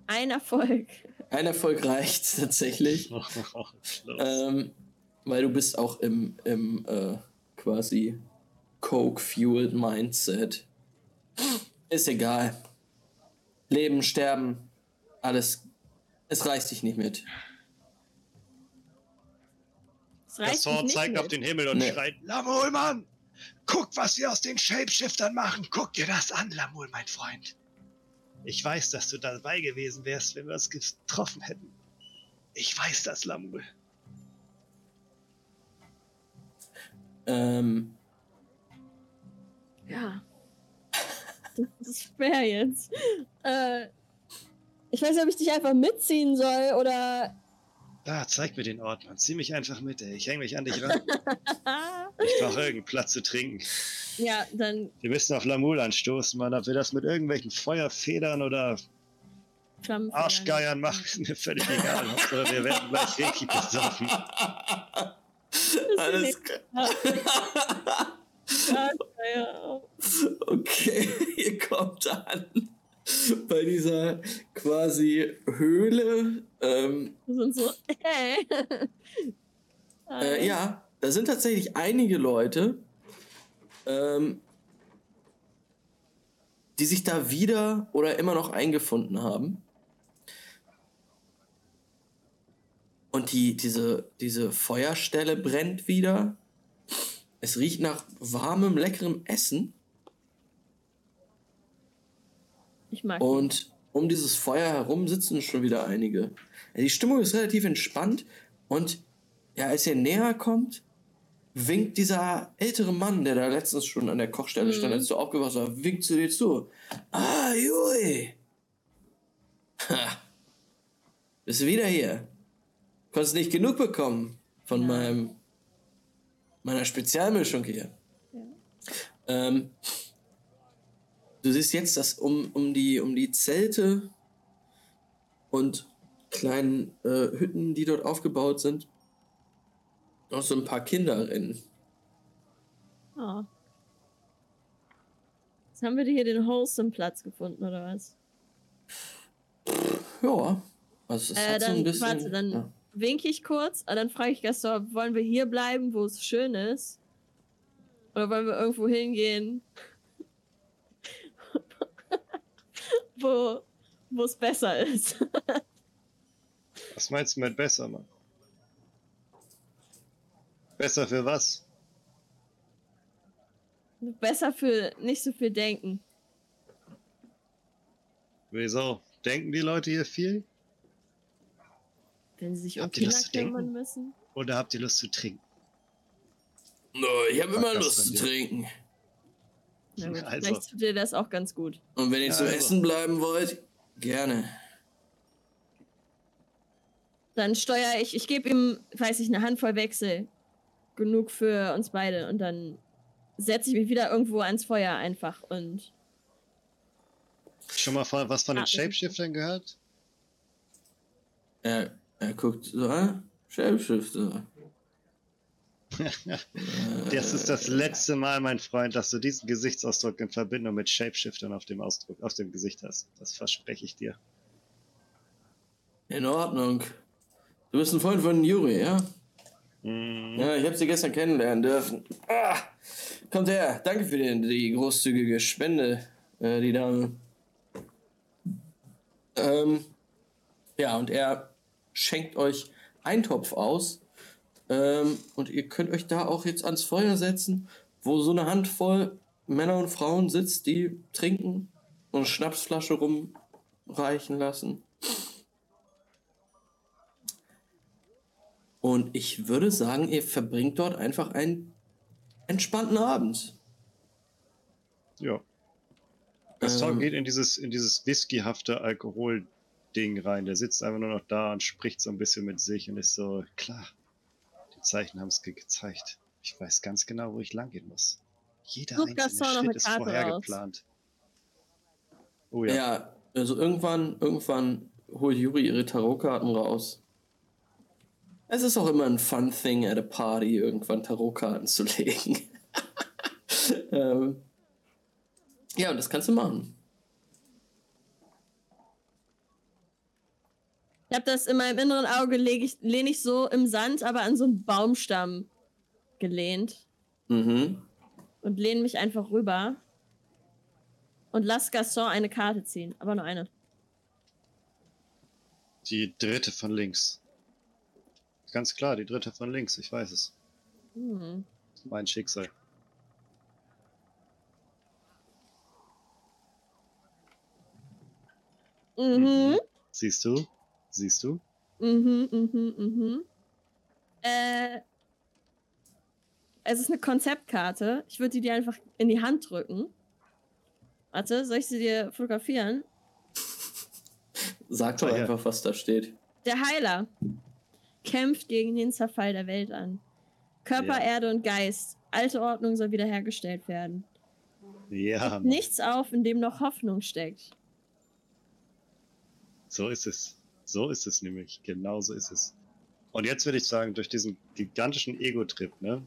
[SPEAKER 3] Ein Erfolg.
[SPEAKER 1] Ein Erfolg reicht tatsächlich. <laughs> Ähm, weil du bist auch im, im äh, quasi Coke-fueled Mindset. Ist egal. Leben, sterben, alles. Es reißt dich nicht mit.
[SPEAKER 3] Das nicht
[SPEAKER 2] zeigt
[SPEAKER 3] mit.
[SPEAKER 2] auf den Himmel und
[SPEAKER 1] Nee.
[SPEAKER 2] schreit, Lamul, Mann! Guck, was wir aus den Shapeshiftern machen. Guck dir das an, Lamul, mein Freund. Ich weiß, dass du dabei gewesen wärst, wenn wir uns getroffen hätten. Ich weiß das, Lamul.
[SPEAKER 1] Ähm,
[SPEAKER 3] Ja. <laughs> Das ist schwer jetzt. Äh, ich weiß nicht, ob ich dich einfach mitziehen soll oder.
[SPEAKER 2] Da, zeig mir den Ort, Mann. Zieh mich einfach mit, ey. Ich häng mich an dich ran. <laughs> Ich brauche irgendeinen Platz zu trinken.
[SPEAKER 3] ja, dann
[SPEAKER 2] Wir müssen auf Lamul anstoßen, Mann. Ob wir das mit irgendwelchen Feuerfedern oder. Arschgeiern machen, ist mir völlig egal. Hauptsache, wir werden gleich Reiki besoffen.
[SPEAKER 1] alles klar. <laughs> Okay, <laughs> ihr kommt an <laughs> bei dieser quasi Höhle. Ähm,
[SPEAKER 3] wir sind so. Hey.
[SPEAKER 1] äh, ja, da sind tatsächlich einige Leute, ähm, die sich da wieder oder immer noch eingefunden haben. Und die, diese, diese Feuerstelle brennt wieder. Es riecht nach warmem, leckerem Essen.
[SPEAKER 3] Ich mag.
[SPEAKER 1] Und um dieses Feuer herum sitzen schon wieder einige. Die Stimmung ist relativ entspannt und ja, als ihr näher kommt, winkt dieser ältere Mann, der da letztens schon an der Kochstelle stand,
[SPEAKER 3] Mhm.
[SPEAKER 1] als du aufgewacht hast, winkt zu dir zu. Ah, Jui! Ha. Bist du wieder hier? Konntest nicht genug bekommen von
[SPEAKER 3] Ja.
[SPEAKER 1] meinem meiner Spezialmischung hier.
[SPEAKER 3] Ja.
[SPEAKER 1] Ähm, du siehst jetzt, dass um, um, die, um die Zelte und kleinen äh, Hütten, die dort aufgebaut sind, noch so ein paar Kinder rennen.
[SPEAKER 3] Oh. Jetzt haben wir hier den Wholesome-Platz gefunden, oder was?
[SPEAKER 1] Ja, also es
[SPEAKER 3] Äh,
[SPEAKER 1] hat so
[SPEAKER 3] dann,
[SPEAKER 1] ein bisschen.
[SPEAKER 3] warte, dann
[SPEAKER 1] ja.
[SPEAKER 3] winke ich kurz, und dann frage ich Gaston, wollen wir hier bleiben, wo es schön ist? Oder wollen wir irgendwo hingehen, wo wo es besser ist? <laughs>
[SPEAKER 2] Was meinst du mit besser, Mann? Besser für was?
[SPEAKER 3] besser für nicht so viel denken.
[SPEAKER 2] Wieso? Denken die Leute hier viel?
[SPEAKER 3] Wenn sie sich um
[SPEAKER 2] Habt ihr
[SPEAKER 3] Kinder
[SPEAKER 2] Lust zu denken?
[SPEAKER 3] kümmern müssen.
[SPEAKER 2] Oder habt ihr Lust zu trinken?
[SPEAKER 1] No, ich habe immer Lust zu
[SPEAKER 2] dir.
[SPEAKER 1] trinken.
[SPEAKER 3] Na gut,
[SPEAKER 2] Also.
[SPEAKER 3] Vielleicht tut dir das auch ganz gut.
[SPEAKER 1] Und wenn ihr
[SPEAKER 2] Ja,
[SPEAKER 1] zu
[SPEAKER 2] also.
[SPEAKER 1] essen bleiben wollt, gerne.
[SPEAKER 3] Dann steuere ich, ich gebe ihm, weiß ich, eine Handvoll Wechsel. Genug für uns beide. Und dann setze ich mich wieder irgendwo ans Feuer einfach und.
[SPEAKER 2] Schon mal von, was von den
[SPEAKER 3] Ah,
[SPEAKER 2] Shapeshiftern gehört?
[SPEAKER 1] Er, er guckt so, ah, Shapeshifter. <laughs>
[SPEAKER 2] Das ist das letzte Mal, mein Freund, dass du diesen Gesichtsausdruck in Verbindung mit Shapeshiftern auf dem Ausdruck, auf dem Gesicht hast. Das verspreche ich dir.
[SPEAKER 1] In Ordnung. Du bist ein Freund von Juri, ja?
[SPEAKER 2] Hm,
[SPEAKER 1] Ja, ich habe sie gestern kennenlernen dürfen. Ah, kommt her. Danke für die, die großzügige Spende, äh, die Dame. Ähm, ja, und er schenkt euch Eintopf aus. Ähm, und ihr könnt euch da auch jetzt ans Feuer setzen, wo so eine Handvoll Männer und Frauen sitzt, die trinken und eine Schnapsflasche rumreichen lassen. Und ich würde sagen, ihr verbringt dort einfach einen entspannten Abend.
[SPEAKER 2] ja. Gaston
[SPEAKER 1] Ähm.
[SPEAKER 2] geht in dieses, in dieses whiskyhafte Alkohol-Ding rein. Der sitzt einfach nur noch da und spricht so ein bisschen mit sich und ist so, klar, Zeichen haben es ge gezeigt. Ich weiß ganz genau, wo ich lang gehen muss. Jeder
[SPEAKER 3] Such
[SPEAKER 2] einzelne Schritt ist vorher
[SPEAKER 3] raus.
[SPEAKER 2] geplant. Oh
[SPEAKER 1] Ja.
[SPEAKER 2] ja.
[SPEAKER 1] also irgendwann, irgendwann holt Juri ihre Tarotkarten raus. Es ist auch immer ein fun thing at a party, irgendwann Tarotkarten zu <laughs> legen. ähm, ja, und das kannst du machen.
[SPEAKER 3] Ich habe das in meinem inneren Auge, lege ich, lehne ich so im Sand, aber an so einen Baumstamm gelehnt.
[SPEAKER 1] Mhm.
[SPEAKER 3] Und lehne mich einfach rüber. Und lass Gaston eine Karte ziehen. Aber nur eine.
[SPEAKER 2] Die dritte von links. Ganz klar, die dritte von links, ich weiß es.
[SPEAKER 3] Hm.
[SPEAKER 2] Mein Schicksal.
[SPEAKER 3] Mhm.
[SPEAKER 2] Siehst du? Siehst du?
[SPEAKER 3] Mhm, mhm, mhm. Äh. Es ist eine Konzeptkarte. Ich würde die dir einfach in die Hand drücken. Warte, soll ich sie dir fotografieren?
[SPEAKER 1] Sag doch
[SPEAKER 2] Ah,
[SPEAKER 1] einfach, was da steht.
[SPEAKER 3] Der Heiler kämpft gegen den Zerfall der Welt an. Körper,
[SPEAKER 2] Ja.
[SPEAKER 3] Erde und Geist. Alte Ordnung soll wiederhergestellt werden.
[SPEAKER 2] Ja.
[SPEAKER 3] Nichts auf, in dem noch Hoffnung steckt.
[SPEAKER 2] so ist es. So ist es nämlich. Genau so ist es. Und jetzt würde ich sagen, durch diesen gigantischen Ego-Trip, ne?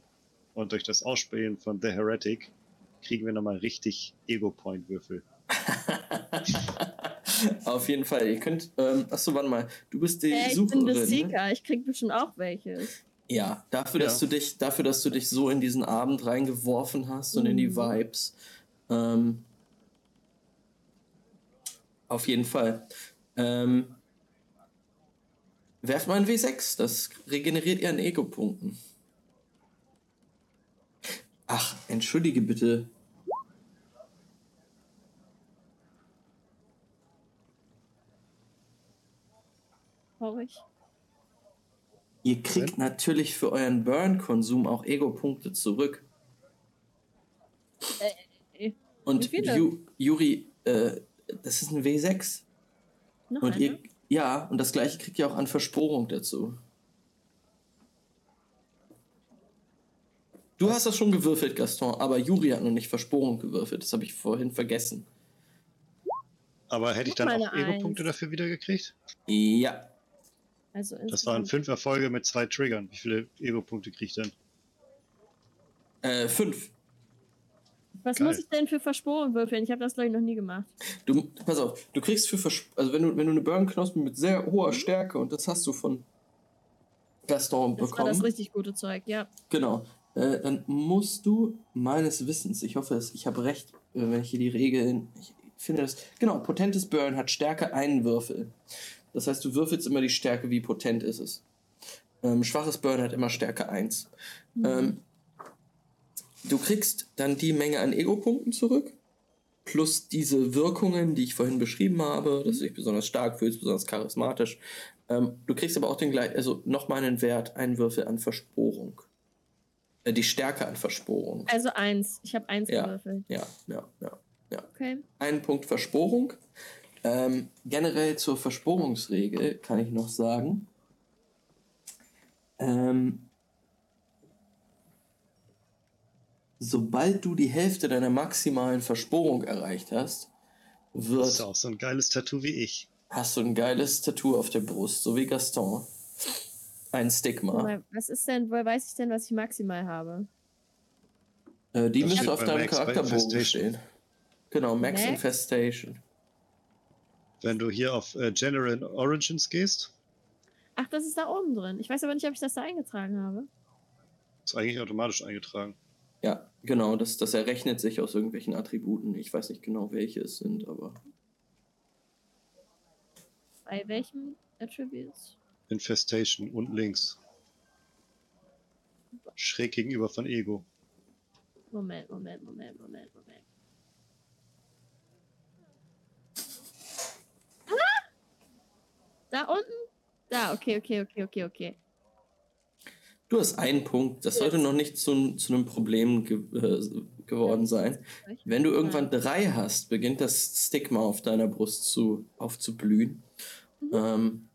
[SPEAKER 2] Und durch das Ausspielen von The Heretic kriegen wir nochmal richtig Ego-Point-Würfel. <laughs>
[SPEAKER 1] Auf jeden Fall. Ihr könnt. Ähm, achso, warte mal. Du bist die
[SPEAKER 3] Äh, ich bin
[SPEAKER 1] Sucherin.
[SPEAKER 3] der
[SPEAKER 1] ne?
[SPEAKER 3] Seeker. Ich krieg bestimmt auch welche.
[SPEAKER 1] Ja, dafür, dass
[SPEAKER 2] Ja.
[SPEAKER 1] du dich, dafür, dass du dich so in diesen Abend reingeworfen hast und in die
[SPEAKER 3] Mhm.
[SPEAKER 1] Vibes. Ähm, auf jeden Fall. Ähm, werft mal ein W6, das regeneriert ihr an Ego-Punkten. Ach, entschuldige bitte.
[SPEAKER 3] Traurig.
[SPEAKER 1] Ihr kriegt natürlich für euren Burn-Konsum auch Ego-Punkte zurück.
[SPEAKER 3] Äh,
[SPEAKER 1] Und
[SPEAKER 3] Wie viele?
[SPEAKER 1] Ju, Juri, äh, das ist ein W6.
[SPEAKER 3] noch
[SPEAKER 1] Und
[SPEAKER 3] eine?
[SPEAKER 1] ihr, ja, und das gleiche kriegt ihr auch an Versporung dazu. Du hast das schon gewürfelt, Gaston, aber Juri hat noch nicht Versporung gewürfelt. Das habe ich vorhin vergessen.
[SPEAKER 2] Aber hätte ich dann auch Ego-Punkte dafür wiedergekriegt?
[SPEAKER 1] Ja.
[SPEAKER 3] Also
[SPEAKER 2] Das waren fünf Erfolge mit zwei Triggern. Wie viele Ego-Punkte kriege ich denn?
[SPEAKER 1] Äh, fünf.
[SPEAKER 3] Was
[SPEAKER 2] Geil.
[SPEAKER 3] muss ich denn für Versporung würfeln? Ich habe das, glaube ich, noch nie gemacht.
[SPEAKER 1] Du, pass auf, du kriegst für Vers also wenn du, wenn du eine Burn-Knospe mit sehr hoher Stärke, und das hast du von Gaston
[SPEAKER 3] Das war
[SPEAKER 1] bekommen.
[SPEAKER 3] das richtig gute Zeug, ja.
[SPEAKER 1] Genau. Äh, dann musst du meines Wissens, ich hoffe, es- ich habe recht, äh, wenn ich hier die Regeln. Ich finde das. Genau, potentes Burn hat Stärke einen Würfel. Das heißt, du würfelst immer die Stärke, wie potent ist es. Ähm, schwaches Burn hat immer Stärke 1.
[SPEAKER 3] Mhm.
[SPEAKER 1] Ähm, du kriegst dann die Menge an Ego-Punkten zurück. plus diese Wirkungen, die ich vorhin beschrieben habe, dass du dich besonders stark fühlst, besonders charismatisch. Ähm, du kriegst aber auch den gleich, also nochmal einen Wert, einen Würfel an Versporung. Äh, die Stärke an Versporung.
[SPEAKER 3] Also eins. Ich habe eins
[SPEAKER 1] Ja.
[SPEAKER 3] gewürfelt.
[SPEAKER 1] Ja, ja, ja.
[SPEAKER 3] Okay.
[SPEAKER 1] Einen Punkt Versporung. Ähm, generell zur Versporungsregel kann ich noch sagen. Ähm, sobald du die Hälfte deiner maximalen Versporung erreicht hast,
[SPEAKER 2] Das ist
[SPEAKER 1] wird,
[SPEAKER 2] auch so ein geiles Tattoo wie ich.
[SPEAKER 1] hast du ein geiles Tattoo auf der Brust, so wie Gaston. Ein Stigma.
[SPEAKER 3] Was ist denn, woher weiß ich denn, was ich maximal habe?
[SPEAKER 1] Äh, die
[SPEAKER 2] Das
[SPEAKER 1] müsste
[SPEAKER 2] steht
[SPEAKER 1] auf deinem
[SPEAKER 2] Max
[SPEAKER 1] Charakterbogen stehen. Genau, Max
[SPEAKER 3] Max?
[SPEAKER 1] Infestation.
[SPEAKER 2] Wenn du hier auf äh, General Origins gehst,
[SPEAKER 3] Ach, das ist da oben drin. Ich weiß aber nicht, ob ich das da eingetragen habe.
[SPEAKER 2] ist eigentlich automatisch eingetragen.
[SPEAKER 1] Ja, genau, das, das errechnet sich aus irgendwelchen Attributen. Ich weiß nicht genau, welche es sind, aber.
[SPEAKER 3] Bei welchem Attributes?
[SPEAKER 2] Infestation unten links. Schräg gegenüber von Ego.
[SPEAKER 3] Moment, Moment, Moment, Moment, Moment. Ah! Da unten? Da, okay, okay, okay, okay, okay.
[SPEAKER 1] Du hast einen Punkt, das sollte noch nicht zu, zu einem Problem ge äh, geworden sein. Wenn du irgendwann drei hast, beginnt das Stigma auf deiner Brust zu, aufzublühen.
[SPEAKER 3] Mhm.
[SPEAKER 1] Ähm,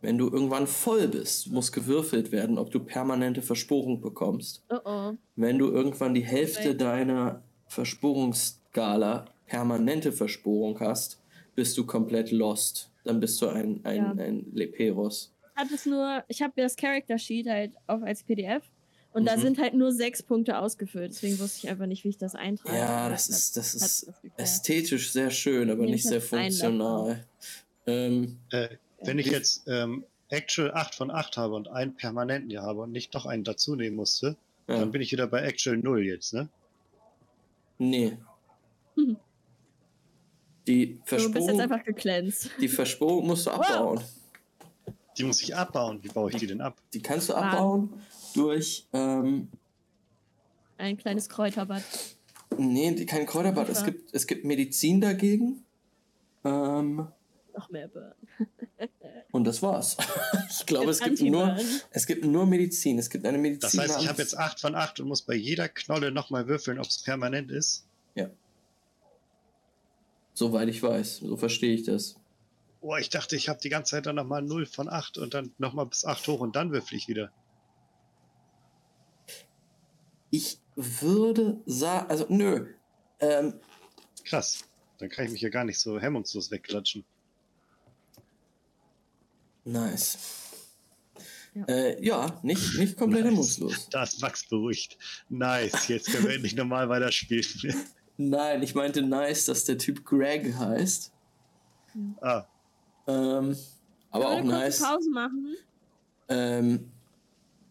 [SPEAKER 1] wenn du irgendwann voll bist, muss gewürfelt werden, ob du permanente Versporung bekommst.
[SPEAKER 3] Oh oh.
[SPEAKER 1] Wenn du irgendwann die Hälfte deiner Versporungsskala permanente Versporung hast, bist du komplett lost. Dann bist du ein, ein,
[SPEAKER 3] Ja.
[SPEAKER 1] ein Leperos.
[SPEAKER 3] Ich habe es nur, ich habe mir das Character Sheet halt auch als PDF und da
[SPEAKER 1] Mhm.
[SPEAKER 3] sind halt nur sechs Punkte ausgefüllt. Deswegen wusste ich einfach nicht, wie ich das eintrage.
[SPEAKER 1] Ja, das ist, das ist
[SPEAKER 3] das geklärt.
[SPEAKER 1] ästhetisch sehr schön, aber nicht
[SPEAKER 3] ich
[SPEAKER 1] sehr funktional. Ähm,
[SPEAKER 2] Äh, wenn ich jetzt ähm, Actual 8 von 8 habe und einen permanenten hier habe und nicht noch einen dazu nehmen musste,
[SPEAKER 1] ja.
[SPEAKER 2] dann bin ich wieder bei Actual 0 jetzt, ne?
[SPEAKER 1] Nee. <laughs> Die
[SPEAKER 3] Du bist jetzt einfach geglänzt.
[SPEAKER 1] die Versporung musst du
[SPEAKER 3] Wow.
[SPEAKER 2] Die muss ich abbauen. Wie baue ich die denn ab?
[SPEAKER 1] Die kannst du
[SPEAKER 3] Ah.
[SPEAKER 1] abbauen durch, ähm,
[SPEAKER 3] Ein kleines Kräuterbad.
[SPEAKER 1] nee, die, kein Kräuterbad. Es gibt, es gibt Medizin dagegen. Ähm,
[SPEAKER 3] Noch mehr Burn. <laughs>
[SPEAKER 1] und das war's. <laughs> ich glaube, es gibt, nur, es gibt nur Medizin. Es gibt eine Medizin.
[SPEAKER 2] Das heißt, ich habe jetzt 8 von 8 und muss bei jeder Knolle nochmal würfeln, ob es permanent ist.
[SPEAKER 1] Soweit ich weiß. So verstehe ich das.
[SPEAKER 2] Oh, ich dachte, ich habe die ganze Zeit dann nochmal 0 von 8 und dann nochmal bis 8 hoch und dann würfel ich wieder.
[SPEAKER 1] Ich würde sagen, also nö. Ähm,
[SPEAKER 2] Krass. Dann kann ich mich ja gar nicht so hemmungslos wegklatschen.
[SPEAKER 1] nice.
[SPEAKER 3] Ja.
[SPEAKER 1] Äh, ja, nicht, nicht komplett
[SPEAKER 2] Nice.
[SPEAKER 1] hemmungslos.
[SPEAKER 2] Da ist Max beruhigt. Nice, jetzt können wir endlich normal weiterspielen. <laughs>
[SPEAKER 1] Nein, ich meinte nice, dass der Typ Greg heißt.
[SPEAKER 2] ah,
[SPEAKER 1] Ähm, aber auch nice.
[SPEAKER 3] Pause machen?
[SPEAKER 1] Ähm,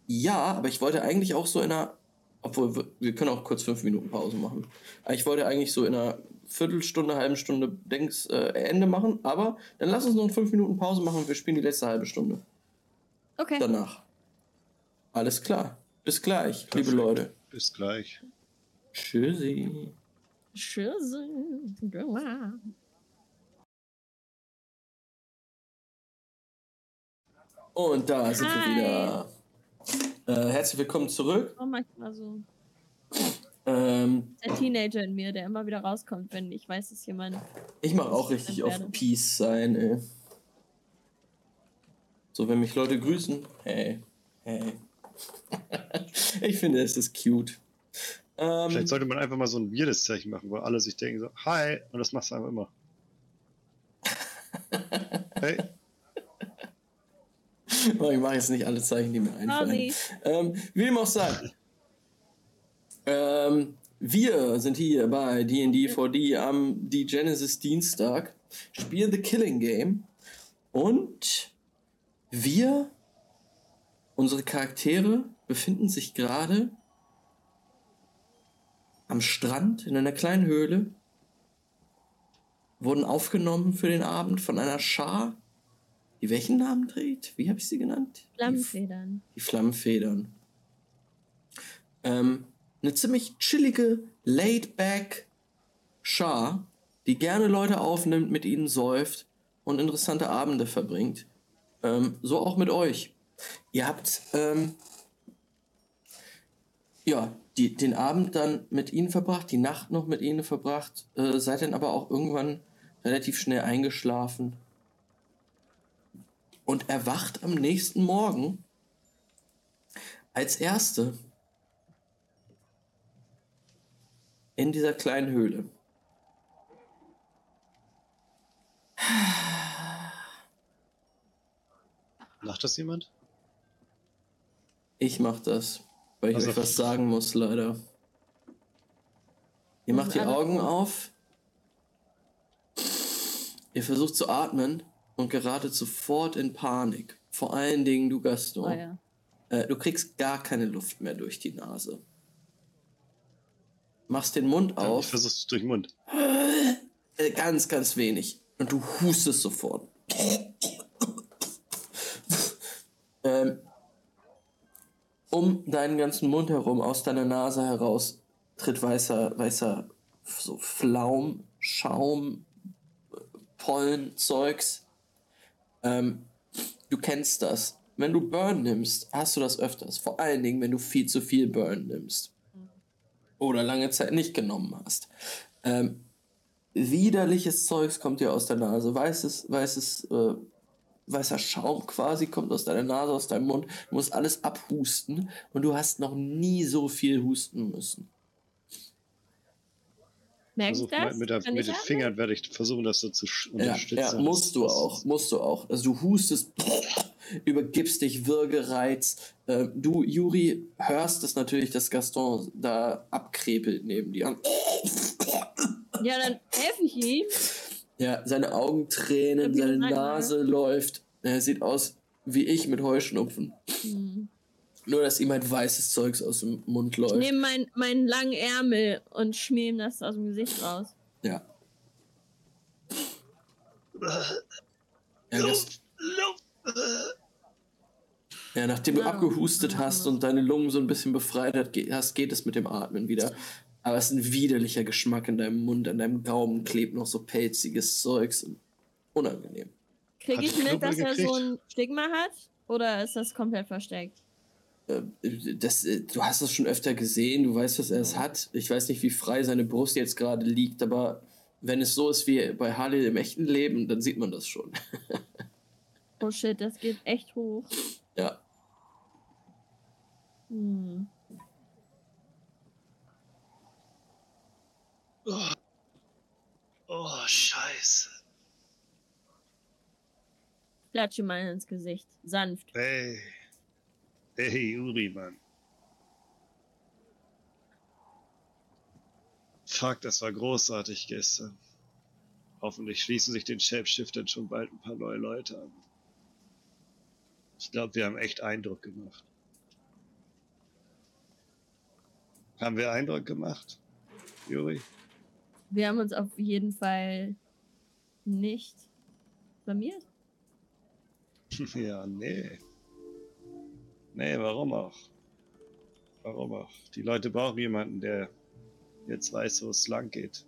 [SPEAKER 1] ja, aber ich wollte eigentlich auch so in einer. Obwohl, wir, wir können auch kurz fünf Minuten Pause machen. Ich wollte eigentlich so in einer Viertelstunde, halben Stunde Dings, äh, Ende machen. Aber dann lass uns noch fünf Minuten Pause machen und wir spielen die letzte halbe Stunde
[SPEAKER 3] Okay.
[SPEAKER 1] danach. Alles klar. Bis gleich, liebe
[SPEAKER 2] Perfekt.
[SPEAKER 1] Leute.
[SPEAKER 2] bis gleich.
[SPEAKER 1] Tschüssi.
[SPEAKER 3] Tschüss.
[SPEAKER 1] Und da sind
[SPEAKER 3] Hi.
[SPEAKER 1] wir wieder. Äh, herzlich willkommen zurück.
[SPEAKER 3] Oh, manchmal so.
[SPEAKER 1] Ähm,
[SPEAKER 3] Der Teenager in mir, der immer wieder rauskommt, wenn ich weiß, dass jemand.
[SPEAKER 1] Ich mache auch richtig auf. Peace sein, ey. So, wenn mich Leute grüßen, hey, hey. <laughs> ich finde, es ist cute. Ähm,
[SPEAKER 2] Vielleicht sollte man einfach mal so ein weirdes Zeichen machen, wo alle sich denken so, hi, und das machst du einfach immer. <laughs> Hey,
[SPEAKER 1] ich mache jetzt nicht alle Zeichen, die mir einfallen. Ähm, wie dem auch sei. Ähm, wir sind hier bei D&D 4D am die Genesis Dienstag, spielen The Killing Game. Und wir, unsere Charaktere befinden sich gerade am Strand in einer kleinen Höhle, wurden aufgenommen für den Abend von einer Schar, die welchen Namen trägt? Wie habe ich sie genannt? Die
[SPEAKER 3] Flammenfedern.
[SPEAKER 1] die Flammenfedern. Ähm, eine ziemlich chillige, laid-back Schar, die gerne Leute aufnimmt, mit ihnen säuft und interessante Abende verbringt. Ähm, so auch mit euch. Ihr habt ähm, ja die, den Abend dann mit ihnen verbracht, die Nacht noch mit ihnen verbracht, äh, seid dann aber auch irgendwann relativ schnell eingeschlafen und erwacht am nächsten Morgen als Erste in dieser kleinen Höhle.
[SPEAKER 2] Macht das jemand?
[SPEAKER 1] Ich mach das, weil ich
[SPEAKER 2] Also-
[SPEAKER 1] euch was sagen muss, leider. Ihr macht die Augen auf. Ihr versucht zu atmen und geratet sofort in Panik. Vor allen Dingen du, Gaston.
[SPEAKER 3] Oh, ja.
[SPEAKER 1] Äh, du kriegst gar keine Luft mehr durch die Nase. Machst den Mund
[SPEAKER 2] Ich
[SPEAKER 1] auf,
[SPEAKER 2] versuch's durch den Mund.
[SPEAKER 1] äh, ganz, ganz wenig. Und du hustest sofort. ähm, um deinen ganzen Mund herum, aus deiner Nase heraus, tritt weißer, weißer so Flaum, Schaum, Pollen, Zeugs. Ähm, du kennst das. Wenn du Burn nimmst, hast du das öfters. Vor allen Dingen, wenn du viel zu viel Burn nimmst. Oder lange Zeit nicht genommen hast. Ähm, widerliches Zeugs kommt dir aus der Nase. Weißes, weißes, äh, weißer Schaum quasi kommt aus deiner Nase, aus deinem Mund. Du musst alles abhusten und du hast noch nie so viel husten müssen.
[SPEAKER 3] Merke ich
[SPEAKER 2] Versuch
[SPEAKER 3] das?
[SPEAKER 2] mit, der, mit den? Fingern werde ich versuchen, das so zu
[SPEAKER 1] Ja,
[SPEAKER 2] unterstützen.
[SPEAKER 1] ja, musst du
[SPEAKER 2] Das-
[SPEAKER 1] auch, musst du auch. Also du hustest, <laughs> übergibst dich Würgereiz. Äh, du, Juri, hörst es natürlich, dass Gaston da abkrepelt neben dir. <laughs>
[SPEAKER 3] Ja, dann helfe ich ihm.
[SPEAKER 1] Ja, seine Augen tränen, seine
[SPEAKER 3] gesagt,
[SPEAKER 1] Nase läuft. Er sieht aus wie ich mit Heuschnupfen.
[SPEAKER 3] Hm.
[SPEAKER 1] Nur, dass ihm halt weißes Zeugs aus dem Mund
[SPEAKER 3] Ich
[SPEAKER 1] läuft.
[SPEAKER 3] nehme meinen meinen langen Ärmel und schmier ihm das aus dem Gesicht raus.
[SPEAKER 1] Ja. Ja, Gas- ja, nachdem du abgehustet hast und deine Lungen so ein bisschen befreit hast, geht es mit dem Atmen wieder. Aber es ist ein widerlicher Geschmack in deinem Mund, an deinem Gaumen klebt noch so pelziges Zeugs. und Unangenehm.
[SPEAKER 3] Kriege ich mit, dass er so ein Stigma hat? Oder ist das komplett versteckt?
[SPEAKER 1] Äh, Das, äh, du hast das schon öfter gesehen, du weißt, dass er es hat. Ich weiß nicht, wie frei seine Brust jetzt gerade liegt, aber wenn es so ist wie bei Harley im echten Leben, dann sieht man das schon. <laughs>
[SPEAKER 3] Oh shit, das geht echt hoch.
[SPEAKER 1] ja.
[SPEAKER 3] Hm.
[SPEAKER 2] Oh. oh, scheiße.
[SPEAKER 3] Klatsche mal ins Gesicht. Sanft.
[SPEAKER 2] Hey. Hey, Uri, Mann. Fuck, das war großartig gestern. Hoffentlich schließen sich den Shapeshiftern schon bald ein paar neue Leute an. Ich glaube, wir haben echt Eindruck gemacht. Haben wir Eindruck gemacht, Juri?
[SPEAKER 3] Wir haben uns auf jeden Fall nicht blamiert. <laughs>
[SPEAKER 2] ja, nee. Nee, warum auch? Warum auch? Die Leute brauchen jemanden, der jetzt weiß, wo es lang geht.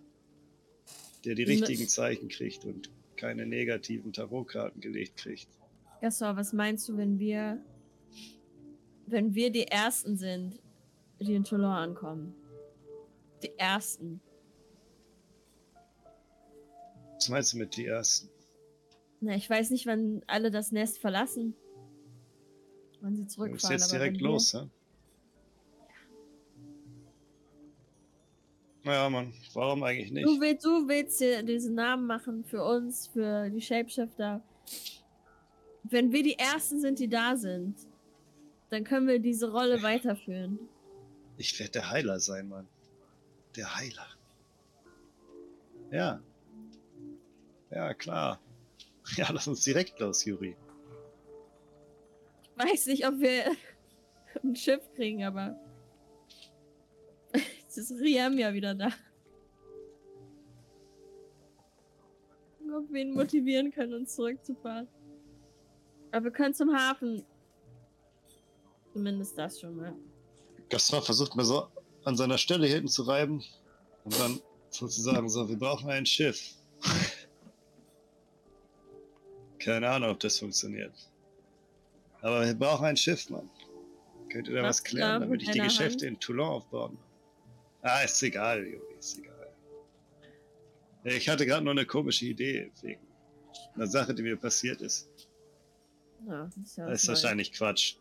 [SPEAKER 2] Der die richtigen Zeichen kriegt und keine negativen Tarotkarten gelegt kriegt.
[SPEAKER 3] Gaston, was meinst du, wenn wir, wenn wir die Ersten sind, die in Toulon ankommen? Die Ersten.
[SPEAKER 2] Was meinst du mit die ersten?
[SPEAKER 3] Na, ich weiß nicht, wann alle das Nest verlassen. Wann sie
[SPEAKER 2] Du
[SPEAKER 3] zurückfahren.
[SPEAKER 2] jetzt
[SPEAKER 3] aber
[SPEAKER 2] direkt los, hä? Naja, Mann, warum eigentlich nicht?
[SPEAKER 3] Du willst, du willst dir diesen Namen machen für uns, für die Shapeshifter. Wenn wir die Ersten sind, die da sind, dann können wir diese Rolle weiterführen.
[SPEAKER 2] Ich werde der Heiler sein, Mann. Der Heiler. Ja. Ja, klar. <laughs> Ja, lass uns direkt los, Juri.
[SPEAKER 3] Weiß nicht, ob wir ein Schiff kriegen, aber <laughs> jetzt ist Riem ja wieder da. Ob wir ihn motivieren können, uns zurückzufahren. Aber wir können zum Hafen. Zumindest das schon mal.
[SPEAKER 2] Gaston versucht mir so an seiner Stelle hinten zu reiben und dann sozusagen so, wir brauchen ein Schiff. <laughs> Keine Ahnung, ob das funktioniert. Aber wir brauchen ein Schiff, Mann. Könnt ihr da was
[SPEAKER 3] Was
[SPEAKER 2] klären,
[SPEAKER 3] da
[SPEAKER 2] damit
[SPEAKER 3] mit
[SPEAKER 2] ich die Geschäfte
[SPEAKER 3] Hand?
[SPEAKER 2] in Toulon aufbauen? Ah, ist egal, Juri, ist egal. Ich hatte gerade nur eine komische Idee wegen einer Sache, die mir passiert ist.
[SPEAKER 3] Ja, ist ja
[SPEAKER 2] Das ist wahrscheinlich Quatsch.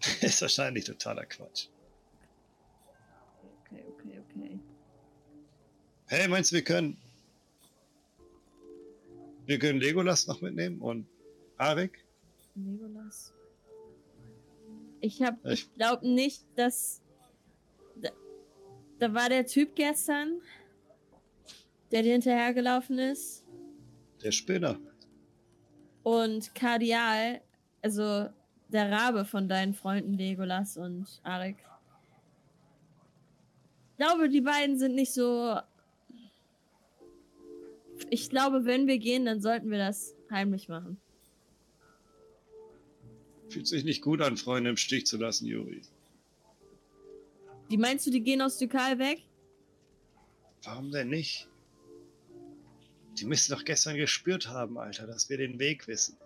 [SPEAKER 2] <laughs> ist wahrscheinlich totaler Quatsch.
[SPEAKER 3] Okay, okay, okay.
[SPEAKER 2] Hey, meinst du, wir können. Wir können Legolas noch mitnehmen und Arik?
[SPEAKER 3] Legolas. Ich hab,
[SPEAKER 2] Ich-
[SPEAKER 3] ich glaube nicht, dass. Da, da war der Typ gestern, der dir hinterhergelaufen ist.
[SPEAKER 2] Der Spinner.
[SPEAKER 3] Und Kardial, also der Rabe von deinen Freunden Legolas und Arik. Ich glaube, die beiden sind nicht so. Ich glaube, wenn wir gehen, dann sollten wir das heimlich machen.
[SPEAKER 2] Fühlt sich nicht gut an, Freunde im Stich zu lassen, Juri.
[SPEAKER 3] Die meinst du, die gehen aus Dukal weg?
[SPEAKER 2] Warum denn nicht? Die müssen doch gestern gespürt haben, Alter, dass wir den Weg wissen.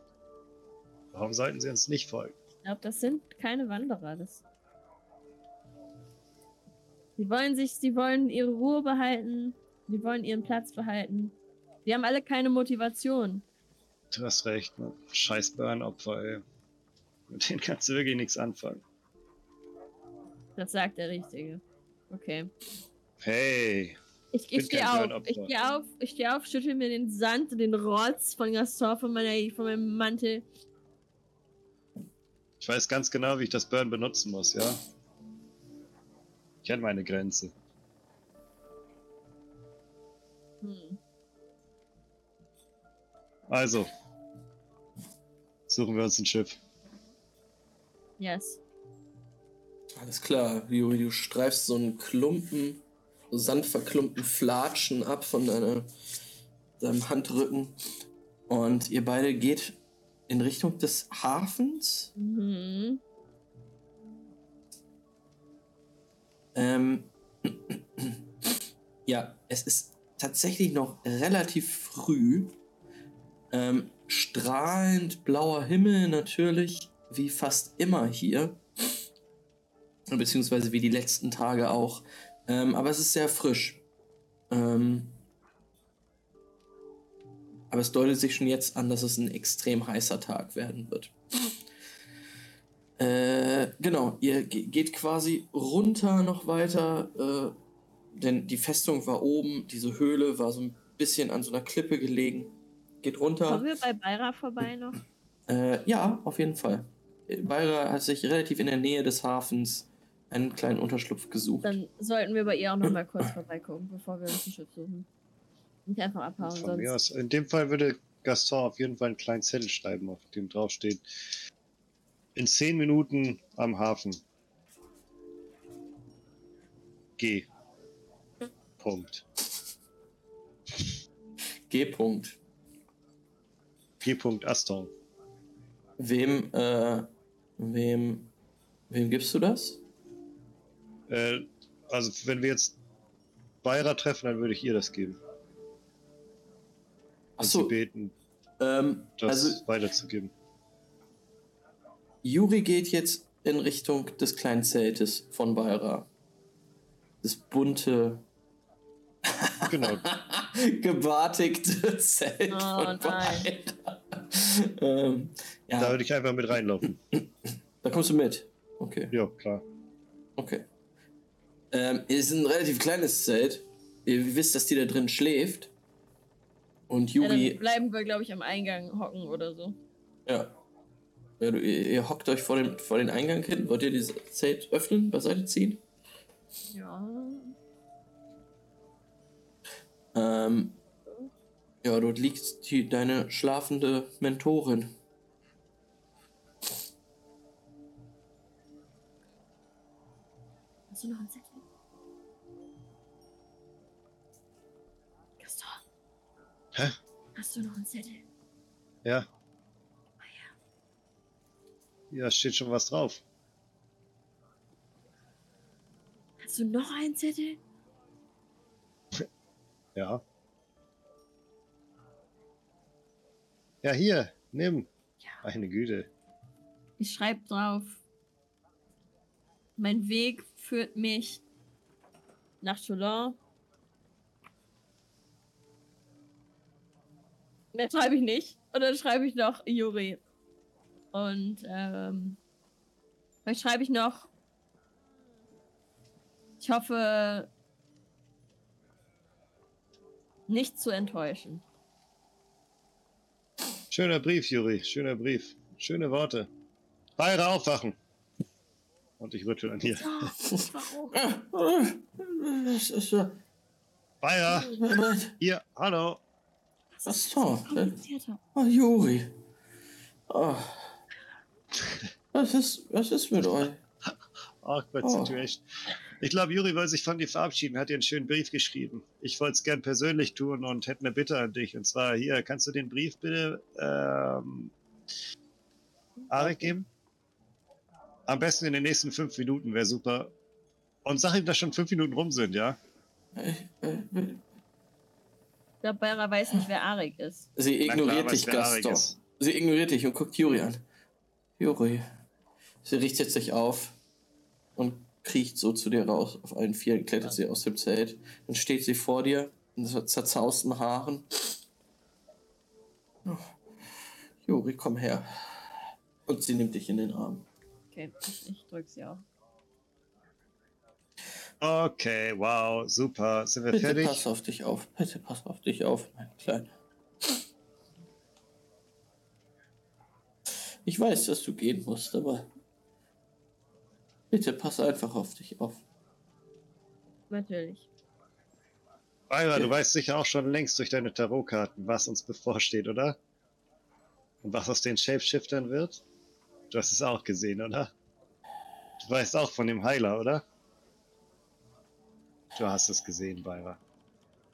[SPEAKER 2] Warum sollten sie uns nicht folgen?
[SPEAKER 3] Ich glaube, das sind keine Wanderer. Das die wollen sich, die wollen ihre Ruhe behalten. Die wollen ihren Platz behalten. Die haben alle keine Motivation.
[SPEAKER 2] Du hast recht, Mann. Scheiß Burn-Opfer, ey. Mit denen kannst du wirklich nichts anfangen.
[SPEAKER 3] Das sagt der Richtige. Okay.
[SPEAKER 2] Hey,
[SPEAKER 3] Ich, ich stehe auf. Ich stehe auf. Ich stehe auf, schüttel mir den Sand und den Rotz von Gaston von, meiner, von meinem Mantel.
[SPEAKER 2] ich weiß ganz genau, wie ich das Burn benutzen muss, ja? Ich kenne meine Grenze.
[SPEAKER 3] Hm.
[SPEAKER 2] Also, suchen wir uns ein Schiff.
[SPEAKER 3] Yes.
[SPEAKER 1] Alles klar, Juri, du streifst so einen Klumpen, so sandverklumpten Flatschen ab von deiner, deinem Handrücken und ihr beide geht in Richtung des Hafens.
[SPEAKER 3] Mhm.
[SPEAKER 1] Ähm, ja, es ist tatsächlich noch relativ früh. Ähm, strahlend blauer Himmel natürlich, wie fast immer hier. Beziehungsweise wie die letzten Tage auch. Ähm, aber es ist sehr frisch. Ähm, aber es deutet sich schon jetzt an, dass es ein extrem heißer Tag werden wird. Äh, genau, ihr ge geht quasi runter noch weiter, äh, denn die Festung war oben, diese Höhle war so ein bisschen an so einer Klippe gelegen. Geht runter.
[SPEAKER 3] Kommen wir bei Beira vorbei noch?
[SPEAKER 1] Äh, ja, auf jeden Fall. Beira hat sich relativ in der Nähe des Hafens einen kleinen Unterschlupf gesucht.
[SPEAKER 3] Dann sollten wir bei ihr auch noch mal kurz <clears throat> vorbeigucken, bevor wir uns ein Schiff suchen. Nicht einfach abhauen,
[SPEAKER 2] Von mir
[SPEAKER 3] sonst.
[SPEAKER 2] aus. In dem Fall würde Gaston auf jeden Fall einen kleinen Zettel schreiben, auf dem draufsteht. In zehn Minuten am Hafen. G. Punkt.
[SPEAKER 1] G. -Punkt.
[SPEAKER 2] G. Punkt Aston.
[SPEAKER 1] Wem, äh, wem, wem gibst du das?
[SPEAKER 2] Äh, also wenn wir jetzt Beira treffen, dann würde ich ihr das geben. Und sie beten,
[SPEAKER 1] ähm,
[SPEAKER 2] das
[SPEAKER 1] also
[SPEAKER 2] weiterzugeben.
[SPEAKER 1] Juri geht jetzt in Richtung des kleinen Zeltes von Beira. Das bunte,
[SPEAKER 2] Genau. <laughs>
[SPEAKER 1] gebartigte Zelt
[SPEAKER 3] Oh,
[SPEAKER 1] von
[SPEAKER 3] nein.
[SPEAKER 1] Beira. ähm, ja,
[SPEAKER 2] Da würde ich einfach mit reinlaufen.
[SPEAKER 1] da kommst du mit. Okay.
[SPEAKER 2] Ja, klar.
[SPEAKER 1] Okay. Ähm, es ist ein relativ kleines Zelt. Ihr wisst, dass die da drin schläft. Und
[SPEAKER 3] Ja,
[SPEAKER 1] Juri,
[SPEAKER 3] dann bleiben wir, glaube ich, am Eingang hocken oder so.
[SPEAKER 1] ja. ja du, ihr, ihr hockt euch vor den, vor den Eingang hin. Wollt ihr dieses Zelt öffnen, beiseite ziehen?
[SPEAKER 3] Ja.
[SPEAKER 1] Ähm, ja, dort liegt die, deine schlafende Mentorin.
[SPEAKER 3] Hast du noch einen Zettel? Gaston,
[SPEAKER 2] Hä?
[SPEAKER 3] hast du noch einen Zettel?
[SPEAKER 2] Ja. Ja, steht schon was drauf.
[SPEAKER 3] Hast du noch einen Zettel? <laughs>
[SPEAKER 2] Ja. Ja, hier, nimm.
[SPEAKER 3] Ja.
[SPEAKER 2] Meine Güte.
[SPEAKER 3] Ich schreibe drauf. Mein Weg führt mich nach Toulon. Mehr schreibe ich nicht. Und dann schreibe ich noch Juri. Und ähm, dann schreibe ich noch. Ich hoffe, nicht zu enttäuschen.
[SPEAKER 2] Schöner Brief, Juri. Schöner Brief. Schöne Worte. Beide aufwachen. Und ich rüttel an dir.
[SPEAKER 3] Warum?
[SPEAKER 1] Das ist ja.
[SPEAKER 2] Bayer, hier, hallo.
[SPEAKER 1] Was so? Oh, Juri. Oh. <laughs> Was ist, was ist mit euch?
[SPEAKER 2] Awkward
[SPEAKER 1] Oh.
[SPEAKER 2] Situation. Ich glaube, Juri wollte sich von dir verabschieden, hat dir einen schönen Brief geschrieben. Ich wollte es gern persönlich tun und hätte eine Bitte an dich. Und zwar hier, kannst du den Brief bitte ähm, Arek geben? Am besten in den nächsten fünf Minuten, wäre super. Und sag ihm, dass schon fünf Minuten rum sind, ja?
[SPEAKER 1] Ich,
[SPEAKER 3] glaube, Bayra weiß nicht, wer Arik ist.
[SPEAKER 1] Sie ignoriert dich, Gaston. Sie ignoriert dich und guckt Juri an. Juri. Sie richtet sich auf und kriecht so zu dir raus. Auf allen Vieren klettert sie aus dem Zelt. Dann steht sie vor dir mit so zerzausten Haaren. Juri, komm her. Und sie nimmt dich in den Arm.
[SPEAKER 3] Okay, ich drück sie auch.
[SPEAKER 2] Okay, wow, super. Sind wir
[SPEAKER 1] Bitte
[SPEAKER 2] fertig?
[SPEAKER 1] pass auf dich auf. Bitte pass auf dich auf, mein Kleiner. Ich weiß, dass du gehen musst, aber bitte pass einfach auf dich auf.
[SPEAKER 3] Natürlich.
[SPEAKER 2] Bayra, du weißt sicher auch schon längst durch deine Tarotkarten, was uns bevorsteht, oder? Und was aus den Shapeshiftern wird? Du hast es auch gesehen, oder? Du weißt auch von dem Heiler, oder? Du hast es gesehen, Bayra.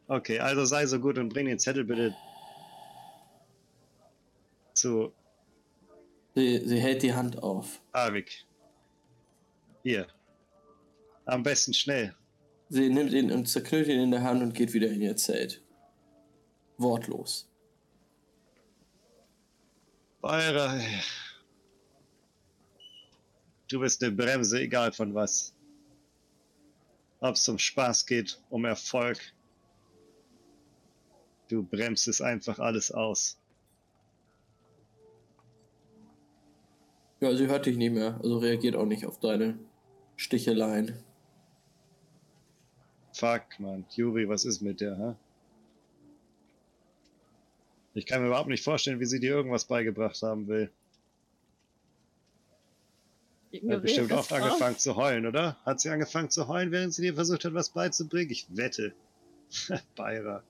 [SPEAKER 2] Okay, also sei so gut und bring den Zettel bitte zu
[SPEAKER 1] Sie, sie hält die Hand auf.
[SPEAKER 2] Arvik. Hier. Am besten schnell.
[SPEAKER 1] Sie nimmt ihn und zerknüllt ihn in der Hand und geht wieder in ihr Zelt. Wortlos.
[SPEAKER 2] Bayra. Du bist eine Bremse, egal von was. Ob es um Spaß geht, um Erfolg. Du bremst es einfach alles aus.
[SPEAKER 1] Ja, sie hört dich nicht mehr, also reagiert auch nicht auf deine Sticheleien.
[SPEAKER 2] Fuck, Mann. Juri, was ist mit der, hä? Ich kann mir überhaupt nicht vorstellen, wie sie dir irgendwas beigebracht haben will.
[SPEAKER 3] Ich
[SPEAKER 2] Sie hat bestimmt
[SPEAKER 3] auch.
[SPEAKER 2] angefangen zu heulen, oder? Hat sie angefangen zu heulen, während sie dir versucht hat, was beizubringen? Ich wette. <laughs> Bayra.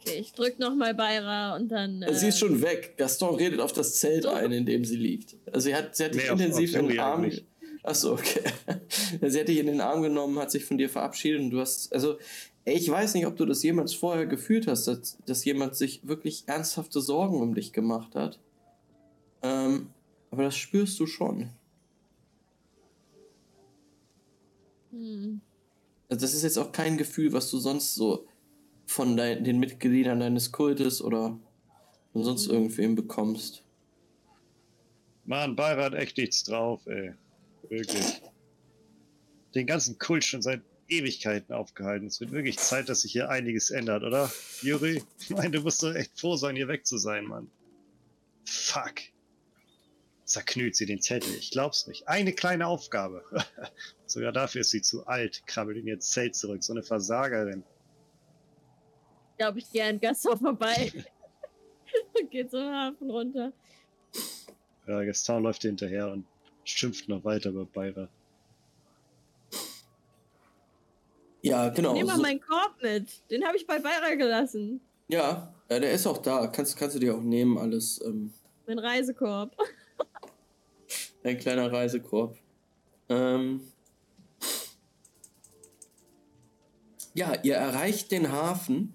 [SPEAKER 3] Okay, ich drück nochmal Bayra und dann. Äh,
[SPEAKER 1] Sie ist schon weg. Gaston redet auf das Zelt ein, in dem sie liegt. Also sie hat, sie hat dich
[SPEAKER 2] Nee,
[SPEAKER 1] intensiv
[SPEAKER 2] auf
[SPEAKER 1] in den Arm.
[SPEAKER 2] eigentlich.
[SPEAKER 1] Achso, okay. <laughs> sie hat dich in den Arm genommen, hat sich von dir verabschiedet und du hast. Also, ich weiß nicht, ob du das jemals vorher gefühlt hast, dass, dass jemand sich wirklich ernsthafte Sorgen um dich gemacht hat. Ähm, aber das spürst du schon.
[SPEAKER 3] Hm.
[SPEAKER 1] Also das ist jetzt auch kein Gefühl, was du sonst so von dein, den Mitgliedern deines Kultes oder von sonst irgendwem bekommst.
[SPEAKER 2] Mann, Bayra hat echt nichts drauf, ey. Wirklich. Den ganzen Kult schon seit Ewigkeiten aufgehalten. Es wird wirklich Zeit, dass sich hier einiges ändert, oder? Juri? Ich meine, du musst doch echt froh sein, hier weg zu sein, Mann. Fuck. Zerknüllt sie den Zettel. Ich glaub's nicht. Eine kleine Aufgabe. <laughs> Sogar dafür ist sie zu alt. Krabbelt in ihr Zelt zurück. So eine Versagerin.
[SPEAKER 3] Ich glaube, ich gehe an Gaston vorbei. <laughs> und gehe zum Hafen runter.
[SPEAKER 2] Ja, Gaston läuft hinterher und schimpft noch weiter über Bayra.
[SPEAKER 1] Ja, genau.
[SPEAKER 3] Nimm mal
[SPEAKER 1] so-
[SPEAKER 3] meinen Korb mit. Den habe ich bei Bayra gelassen.
[SPEAKER 1] ja, äh, der ist auch da. Kannst, kannst du dir auch nehmen, alles. Ähm,
[SPEAKER 3] Mein Reisekorb.
[SPEAKER 1] Ein kleiner Reisekorb. Ähm, ja, ihr erreicht den Hafen,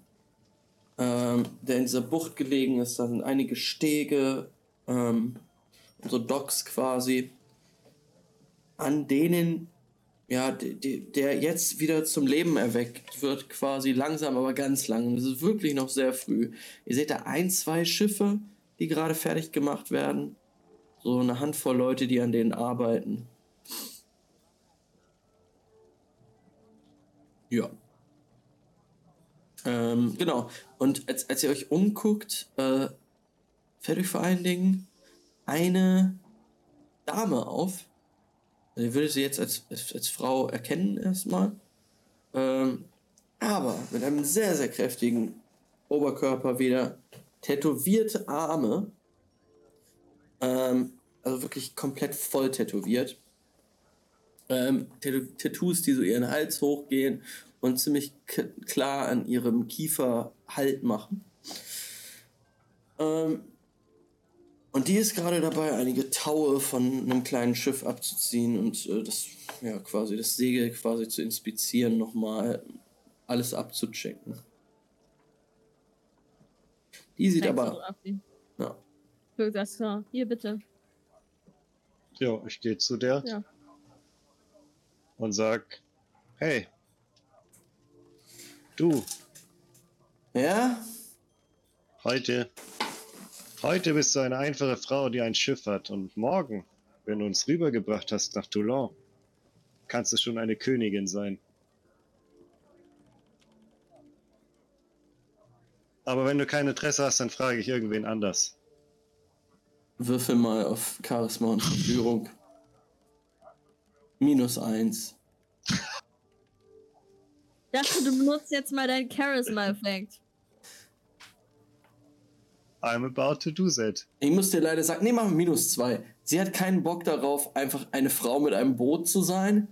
[SPEAKER 1] ähm, der in dieser Bucht gelegen ist. Da sind einige Stege, ähm, so Docks quasi, an denen ja, de- de- der jetzt wieder zum Leben erweckt wird, quasi langsam, aber ganz langsam. Es ist wirklich noch sehr früh. Ihr seht da ein, zwei Schiffe, die gerade fertig gemacht werden. So eine Handvoll Leute, die an denen arbeiten. Ja. Ähm, genau. Und als, als ihr euch umguckt, äh, fällt euch vor allen Dingen eine Dame auf. Also ihr würdet sie jetzt als, als, als Frau erkennen erstmal. Ähm, aber mit einem sehr, sehr kräftigen Oberkörper wieder. Tätowierte Arme. Ähm, also wirklich komplett voll tätowiert. Ähm, Tattoo- Tattoos, die so ihren Hals hochgehen und ziemlich klar an ihrem Kiefer Halt machen. Ähm, und die ist gerade dabei, einige Taue von einem kleinen Schiff abzuziehen und äh, das, ja, quasi das Segel quasi zu inspizieren, nochmal alles abzuchecken. Die sieht
[SPEAKER 3] du
[SPEAKER 1] aber, ja,
[SPEAKER 3] Du sagst so, hier bitte.
[SPEAKER 2] Ja, ich gehe zu der
[SPEAKER 3] Ja.
[SPEAKER 2] und sag, hey, du,
[SPEAKER 1] ja,
[SPEAKER 2] heute, heute bist du eine einfache Frau, die ein Schiff hat und morgen, wenn du uns rübergebracht hast nach Toulon, kannst du schon eine Königin sein. Aber wenn du kein Interesse hast, dann frage ich irgendwen anders.
[SPEAKER 1] Würfel mal auf Charisma und Verführung. Minus eins.
[SPEAKER 3] Ich dachte, du benutzt jetzt mal deinen Charisma-Effekt.
[SPEAKER 2] I'm about to do that.
[SPEAKER 1] Ich muss dir leider sagen, nee, machen wir minus zwei. Sie hat keinen Bock darauf, einfach eine Frau mit einem Boot zu sein.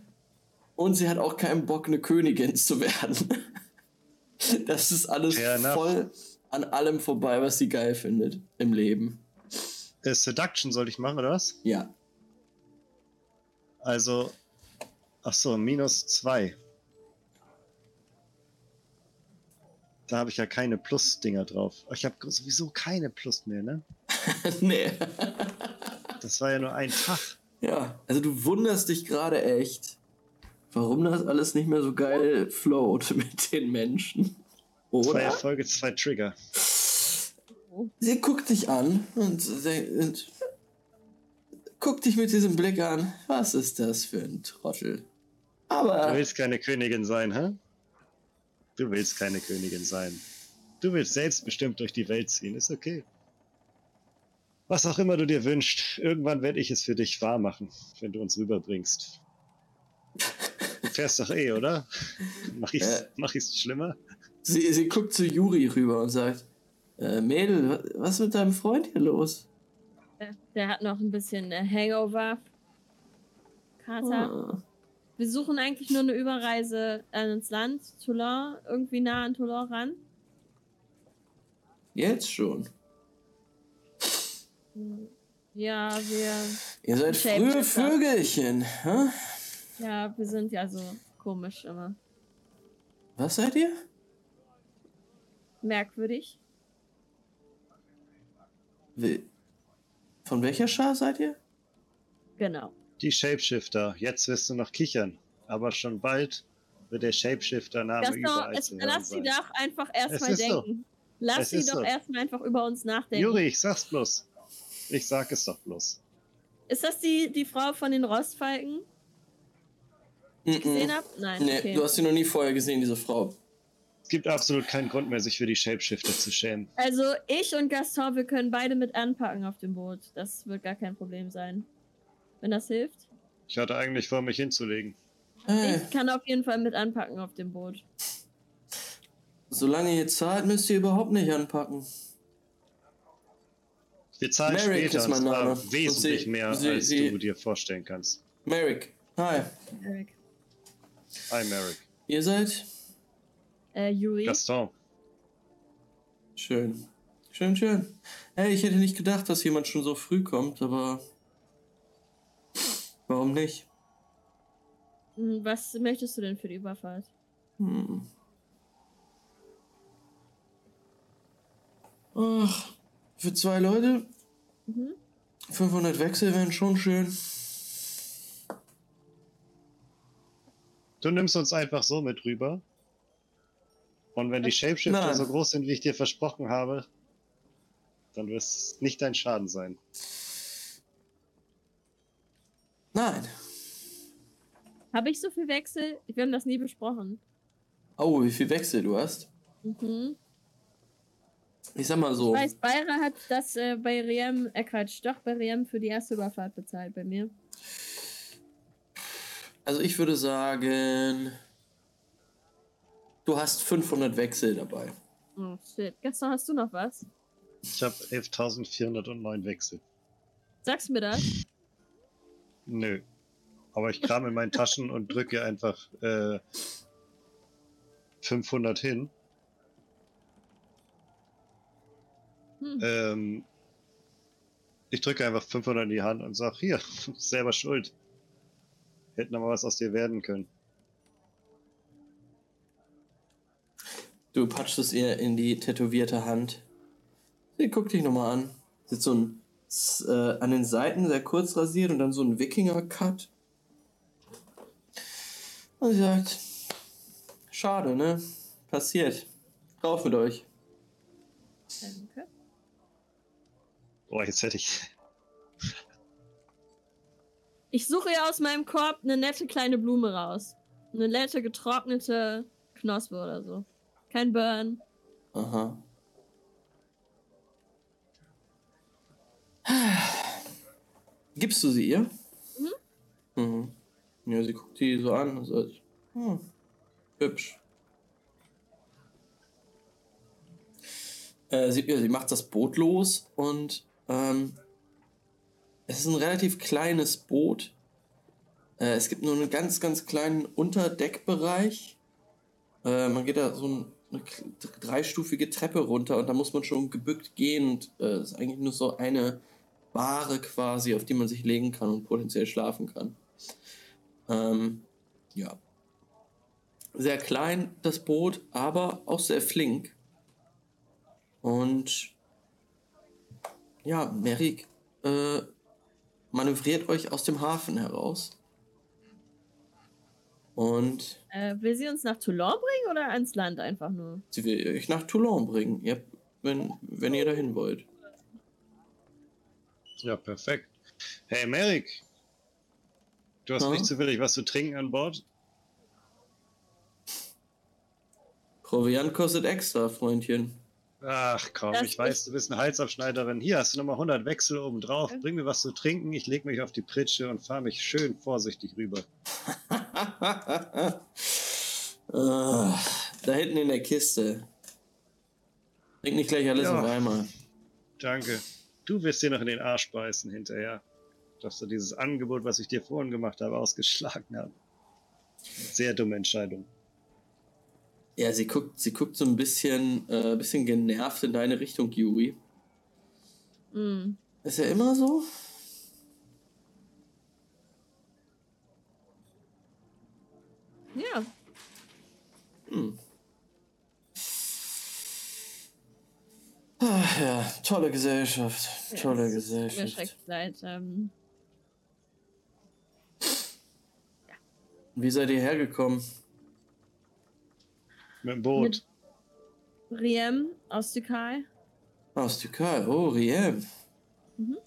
[SPEAKER 1] Und sie hat auch keinen Bock, eine Königin <laughs> zu werden. Das ist alles
[SPEAKER 2] Fair enough.
[SPEAKER 1] voll an allem vorbei, was sie geil findet im Leben.
[SPEAKER 2] Äh, Seduction soll ich machen, oder was?
[SPEAKER 1] Ja.
[SPEAKER 2] Also, ach so, minus zwei. Da habe ich ja keine Plus-Dinger drauf. Ich habe sowieso keine Plus mehr, ne? <laughs>
[SPEAKER 1] nee.
[SPEAKER 2] Das war ja nur ein Tag.
[SPEAKER 1] Ja, also du wunderst dich gerade echt, warum das alles nicht mehr so geil float <laughs> mit den Menschen.
[SPEAKER 2] Zwei
[SPEAKER 1] Oder?
[SPEAKER 2] Erfolge, zwei Trigger.
[SPEAKER 1] Sie guckt dich an und, und guckt dich mit diesem Blick an. Was ist das für ein Trottel?
[SPEAKER 2] Du
[SPEAKER 1] Aber
[SPEAKER 2] willst keine Königin sein, hä? Du willst keine Königin sein. Du willst selbstbestimmt durch die Welt ziehen, ist okay. Was auch immer du dir wünschst, irgendwann werde ich es für dich wahr machen, wenn du uns rüberbringst. Du fährst doch eh, oder? Mach ich's,
[SPEAKER 1] Äh.
[SPEAKER 2] mach ich's schlimmer?
[SPEAKER 1] sie, sie guckt zu Juri rüber und sagt, äh, Mädel, wa- was ist mit deinem Freund hier los?
[SPEAKER 3] Der, der hat noch ein bisschen äh, Hangover. Kater.
[SPEAKER 1] Ah,
[SPEAKER 3] Wir suchen eigentlich nur eine Überreise äh, ins Land, Toulon, irgendwie nah an Toulon ran.
[SPEAKER 1] jetzt schon.
[SPEAKER 3] Ja, wir,
[SPEAKER 1] Ihr seid frühe. Vögelchen, hä?
[SPEAKER 3] ja, wir sind ja so komisch immer.
[SPEAKER 1] Was seid ihr?
[SPEAKER 3] Merkwürdig.
[SPEAKER 1] Wie- Von welcher Schar seid ihr?
[SPEAKER 3] Genau.
[SPEAKER 2] Die Shapeshifter, jetzt wirst du noch kichern. Aber schon bald wird der Shapeshifter-Name überall
[SPEAKER 3] es,
[SPEAKER 2] zu hören
[SPEAKER 3] lass sie doch einfach erstmal
[SPEAKER 2] ist so.
[SPEAKER 3] denken. Lass
[SPEAKER 2] Es
[SPEAKER 3] sie doch
[SPEAKER 2] so.
[SPEAKER 3] erstmal einfach über uns nachdenken.
[SPEAKER 2] Juri, ich sag's bloß. Ich sag es doch bloß.
[SPEAKER 3] Ist das die, die Frau von den Rostfalken, die ich gesehen habe? Nein,
[SPEAKER 1] Nee,
[SPEAKER 3] okay.
[SPEAKER 1] du hast sie noch nie vorher gesehen, diese Frau.
[SPEAKER 2] Es gibt absolut keinen Grund mehr, sich für die Shapeshifter zu schämen.
[SPEAKER 3] Also ich und Gaston, wir können beide mit anpacken auf dem Boot. Das wird gar kein Problem sein. Wenn das hilft.
[SPEAKER 2] Ich hatte eigentlich vor, mich hinzulegen.
[SPEAKER 1] Hey,
[SPEAKER 3] Ich kann auf jeden Fall mit anpacken auf dem Boot.
[SPEAKER 1] solange ihr zahlt, müsst ihr überhaupt nicht anpacken.
[SPEAKER 2] Wir zahlen
[SPEAKER 1] Merrick
[SPEAKER 2] später
[SPEAKER 1] ist
[SPEAKER 2] und
[SPEAKER 1] mein Name.
[SPEAKER 2] zwar wesentlich
[SPEAKER 1] Und sie-
[SPEAKER 2] mehr,
[SPEAKER 1] sie-
[SPEAKER 2] als
[SPEAKER 1] sie-
[SPEAKER 2] du dir vorstellen kannst.
[SPEAKER 1] Merrick, hi.
[SPEAKER 3] Eric.
[SPEAKER 2] Hi, Merrick.
[SPEAKER 1] Ihr seid?
[SPEAKER 3] Äh, Yuri.
[SPEAKER 2] Gaston.
[SPEAKER 1] Schön. Schön, schön. Hey, ich hätte nicht gedacht, dass jemand schon so früh kommt, aber. Warum nicht?
[SPEAKER 3] Hm, Was möchtest du denn für die Überfahrt?
[SPEAKER 1] Hm. Ach, für zwei Leute
[SPEAKER 3] Mhm.
[SPEAKER 1] 500 Wechsel wären schon schön.
[SPEAKER 2] Du nimmst uns einfach so mit rüber. Und wenn die Shapeshifter
[SPEAKER 1] Nein.
[SPEAKER 2] so groß sind, wie ich dir versprochen habe, dann wird es nicht dein Schaden sein.
[SPEAKER 1] Nein.
[SPEAKER 3] Habe ich so viel Wechsel? Wir haben das nie besprochen.
[SPEAKER 1] Oh, wie viel Wechsel du hast.
[SPEAKER 3] Mhm.
[SPEAKER 1] Ich sag mal so.
[SPEAKER 3] Ich weiß, Bayra hat das äh, bei Riem, äh Quatsch, doch bei Riem für die erste Überfahrt bezahlt bei mir.
[SPEAKER 1] Also ich würde sagen, du hast 500 Wechsel dabei.
[SPEAKER 3] Oh shit. Gestern hast du noch was?
[SPEAKER 2] Ich habe 11.409 Wechsel.
[SPEAKER 3] Sagst du mir das?
[SPEAKER 2] Nö. Aber ich kram in meinen Taschen und drücke einfach äh, 500 hin.
[SPEAKER 3] Hm.
[SPEAKER 2] Ähm, ich drücke einfach 500 in die Hand und sag, hier, <laughs> selber schuld. Hätte noch mal was aus dir werden können.
[SPEAKER 1] Du patschst es ihr in die tätowierte Hand. Sie guckt dich nochmal an. Sieht so ein äh, an den Seiten sehr kurz rasiert und dann so ein Wikinger-Cut. Und sie sagt, schade, ne? Passiert. Rauf mit euch.
[SPEAKER 3] Danke.
[SPEAKER 2] Boah, jetzt hätte ich.
[SPEAKER 3] Ich suche ihr aus meinem Korb eine nette kleine Blume raus. Eine nette getrocknete Knospe oder so. Kein Burn.
[SPEAKER 1] Aha. Gibst du sie ihr? Mhm. Mhm. Ja, sie guckt die so an und sagt, hm, hübsch. Äh, sie, ja, sie macht das Boot los und ähm, es ist ein relativ kleines Boot. Äh, es gibt nur einen ganz, ganz kleinen Unterdeckbereich. Äh, man geht da so ein, eine dreistufige Treppe runter und da muss man schon gebückt gehen und äh, ist eigentlich nur so eine Bahre quasi, auf die man sich legen kann und potenziell schlafen kann. Ähm, ja. Sehr klein das Boot, aber auch sehr flink. Und ja, Merik äh, manövriert euch aus dem Hafen heraus. Und
[SPEAKER 3] Äh, will sie uns nach Toulon bringen oder ans Land einfach nur?
[SPEAKER 1] sie will euch nach Toulon bringen, ihr, wenn, wenn ihr dahin wollt.
[SPEAKER 2] Ja, perfekt. Hey, Merrick. Du hast
[SPEAKER 1] Ja?
[SPEAKER 2] nicht zufällig was zu trinken an Bord?
[SPEAKER 1] Proviant kostet extra, Freundchen.
[SPEAKER 2] Ach komm,
[SPEAKER 3] Das
[SPEAKER 2] ich weiß, du bist eine Halsabschneiderin. Hier hast du nochmal 100 Wechsel oben drauf.
[SPEAKER 3] Ja.
[SPEAKER 2] Bring mir was zu trinken. Ich leg mich auf die Pritsche und fahre mich schön vorsichtig rüber. <laughs>
[SPEAKER 1] Da hinten in der Kiste. Trink nicht gleich alles
[SPEAKER 2] Ja.
[SPEAKER 1] auf einmal.
[SPEAKER 2] Danke. Du wirst dir noch in den Arsch beißen hinterher. Dass du dieses Angebot, was ich dir vorhin gemacht habe, ausgeschlagen hast. Sehr dumme Entscheidung.
[SPEAKER 1] Ja, sie guckt, sie guckt so ein bisschen, äh, bisschen genervt in deine Richtung, Yuri.
[SPEAKER 3] Hm.
[SPEAKER 1] Ist ja immer so?
[SPEAKER 3] Ja.
[SPEAKER 1] Hm. Ach ja, tolle Gesellschaft.
[SPEAKER 3] Ja,
[SPEAKER 1] Tolle Gesellschaft.
[SPEAKER 3] leid. Ähm,
[SPEAKER 1] Wie seid ihr hergekommen?
[SPEAKER 2] Mit dem Boot.
[SPEAKER 3] Riem aus Türkei.
[SPEAKER 1] Aus Türkei. Oh, Riem.
[SPEAKER 3] Mhm.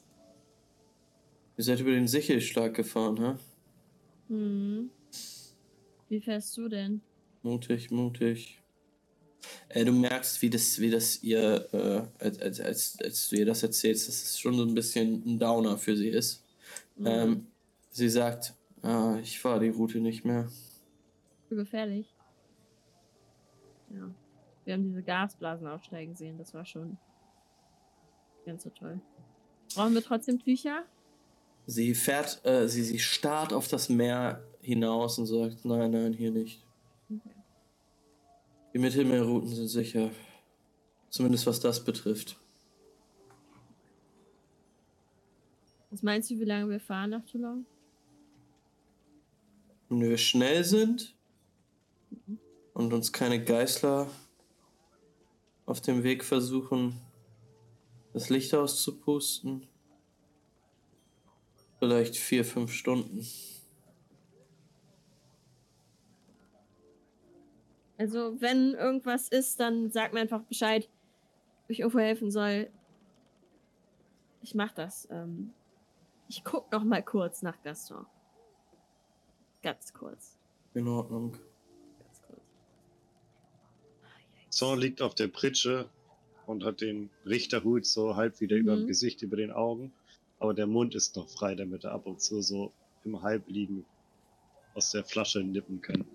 [SPEAKER 1] Ihr seid über den Sichelschlag gefahren, hä?
[SPEAKER 3] Hm. Wie fährst du denn?
[SPEAKER 1] Mutig, mutig. Äh, du merkst, wie das, wie das ihr, äh, als, als, als, du ihr das erzählst, dass es schon so ein bisschen ein Downer für sie ist.
[SPEAKER 3] Hm.
[SPEAKER 1] Ähm, sie sagt, ah, ich fahre die Route nicht mehr.
[SPEAKER 3] Zu gefährlich. Ja. Wir haben diese Gasblasen aufsteigen sehen. Das war schon ganz so toll. Brauchen wir trotzdem Tücher?
[SPEAKER 1] Sie fährt, äh, sie, sie starrt auf das Meer hinaus und sagt, nein, nein, hier nicht.
[SPEAKER 3] Okay.
[SPEAKER 1] Die Mittelmeerrouten sind sicher. Zumindest was das betrifft.
[SPEAKER 3] Was meinst du, wie lange wir fahren nach Toulon?
[SPEAKER 1] Wenn wir schnell sind und uns keine Geißler auf dem Weg versuchen, das Licht auszupusten, vielleicht vier, fünf Stunden.
[SPEAKER 3] Also, wenn irgendwas ist, dann sag mir einfach Bescheid, ob ich irgendwo helfen soll. Ich mach das. Ähm, ich guck noch mal kurz nach Gaston. Ganz kurz.
[SPEAKER 1] In Ordnung.
[SPEAKER 3] Ganz kurz.
[SPEAKER 2] Zorn liegt auf der Pritsche und hat den Richterhut so halb wieder über dem
[SPEAKER 3] Mhm.
[SPEAKER 2] Gesicht, über den Augen. Aber der Mund ist noch frei, damit er ab und zu so im Halbliegen aus der Flasche nippen kann.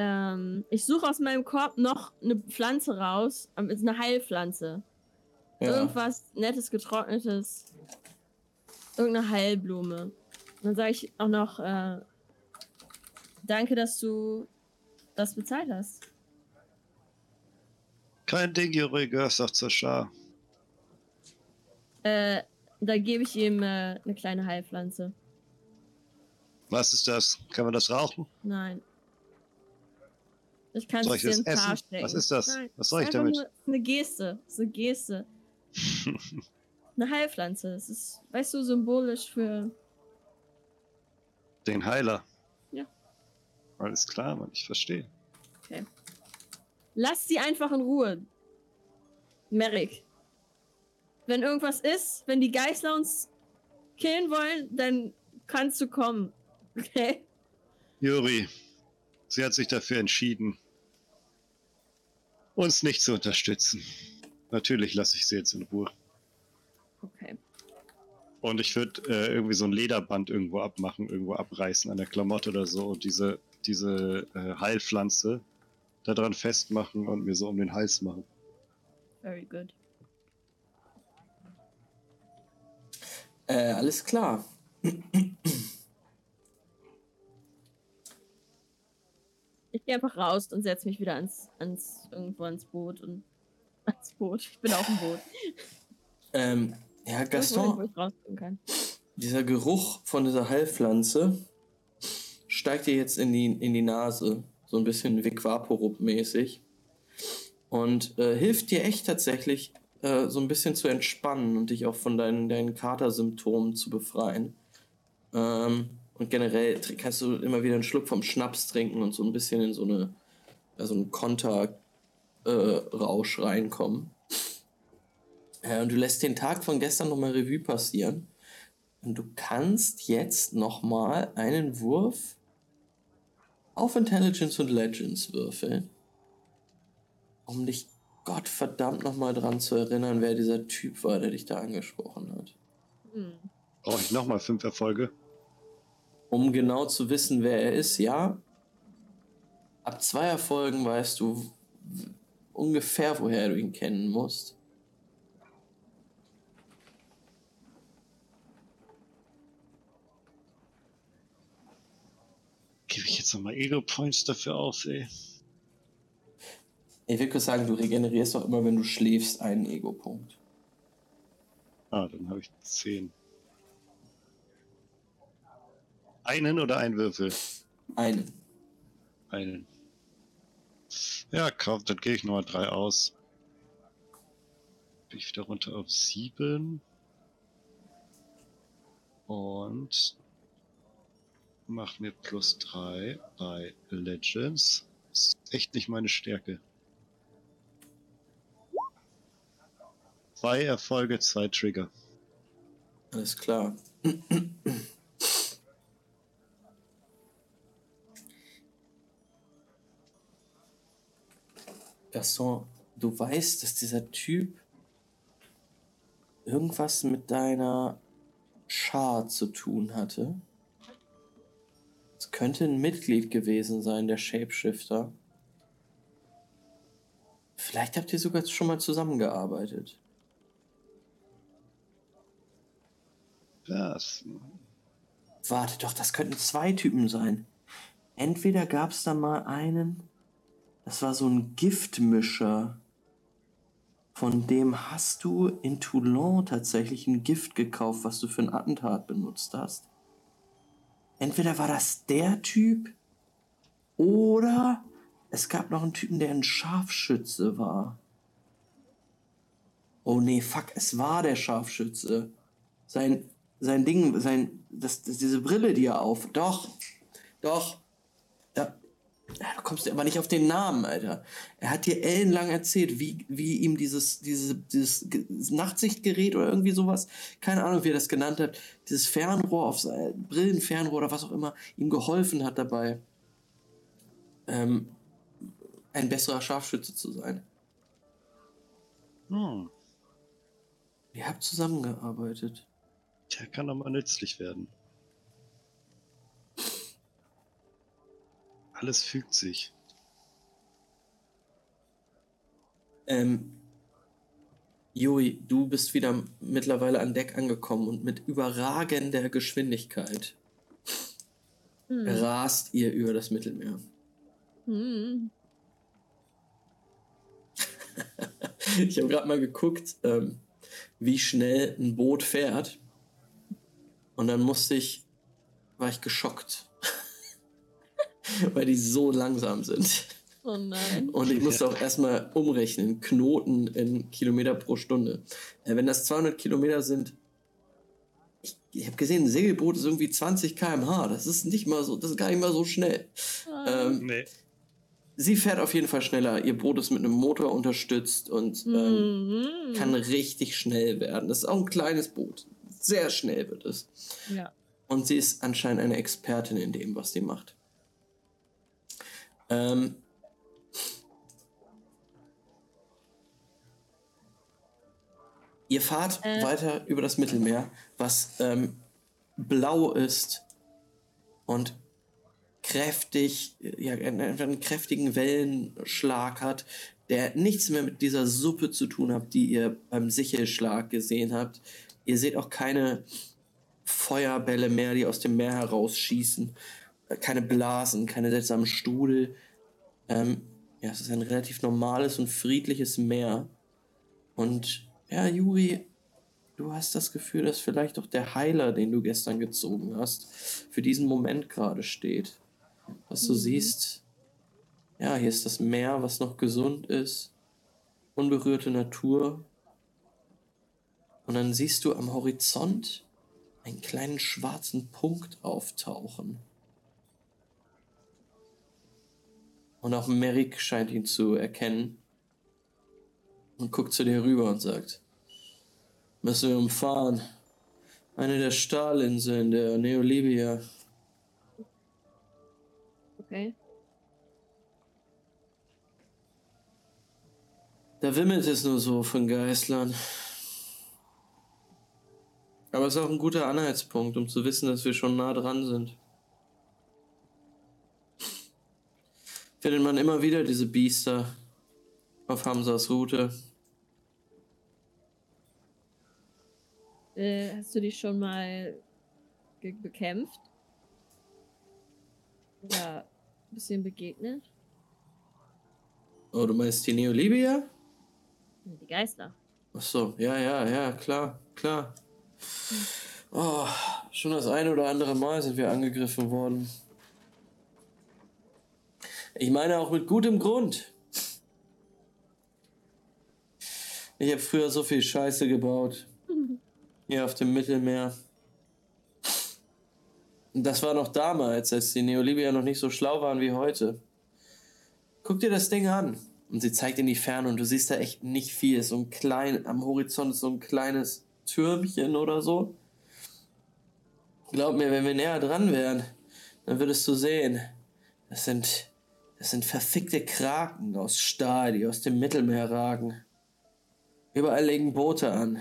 [SPEAKER 3] Ähm, ich suche aus meinem Korb noch eine Pflanze raus. ähm, ist eine Heilpflanze.
[SPEAKER 1] Ja.
[SPEAKER 3] Irgendwas Nettes, Getrocknetes. Irgendeine Heilblume. Und dann sage ich auch noch, äh, danke, dass du das bezahlt hast.
[SPEAKER 2] Kein Ding, Juri, gehörst doch zur Schar.
[SPEAKER 3] Äh, da gebe ich ihm äh, eine kleine Heilpflanze.
[SPEAKER 2] Was ist das? Kann man das rauchen?
[SPEAKER 3] Nein. Ich kann es dir
[SPEAKER 2] das
[SPEAKER 3] ins Haar stecken.
[SPEAKER 2] Was ist das?
[SPEAKER 3] Nein,
[SPEAKER 2] Was soll ich damit?
[SPEAKER 3] Nur, eine Geste. Ist eine Geste. <laughs> Eine Heilpflanze. Es ist, weißt du, symbolisch für.
[SPEAKER 2] Den Heiler.
[SPEAKER 3] Ja.
[SPEAKER 2] Alles klar, Mann, ich verstehe.
[SPEAKER 3] Lass sie einfach in Ruhe. Merrick. Wenn irgendwas ist, wenn die Geißler uns killen wollen, dann kannst du kommen. Okay?
[SPEAKER 2] Juri, sie hat sich dafür entschieden, uns nicht zu unterstützen. Natürlich lasse ich sie jetzt in Ruhe.
[SPEAKER 3] Okay.
[SPEAKER 2] Und ich würde äh, irgendwie so ein Lederband irgendwo abmachen, irgendwo abreißen an der Klamotte oder so und diese, diese äh, Heilpflanze daran festmachen und mir so um den Hals machen.
[SPEAKER 3] Very good.
[SPEAKER 1] Äh, alles klar.
[SPEAKER 3] Gehe einfach raus und setze mich wieder ans, ans irgendwo ans Boot und <laughs> ans Boot. Ich bin auf dem Boot.
[SPEAKER 1] Ähm, ja, Gaston,
[SPEAKER 3] kann.
[SPEAKER 1] dieser Geruch von dieser Heilpflanze steigt dir jetzt in die, in die Nase. So ein bisschen Vic Vaporub-mäßig. Und äh, hilft dir echt tatsächlich, äh, so ein bisschen zu entspannen und dich auch von deinen, deinen Katersymptomen zu befreien. Ähm, und generell kannst du immer wieder einen Schluck vom Schnaps trinken und so ein bisschen in so eine, ja, so einen Konter-Rausch äh, Rausch reinkommen. Ja, und du lässt den Tag von gestern nochmal Revue passieren. Und du kannst jetzt nochmal einen Wurf auf Intelligence und Legends würfeln, um dich Gottverdammt nochmal dran zu erinnern, wer dieser Typ war, der dich da angesprochen hat.
[SPEAKER 3] Hm.
[SPEAKER 2] Brauche ich nochmal fünf Erfolge?
[SPEAKER 1] Um genau zu wissen, wer er ist, ja. Ab zwei Erfolgen weißt du ungefähr, woher du ihn kennen musst.
[SPEAKER 2] Gebe ich jetzt nochmal Ego-Points dafür aus, ey.
[SPEAKER 1] Ich würde sagen, du regenerierst doch immer, wenn du schläfst, einen Ego-Punkt.
[SPEAKER 2] Ah, dann habe ich zehn. Einen oder ein Würfel?
[SPEAKER 1] Einen.
[SPEAKER 2] Einen. Ja, komm, dann gehe ich nochmal drei aus. Bin ich wieder runter auf sieben. Und mach mir plus drei bei Legends. Das ist echt nicht meine Stärke. Zwei Erfolge, zwei Trigger.
[SPEAKER 1] Alles klar. <clears throat> Gaston, du weißt, dass dieser Typ irgendwas mit deiner Schar zu tun hatte. Es könnte ein Mitglied gewesen sein, der Shapeshifter. Vielleicht habt ihr sogar schon mal zusammengearbeitet.
[SPEAKER 2] Das.
[SPEAKER 1] Warte doch, das könnten zwei Typen sein. Entweder gab es da mal einen, das war so ein Giftmischer. Von dem hast du in Toulon tatsächlich ein Gift gekauft, was du für ein Attentat benutzt hast. Entweder war das der Typ oder es gab noch einen Typen, der ein Scharfschütze war. Oh nee, fuck, es war der Scharfschütze. Sein, sein Ding, sein, das, das, diese Brille, die er auf. Doch, doch, Ja. ja. Du kommst aber nicht auf den Namen, Alter. Er hat dir ellenlang erzählt, wie, wie ihm dieses, diese, dieses Nachtsichtgerät oder irgendwie sowas, keine Ahnung, wie er das genannt hat, dieses Fernrohr auf sein Brillenfernrohr oder was auch immer, ihm geholfen hat dabei, ähm, ein besserer Scharfschütze zu sein.
[SPEAKER 2] Hm.
[SPEAKER 1] Ihr habt zusammengearbeitet.
[SPEAKER 2] Der kann doch mal nützlich werden. Alles fügt sich.
[SPEAKER 1] Ähm, Jui, du bist wieder mittlerweile an Deck angekommen und mit überragender Geschwindigkeit hm. rast ihr über das Mittelmeer. Hm. <laughs> ich habe gerade mal geguckt, ähm, wie schnell ein Boot fährt. Und dann musste ich, war ich geschockt. <laughs> Weil die so langsam sind.
[SPEAKER 3] Oh nein.
[SPEAKER 1] Und ich musste auch erstmal umrechnen, Knoten in Kilometer pro Stunde. Äh, wenn das 200 Kilometer sind, ich, ich habe gesehen, ein Segelboot ist irgendwie 20 km/h. Das ist nicht mal so, das ist gar nicht mal so schnell. Ah. Ähm, nee. Sie fährt auf jeden Fall schneller. Ihr Boot ist mit einem Motor unterstützt und ähm, mhm. kann richtig schnell werden. Das ist auch ein kleines Boot. Sehr schnell wird es.
[SPEAKER 3] Ja.
[SPEAKER 1] Und sie ist anscheinend eine Expertin in dem, was sie macht. Ähm, ihr fahrt äh. weiter über das Mittelmeer, was ähm, blau ist und kräftig, ja, einen, kräftigen Wellenschlag hat, der nichts mehr mit dieser Suppe zu tun hat, die ihr beim Sichelschlag gesehen habt. Ihr seht auch keine Feuerbälle mehr, die aus dem Meer herausschießen, keine Blasen, keine seltsamen Strudel. Ähm, ja, es ist ein relativ normales und friedliches Meer. Und ja, Juri, du hast das Gefühl, dass vielleicht auch der Heiler, den du gestern gezogen hast, für diesen Moment gerade steht was du mhm. siehst. Ja, hier ist das Meer, was noch gesund ist. Unberührte Natur. Und dann siehst du am Horizont einen kleinen schwarzen Punkt auftauchen. Und auch Merrick scheint ihn zu erkennen und guckt zu dir rüber und sagt, müssen wir umfahren. Eine der Stahlinseln der Neolibia.
[SPEAKER 3] Okay.
[SPEAKER 1] Da wimmelt es nur so von Geißlern. Aber es ist auch ein guter Anhaltspunkt, um zu wissen, dass wir schon nah dran sind. Findet man immer wieder diese Biester auf Hamsas Route.
[SPEAKER 3] Äh, hast du die schon mal bekämpft? Oder ein bisschen begegnet.
[SPEAKER 1] Oh, du meinst die Neolibia?
[SPEAKER 3] Die Geister.
[SPEAKER 1] Ach so, ja, ja, ja, klar, klar. Oh, schon das eine oder andere Mal sind wir angegriffen worden. Ich meine auch mit gutem Grund. Ich habe früher so viel Scheiße gebaut. Hier auf dem Mittelmeer. Das war noch damals, als die Neolibier noch nicht so schlau waren wie heute. Guck dir das Ding an. Und sie zeigt in die Ferne und du siehst da echt nicht viel. So ein klein, am Horizont ist so ein kleines Türmchen oder so. Glaub mir, wenn wir näher dran wären, dann würdest du sehen, das sind, das sind verfickte Kraken aus Stahl, die aus dem Mittelmeer ragen. Überall legen Boote an.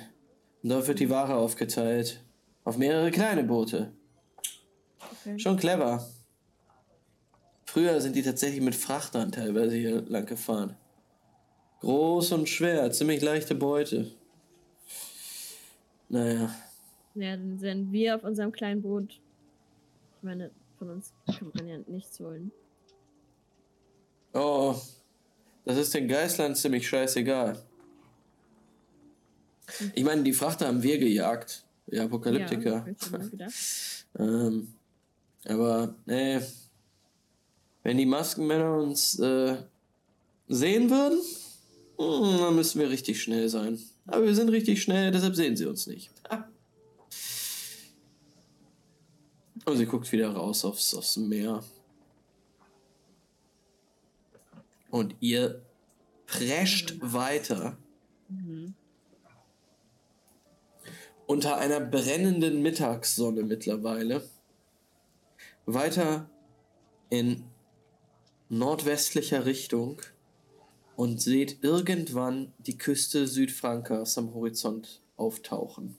[SPEAKER 1] Und dort wird die Ware aufgeteilt. Auf mehrere kleine Boote. Okay. Schon clever. Früher sind die tatsächlich mit Frachtern teilweise hier lang gefahren. Groß und schwer, ziemlich leichte Beute. Naja.
[SPEAKER 3] Ja, dann sind wir auf unserem kleinen Boot. Ich meine, von uns kann man ja nichts holen.
[SPEAKER 1] Oh, das ist den Geißland ziemlich scheißegal. Ich meine, die Frachter haben wir gejagt. Die Apokalyptiker. Ja, ähm, aber, nee. Wenn die Maskenmänner uns äh, sehen würden, hm, dann müssen wir richtig schnell sein. Aber wir sind richtig schnell, deshalb sehen sie uns nicht. Und sie guckt wieder raus aufs, aufs Meer. Und ihr prescht weiter
[SPEAKER 3] Mhm.
[SPEAKER 1] unter einer brennenden Mittagssonne mittlerweile. Weiter in nordwestlicher Richtung und seht irgendwann die Küste Südfrankreichs am Horizont auftauchen.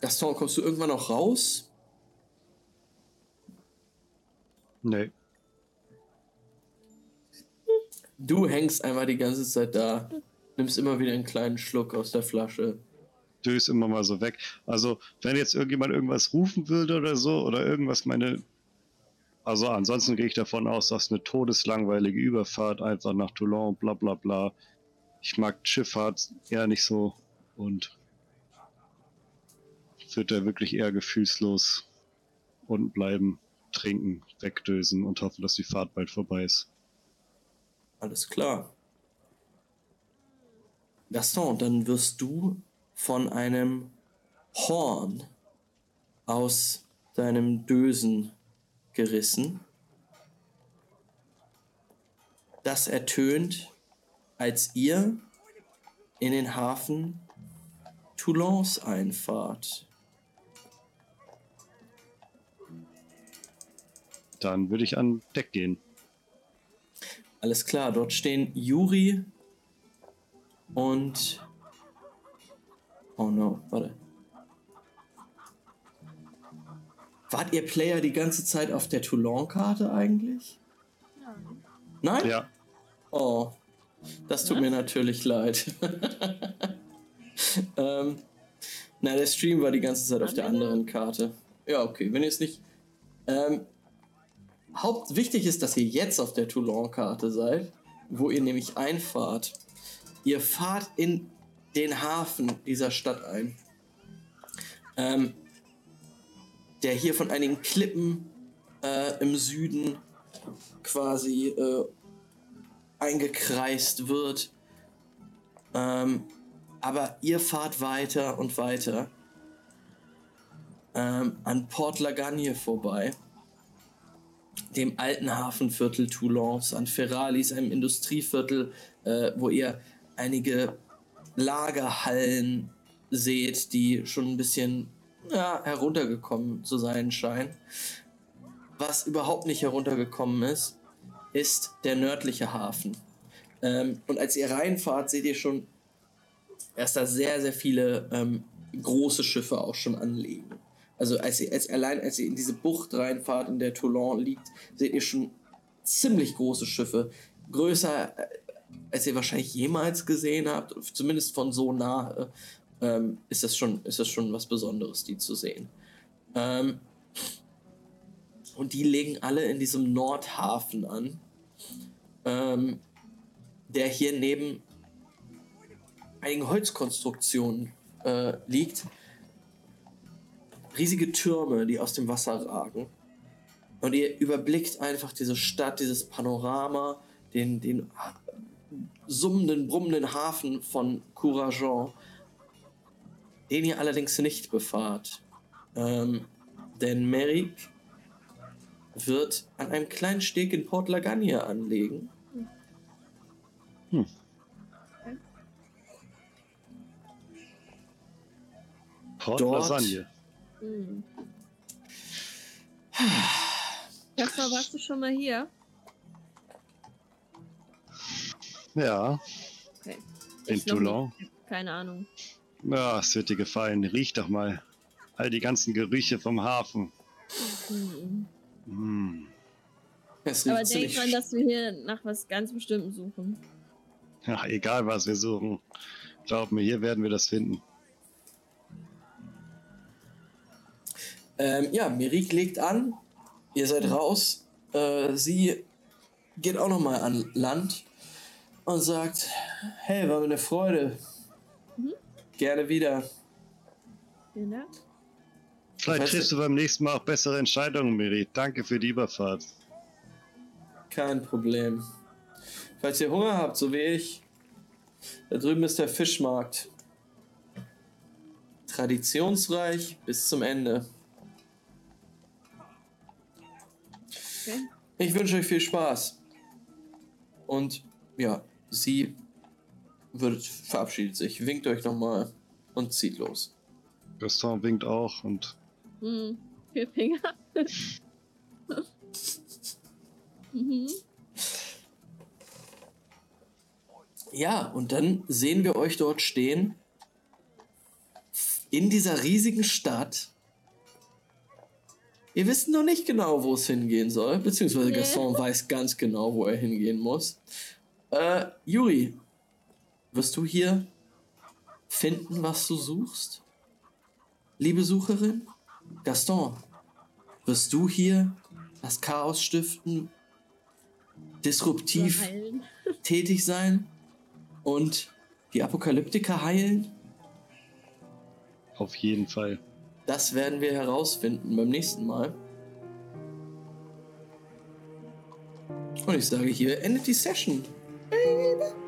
[SPEAKER 1] Gaston, kommst du irgendwann noch raus?
[SPEAKER 2] Nee.
[SPEAKER 1] Du hängst einfach die ganze Zeit da, nimmst immer wieder einen kleinen Schluck aus der Flasche.
[SPEAKER 2] Dös immer mal so weg. Also, wenn jetzt irgendjemand irgendwas rufen würde oder so, oder irgendwas meine. Also, ansonsten gehe ich davon aus, dass eine todeslangweilige Überfahrt einfach nach Toulon, bla bla bla. Ich mag Schifffahrt eher nicht so und wird da wirklich eher gefühlslos unten bleiben, trinken, wegdösen und hoffen, dass die Fahrt bald vorbei ist.
[SPEAKER 1] Alles klar. Gaston, dann wirst du von einem Horn aus deinem Dösen gerissen. Das ertönt, als ihr in den Hafen Toulons einfahrt.
[SPEAKER 2] Dann würde ich an Deck gehen.
[SPEAKER 1] Alles klar, dort stehen Juri und. Oh no, warte. Wart ihr Player die ganze Zeit auf der Toulon-Karte eigentlich? Nein?
[SPEAKER 2] Ja,
[SPEAKER 1] Oh, das tut
[SPEAKER 3] Was?
[SPEAKER 1] mir natürlich leid. <laughs> ähm, na, der Stream war die ganze Zeit auf der anderen Karte. Ja, okay, wenn ihr es nicht. Ähm, Haupt wichtig ist, dass ihr jetzt auf der Toulon-Karte seid, wo ihr nämlich einfahrt. Ihr fahrt in den Hafen dieser Stadt ein. Ähm, der hier von einigen Klippen äh, im Süden quasi äh, eingekreist wird. Ähm, aber ihr fahrt weiter und weiter ähm, an Port Lagagne vorbei, dem alten Hafenviertel Toulons, an Ferralis, einem Industrieviertel, äh, wo ihr einige Lagerhallen seht, die schon ein bisschen ja, heruntergekommen zu sein scheinen. Was überhaupt nicht heruntergekommen ist, ist der nördliche Hafen. Ähm, und als ihr reinfahrt, seht ihr schon, dass da sehr, sehr viele ähm, große Schiffe auch schon anlegen. Also als ihr, als, allein als ihr in diese Bucht reinfahrt, in der Toulon liegt, seht ihr schon ziemlich große Schiffe. Größer, äh, als ihr wahrscheinlich jemals gesehen habt. Zumindest von so nah ähm, ist, das schon, ist das schon was Besonderes, die zu sehen. Ähm, und die legen alle in diesem Nordhafen an, ähm, der hier neben einigen Holzkonstruktionen äh, liegt. Riesige Türme, die aus dem Wasser ragen. Und ihr überblickt einfach diese Stadt, dieses Panorama, den, den summenden, brummenden Hafen von Courageon, den ihr allerdings nicht befahrt. Ähm, denn Merrick wird an einem kleinen Steg in Port Lagagne anlegen.
[SPEAKER 2] Port
[SPEAKER 1] Dort-
[SPEAKER 2] Lasagne.
[SPEAKER 3] Mhm. <sighs> Jasper, warst du schon mal hier?
[SPEAKER 2] Ja,
[SPEAKER 3] Okay.
[SPEAKER 2] in Toulon.
[SPEAKER 3] Keine Ahnung.
[SPEAKER 2] Ja, es wird dir gefallen. Riech doch mal. All die ganzen Gerüche vom Hafen.
[SPEAKER 3] Mhm.
[SPEAKER 2] Mm.
[SPEAKER 3] Aber denk dran, dass wir hier nach was ganz Bestimmtem suchen.
[SPEAKER 2] Ja, egal was wir suchen. Glaub mir, hier werden wir das finden.
[SPEAKER 1] Ähm, ja, Merik legt an. Ihr seid raus. Äh, sie geht auch nochmal an Land und sagt: Hey, war mir eine Freude.
[SPEAKER 3] Mhm.
[SPEAKER 1] Gerne wieder.
[SPEAKER 3] Vielen Dank.
[SPEAKER 2] Vielleicht triffst du beim nächsten Mal auch bessere Entscheidungen, Miri. Danke für die Überfahrt.
[SPEAKER 1] Kein Problem. Falls ihr Hunger habt, so wie ich, da drüben ist der Fischmarkt. Traditionsreich bis zum Ende.
[SPEAKER 3] Okay.
[SPEAKER 1] Ich wünsche euch viel Spaß. Und ja, sie wird, verabschiedet sich, winkt euch nochmal und zieht los.
[SPEAKER 2] Gaston winkt auch und
[SPEAKER 3] Hm, vier Finger. <laughs> mhm.
[SPEAKER 1] Ja, und dann sehen wir euch dort stehen. In dieser riesigen Stadt. Ihr wisst noch nicht genau, wo es hingehen soll, beziehungsweise
[SPEAKER 3] Nee.
[SPEAKER 1] Gaston weiß ganz genau, wo er hingehen muss. Äh, Juri, wirst du hier finden, was du suchst? Liebe Sucherin? Gaston, wirst du hier das Chaos stiften, disruptiv <laughs> tätig sein und die Apokalyptiker heilen?
[SPEAKER 2] auf jeden Fall.
[SPEAKER 1] Das werden wir herausfinden beim nächsten Mal. Und ich sage hier, endet die Session. Baby.